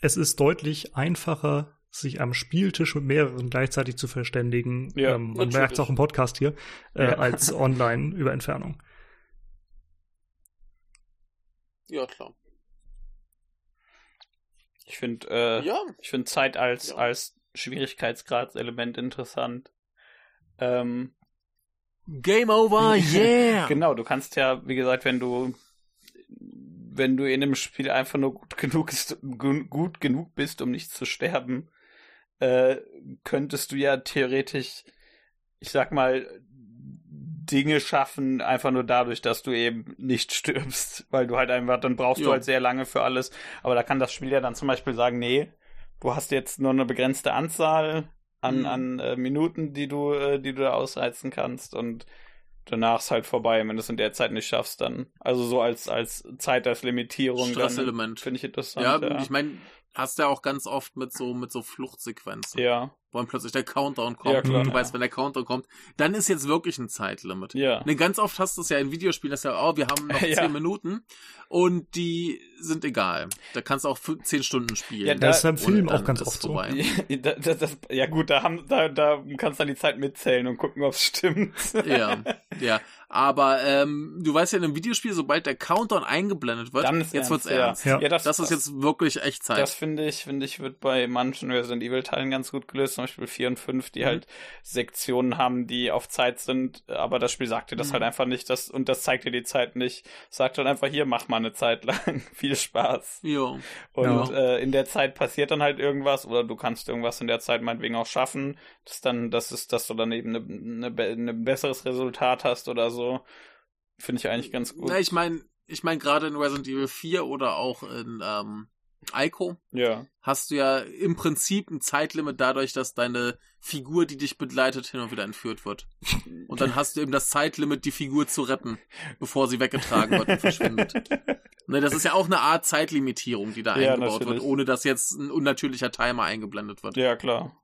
Es ist deutlich einfacher, sich am Spieltisch mit mehreren gleichzeitig zu verständigen. Ja, ähm, man merkt es auch im Podcast hier, äh, ja. als online über Entfernung. Ja, klar. Ich finde, äh, ja. ich finde Zeit als, ja. als Schwierigkeitsgradselement interessant. Ähm, Game over, yeah! genau, du kannst ja, wie gesagt, wenn du wenn du in einem Spiel einfach nur gut genug, ist, gut genug bist, um nicht zu sterben, äh, könntest du ja theoretisch, ich sag mal, Dinge schaffen, einfach nur dadurch, dass du eben nicht stirbst, weil du halt einfach, dann brauchst jo. du halt sehr lange für alles. Aber da kann das Spiel ja dann zum Beispiel sagen, nee, du hast jetzt nur eine begrenzte Anzahl an, mhm. an äh, Minuten, die du, äh, die du da ausreizen kannst und danach ist halt vorbei. Wenn du es in der Zeit nicht schaffst, dann. Also so als, als Zeit als Limitierung. Stresselement. Finde ich interessant. Ja, ja. ich meine, hast du ja auch ganz oft mit so, mit so Fluchtsequenzen. Ja wo dann plötzlich der Countdown kommt ja, klar, und du weißt, wenn der Countdown kommt, dann ist jetzt wirklich ein Zeitlimit. Ja. Ne, ganz oft hast du es ja in Videospielen, dass ja, oh, wir haben noch ja. zehn Minuten und die sind egal. Da kannst du auch zehn Stunden spielen. Ja, das ist im Film auch ganz oft so. Ja, das, das, ja gut, da, haben, da, da kannst du dann die Zeit mitzählen und gucken, ob es stimmt. Ja, ja. Aber ähm, du weißt ja in einem Videospiel, sobald der Countdown eingeblendet wird, dann ist jetzt wird's ernst. Ja. ja das, das, ist jetzt wirklich Echtzeit. Das finde ich, finde ich, wird bei manchen Resident Evil Teilen ganz gut gelöst. zum Beispiel 4 und 5, die mhm. halt Sektionen haben, die auf Zeit sind, aber das Spiel sagt dir das halt mhm. halt einfach nicht, das, und das zeigt dir die Zeit nicht. Sagt dann einfach, hier, mach mal eine Zeit lang. Viel Spaß. Jo. Und ja. äh, in der Zeit passiert dann halt irgendwas, oder du kannst irgendwas in der Zeit meinetwegen auch schaffen, das dann, das ist, dass du dann eben ein ne, ne, ne besseres Resultat hast oder so. Finde ich eigentlich ganz gut. Na, ich meine, ich meine, gerade in Resident Evil 4 oder auch in ähm, Ico ja. hast du ja im Prinzip ein Zeitlimit dadurch, dass deine Figur, die dich begleitet, hin und wieder entführt wird. Und dann hast du eben das Zeitlimit, die Figur zu retten, bevor sie weggetragen wird und verschwindet. Ne, das ist ja auch eine Art Zeitlimitierung, die da ja, eingebaut natürlich. wird, ohne dass jetzt ein unnatürlicher Timer eingeblendet wird. Ja, klar.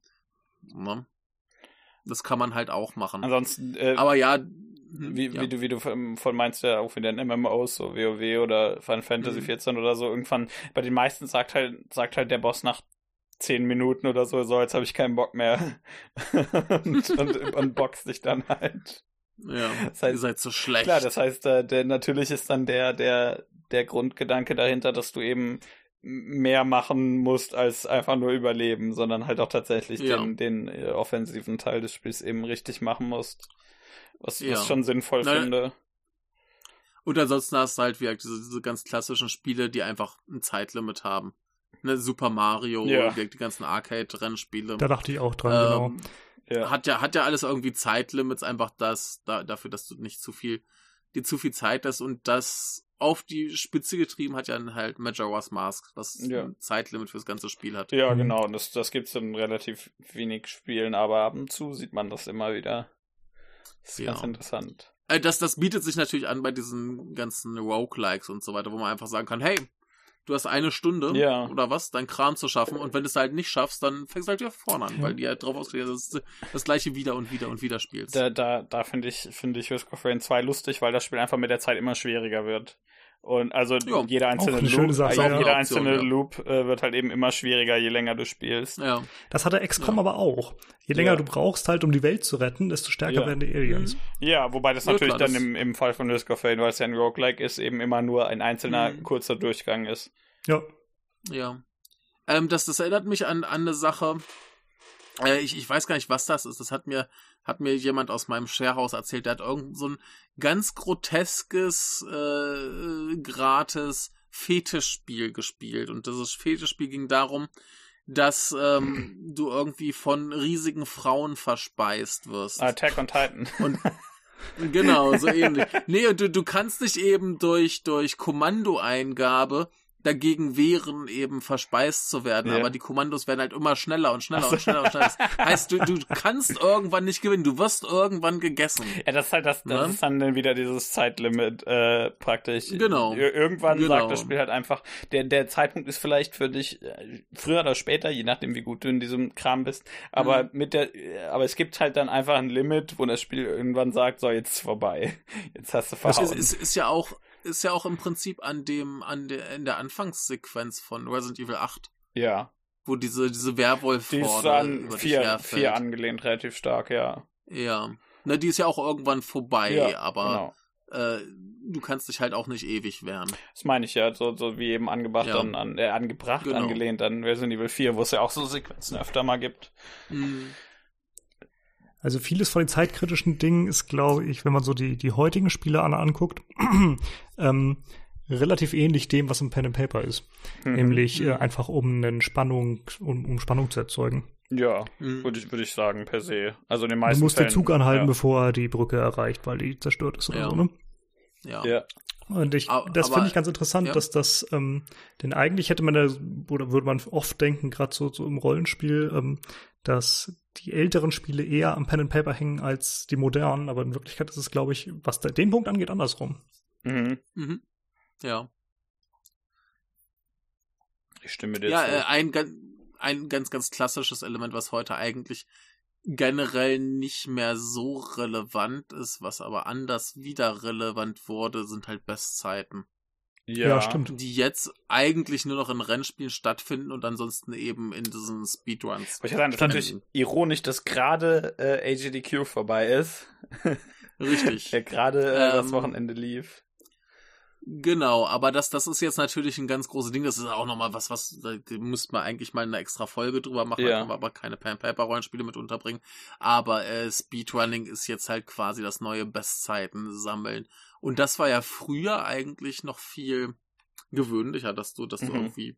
Ne? Das kann man halt auch machen. Ansonsten. Äh, Aber ja, wie, ja. wie du, wie du von meinst, ja auch wieder in MMOs, so WoW oder Final Fantasy mhm. 14 oder so, irgendwann, bei den meisten sagt halt, sagt halt der Boss nach zehn Minuten oder so, so, jetzt habe ich keinen Bock mehr. und, und, und boxt dich dann halt. Ja, das heißt, ihr seid so schlecht. Klar, das heißt, äh, der, natürlich ist dann der, der, der Grundgedanke dahinter, dass du eben mehr machen musst als einfach nur überleben, sondern halt auch tatsächlich ja. den, den äh, offensiven Teil des Spiels eben richtig machen musst. Was, ja. was schon sinnvoll Na, finde. Und ansonsten hast du halt wie diese, diese ganz klassischen Spiele, die einfach ein Zeitlimit haben. Ne, Super Mario, ja. die, die ganzen Arcade-Rennspiele. Da dachte ich auch dran, ähm, genau. Ja. Hat ja, hat ja alles irgendwie Zeitlimits, einfach das, da, dafür, dass du nicht zu viel, dir zu viel Zeit hast und das auf die Spitze getrieben hat ja halt Majora's Mask, was ja. ein Zeitlimit fürs ganze Spiel hat. Ja, genau, das, das gibt's in relativ wenig Spielen, aber ab und zu sieht man das immer wieder. Das ist ja. ganz interessant. Äh, das, das bietet sich natürlich an bei diesen ganzen Roguelikes und so weiter, wo man einfach sagen kann, hey, du hast eine Stunde ja. oder was, dein Kram zu schaffen und wenn du es halt nicht schaffst, dann fängst du halt wieder vorne an, weil die halt drauf ausgelegt dass du das gleiche wieder und wieder und wieder spielst. Da, da, da finde ich, finde ich Risk of Rain 2 lustig, weil das Spiel einfach mit der Zeit immer schwieriger wird. Und also jo, jeder einzelne Loop, Sache, ja. jeder einzelne Option, Loop äh, wird halt eben immer schwieriger, je länger du spielst. Ja. Das hatte XCOM ja. aber auch. Je länger du brauchst halt, um die Welt zu retten, desto stärker werden die Aliens. Mhm. Ja, wobei das natürlich klar, dann das im, im Fall von Risk of Rain, weil es ja ein Roguelike ist, eben immer nur ein einzelner mhm. kurzer Durchgang ist. Ja. Ja. Ähm, das, das erinnert mich an, an eine Sache, äh, ich, ich weiß gar nicht, was das ist. Das hat mir, hat mir jemand aus meinem Sharehouse erzählt. Der hat irgend so ein ganz groteskes, äh, gratis Fetischspiel gespielt. Und dieses Fetischspiel ging darum, dass ähm, du irgendwie von riesigen Frauen verspeist wirst. Attack on Titan. Und genau, so ähnlich. Nee, und du, du kannst dich eben durch, durch Kommandoeingabe dagegen wehren, eben verspeist zu werden. Ja. Aber die Kommandos werden halt immer schneller und schneller so. und schneller und schneller. Das heißt, du, du kannst irgendwann nicht gewinnen. Du wirst irgendwann gegessen. Ja, das ist halt das, das ja? ist dann wieder dieses Zeitlimit äh, praktisch. Genau. Irgendwann genau. sagt das Spiel halt einfach, der, der Zeitpunkt ist vielleicht für dich äh, früher oder später, je nachdem wie gut du in diesem Kram bist. Aber mhm. mit der, aber es gibt halt dann einfach ein Limit, wo das Spiel irgendwann sagt, so jetzt ist vorbei. Jetzt hast du verhauen. Das ist, ist, ist ja auch ist ja auch im Prinzip an dem, an der, in der Anfangssequenz von Resident Evil 8. Ja. Wo diese, diese werwolf die ist an vier, vier angelehnt, relativ stark, ja. Ja. Na, die ist ja auch irgendwann vorbei, ja, aber genau. äh, du kannst dich halt auch nicht ewig wehren. Das meine ich ja, so, so wie eben angebracht ja. an, äh, angebracht, genau. angelehnt an Resident Evil 4, wo es ja auch so Sequenzen öfter mal gibt. Mhm. Also vieles von den zeitkritischen Dingen ist, glaube ich, wenn man so die, die heutigen Spiele an, anguckt, ähm, relativ ähnlich dem, was im Pen and Paper ist. Mhm. Nämlich äh, einfach um eine Spannung, um, um Spannung zu erzeugen. Ja, mhm. würde ich, würd ich sagen, per se. Also in den meisten Du musst Fällen, den Zug anhalten, ja. bevor er die Brücke erreicht, weil die zerstört ist oder ja. so, ne? Ja. ja. Und ich, das finde ich ganz interessant, ja. dass das, ähm, denn eigentlich hätte man da, oder würde man oft denken, gerade so, so im Rollenspiel, ähm, dass die älteren Spiele eher am Pen and Paper hängen als die modernen, aber in Wirklichkeit ist es, glaube ich, was da, den Punkt angeht, andersrum. Mhm. Mhm. Ja. Ich stimme dir ja, zu. Ja, äh, ein, ein ganz, ganz klassisches Element, was heute eigentlich generell nicht mehr so relevant ist, was aber anders wieder relevant wurde, sind halt Bestzeiten. Ja, ja, stimmt. Die jetzt eigentlich nur noch in Rennspielen stattfinden und ansonsten eben in diesen Speedruns. Ich sagen, das ist natürlich ironisch, dass gerade äh, AGDQ vorbei ist. Richtig. Der gerade äh, ähm, das Wochenende lief. Genau, aber das, das ist jetzt natürlich ein ganz großes Ding. Das ist auch nochmal was, was, da müsste man eigentlich mal eine extra Folge drüber machen. Ja. Da können wir aber keine Pen-Paper-Rollenspiele mit unterbringen. Aber äh, Speedrunning ist jetzt halt quasi das neue Bestzeiten sammeln. Und das war ja früher eigentlich noch viel gewöhnlicher, dass du, dass du Mhm. irgendwie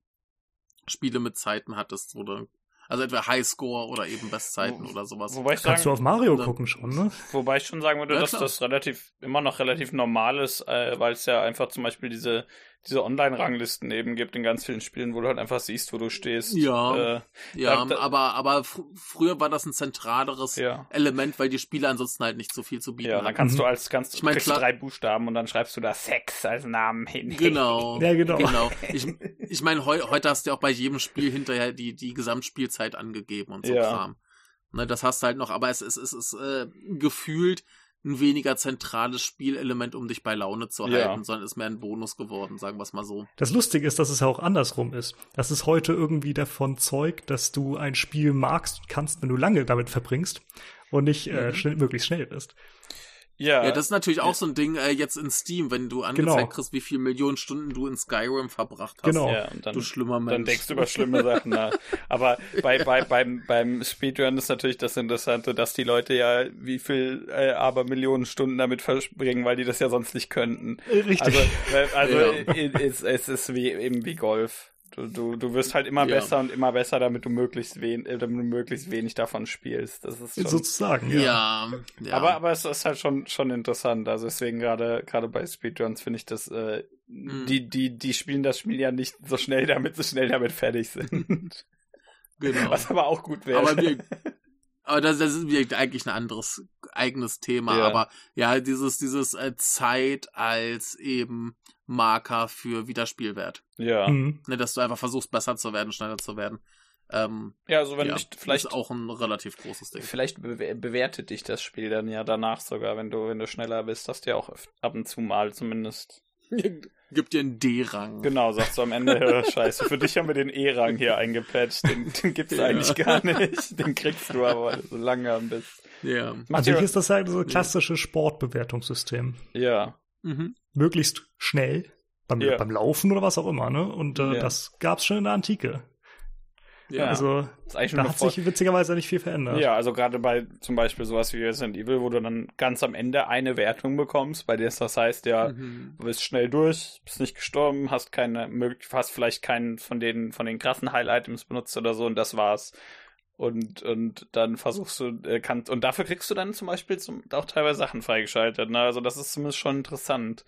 Spiele mit Zeiten hattest, wo du, also entweder Highscore oder eben Bestzeiten Wo- oder sowas. Wobei ich, Kannst du sagen, auf Mario gucken schon, ne? wobei ich schon sagen würde, Ja, dass klar. das relativ immer noch relativ normal ist, äh, weil es ja einfach zum Beispiel diese, diese Online-Ranglisten eben gibt in ganz vielen Spielen, wo du halt einfach siehst, wo du stehst. Ja. Äh, Ja, Da- aber, aber fr früher war das ein zentraleres ja. Element, weil die Spiele ansonsten halt nicht so viel zu bieten Ja, dann kannst Mhm. du als kannst du Ich mein, klar- drei Buchstaben und dann schreibst du da Sex als Namen hin. Genau. Ja, genau. genau. Ich, ich meine, heu, heute hast du ja auch bei jedem Spiel hinterher die, die Gesamtspielzeit angegeben und so Ja. Kram. Ne, das hast du halt noch, aber es ist, es ist äh, gefühlt ein weniger zentrales Spielelement, um dich bei Laune zu Ja. halten, sondern ist mehr ein Bonus geworden, sagen wir es mal so. Das Lustige ist, dass es ja auch andersrum ist. Das ist heute irgendwie davon Zeug, dass du ein Spiel magst und kannst, wenn du lange damit verbringst und nicht äh, Mhm. schnell, möglichst schnell bist. Ja, Ja, das ist natürlich auch so ein Ding äh, jetzt in Steam, wenn du angezeigt Genau. kriegst, wie viele Millionen Stunden du in Skyrim verbracht hast. Genau. ja, und dann, Du schlimmer Mensch. dann denkst du über schlimme Sachen nach. Aber bei, bei, beim, beim Speedrun ist natürlich das Interessante, dass die Leute ja wie viel äh, aber Millionen Stunden damit verbringen, weil die das ja sonst nicht könnten. Richtig. Also, weil- also Ja. es, es ist wie eben wie Golf. Du, du, du wirst halt immer Ja. besser und immer besser, damit du möglichst wen, äh, damit du möglichst wenig davon spielst. Das ist schon, Sozusagen, ja. ja, ja. aber, aber es ist halt schon, schon interessant. Also deswegen gerade, gerade bei Speedruns finde ich das, äh, Mhm. die, die, die spielen das Spiel ja nicht so schnell, damit sie schnell damit fertig sind. genau. Was aber auch gut wäre. Aber wir, aber das, das ist eigentlich ein anderes eigenes Thema. Ja. Aber ja, dieses, dieses äh, Zeit als eben Marker für Wiederspielwert. ja. Mhm. Ne, dass du einfach versuchst, besser zu werden, schneller zu werden. Ähm, Ja, also wenn ja, ich, vielleicht, ist auch ein relativ großes Ding. vielleicht bewer- bewertet dich das Spiel dann ja danach sogar, wenn du, wenn du schneller bist, hast du ja auch ab und zu mal zumindest. Gibt dir einen D-Rang. Genau, sagst du am Ende, scheiße, für dich haben wir den E-Rang hier eingepatcht, den, den gibt's Ja. eigentlich gar nicht. Den kriegst du aber, weil du so lange bist. Ja. Macht Also hier ist das halt so ein klassisches Sportbewertungssystem. ja. Mhm. Möglichst schnell, beim, Ja. beim Laufen oder was auch immer, ne? Und äh, Ja. das gab's schon in der Antike. Ja. Also Das ist eigentlich da hat sich witzigerweise nicht viel verändert. Ja, also gerade bei zum Beispiel sowas wie Resident Evil, wo du dann ganz am Ende eine Wertung bekommst, bei der es das heißt, ja, Mhm. du bist schnell durch, bist nicht gestorben, hast keine hast vielleicht keinen von den von den krassen Heil-Items benutzt oder so und das war's. Und, und dann versuchst du, äh, kannst, und dafür kriegst du dann zum Beispiel zum, auch teilweise Sachen freigeschaltet. Ne? Also das ist zumindest schon interessant.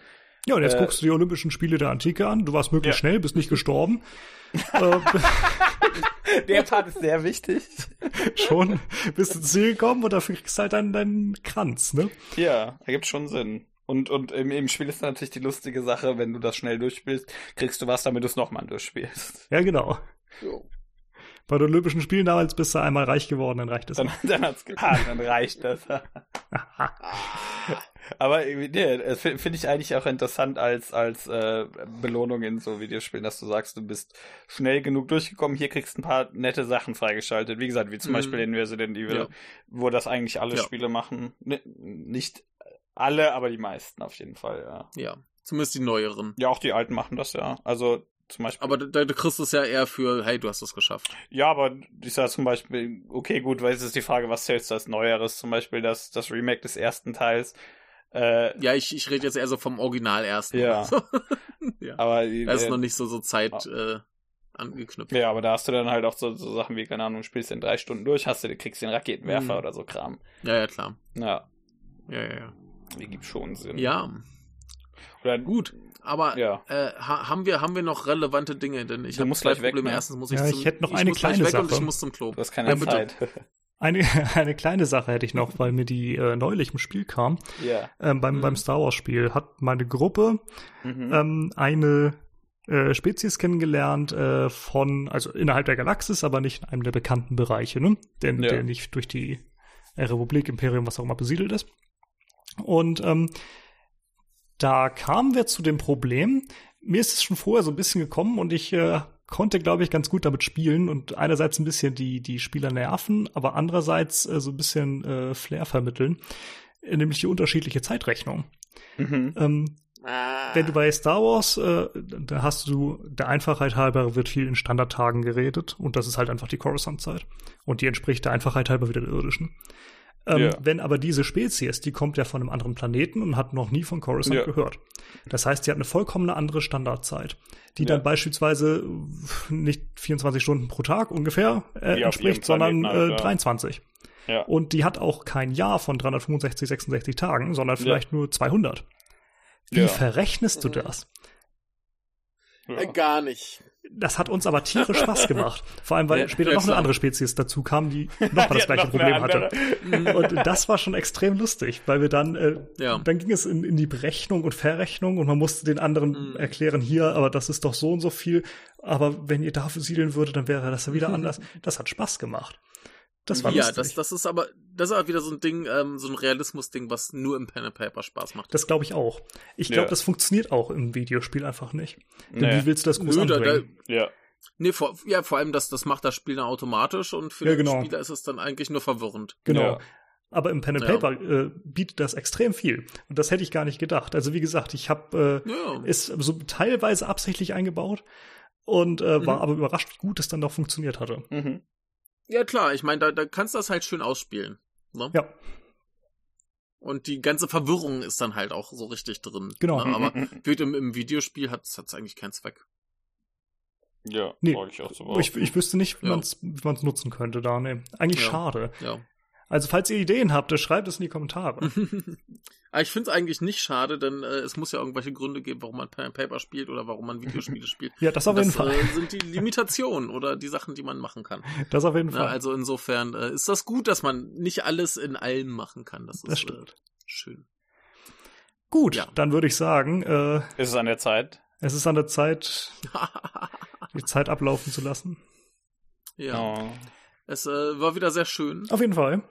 Ja, und jetzt Äh, guckst du die Olympischen Spiele der Antike an. Du warst möglichst Ja. schnell, bist nicht gestorben. äh, Der Part ist sehr wichtig. schon bist ins Ziel gekommen und dafür kriegst du halt deinen, deinen Kranz, ne? Ja, da gibt's schon Sinn. Und, und im, im Spiel ist natürlich die lustige Sache, wenn du das schnell durchspielst, kriegst du was, damit du es nochmal durchspielst. Ja, genau. Bei den Olympischen Spielen damals bist du einmal reich geworden, dann reicht es. Dann, dann hat's getan, dann reicht das. Aber äh, nee, das fi- finde ich eigentlich auch interessant als, als äh, Belohnung in so Videospielen, dass du sagst, du bist schnell genug durchgekommen, hier kriegst du ein paar nette Sachen freigeschaltet. Wie gesagt, wie zum Mhm. Beispiel in Resident Evil, Ja. wo das eigentlich alle Ja. Spiele machen. N nicht alle, aber die meisten auf jeden Fall, ja. Ja. Zumindest die neueren. Ja, auch die alten machen das ja. Also zum Beispiel. Aber da, du kriegst es ja eher für, hey, du hast es geschafft. Ja, aber ich sag zum Beispiel, okay, gut, weil es ist die Frage, was zählst du als Neueres? Zum Beispiel das, das Remake des ersten Teils. Äh, Ja, ich, ich rede jetzt eher so vom Original ersten. Ja. ja. aber Da ist äh, noch nicht so, so Zeit äh, angeknüpft. ja, aber da hast du dann halt auch so, so Sachen wie, keine Ahnung, du spielst in drei Stunden durch, hast du, kriegst den Raketenwerfer Mhm. oder so Kram. Ja, ja, klar. Ja, Ja, ja, ja. die gibt schon Sinn. Ja, Oder gut. Aber Ja. äh, ha haben, wir, haben wir noch relevante Dinge? Denn ich habe zwei gleich weg, Probleme. ne? Erstens muss ich Ja, zum, ich hätte noch eine muss gleich kleine weg und Sache. ich muss zum Klo. Du hast keine Ja, bitte. Zeit. Eine, eine kleine Sache hätte ich noch, weil mir die äh, neulich im Spiel kam. ja. Ähm, beim, Mhm. beim Star Wars Spiel hat meine Gruppe Mhm. ähm, eine äh, Spezies kennengelernt äh, von, also innerhalb der Galaxis, aber nicht in einem der bekannten Bereiche, ne? Der, Ja. der nicht durch die äh, Republik, Imperium, was auch immer besiedelt ist. Und ähm, da kamen wir zu dem Problem, mir ist es schon vorher so ein bisschen gekommen und ich äh, konnte, glaube ich, ganz gut damit spielen und einerseits ein bisschen die, die Spieler nerven, aber andererseits äh, so ein bisschen äh, Flair vermitteln, äh, nämlich die unterschiedliche Zeitrechnung. Mhm. Ähm, Ah. Wenn du bei Star Wars, äh, da hast du, der Einfachheit halber wird viel in Standardtagen geredet und das ist halt einfach die Coruscant-Zeit. Und die entspricht der Einfachheit halber wieder der irdischen. Ähm, Ja. Wenn aber diese Spezies, die kommt ja von einem anderen Planeten und hat noch nie von Coruscant Ja. gehört. Das heißt, die hat eine vollkommen andere Standardzeit, die Ja. dann beispielsweise nicht 24 Stunden pro Tag ungefähr äh, entspricht, sondern halt, äh, ja. 23. Ja. Und die hat auch kein Jahr von 365, 66 Tagen, sondern vielleicht nur 200. Wie verrechnest du das? Äh, ja. gar nicht. Das hat uns aber tierisch Spaß gemacht. Vor allem, weil Ja, später noch eine klar. andere Spezies dazu kam, die nochmal das gleiche noch Problem hatte. Und das war schon extrem lustig, weil wir dann, äh, Ja. dann ging es in, in die Berechnung und Verrechnung und man musste den anderen Mhm. erklären, hier, aber das ist doch so und so viel. Aber wenn ihr dafür siedeln würdet, dann wäre das ja wieder anders. Das hat Spaß gemacht. Das war Ja, lustig. das, das ist aber, das ist halt wieder so ein Ding, ähm, so ein Realismus-Ding, was nur im Pen and Paper Spaß macht. Das glaube ich auch. Ich Ja. glaube, das funktioniert auch im Videospiel einfach nicht. Denn Nee. wie willst du das groß Nö, da, da, anbringen? Ja. nee, vor, ja, vor allem, das, das macht das Spiel dann automatisch und für Ja, den genau. Spieler ist es dann eigentlich nur verwirrend. Genau. Ja. Aber im Pen and Ja. Paper äh, bietet das extrem viel. Und das hätte ich gar nicht gedacht. Also wie gesagt, ich habe äh, Ja. ist so teilweise absichtlich eingebaut und äh, war Mhm. aber überrascht, wie gut es dann doch funktioniert hatte. Mhm. Ja, klar, ich meine, da, da kannst du das halt schön ausspielen. Ne? Ja, Und die ganze Verwirrung ist dann halt auch so richtig drin. Genau. Ne? Aber Mhm. wird im, im Videospiel hat es eigentlich keinen Zweck. Ja, Nee. ich auch so ich, ich wüsste nicht, wie Ja. man es nutzen könnte da. Nee. Eigentlich Ja. schade. Ja. Also falls ihr Ideen habt, schreibt es in die Kommentare. Aber ich finde es eigentlich nicht schade, denn äh, es muss ja irgendwelche Gründe geben, warum man Pen and Paper spielt oder warum man Videospiele spielt. Ja, das auf das jeden Fall. Äh, sind die Limitationen oder die Sachen, die man machen kann. Das auf jeden? Fall. Also insofern äh, ist das gut, dass man nicht alles in allem machen kann. Das, Das ist äh, stimmt. schön. Gut, ja. dann würde ich sagen, äh, Ist es an der Zeit? es ist an der Zeit, die Zeit ablaufen zu lassen. ja, Oh. es äh, war wieder sehr schön. Auf jeden Fall.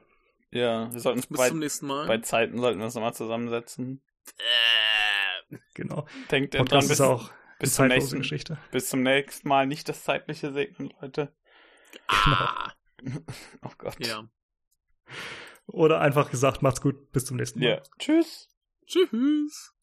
Ja, wir sollten uns Bis bei, zum nächsten Mal. bei Zeiten sollten wir uns nochmal zusammensetzen. äh, Genau. Denkt ihr dran, bis, auch bis zum nächsten, Geschichte. bis zum nächsten Mal nicht das zeitliche segnen, Leute. ah, Oh Gott. ja. Oder einfach gesagt, macht's gut, bis zum nächsten Mal. Ja. Tschüss. Tschüss.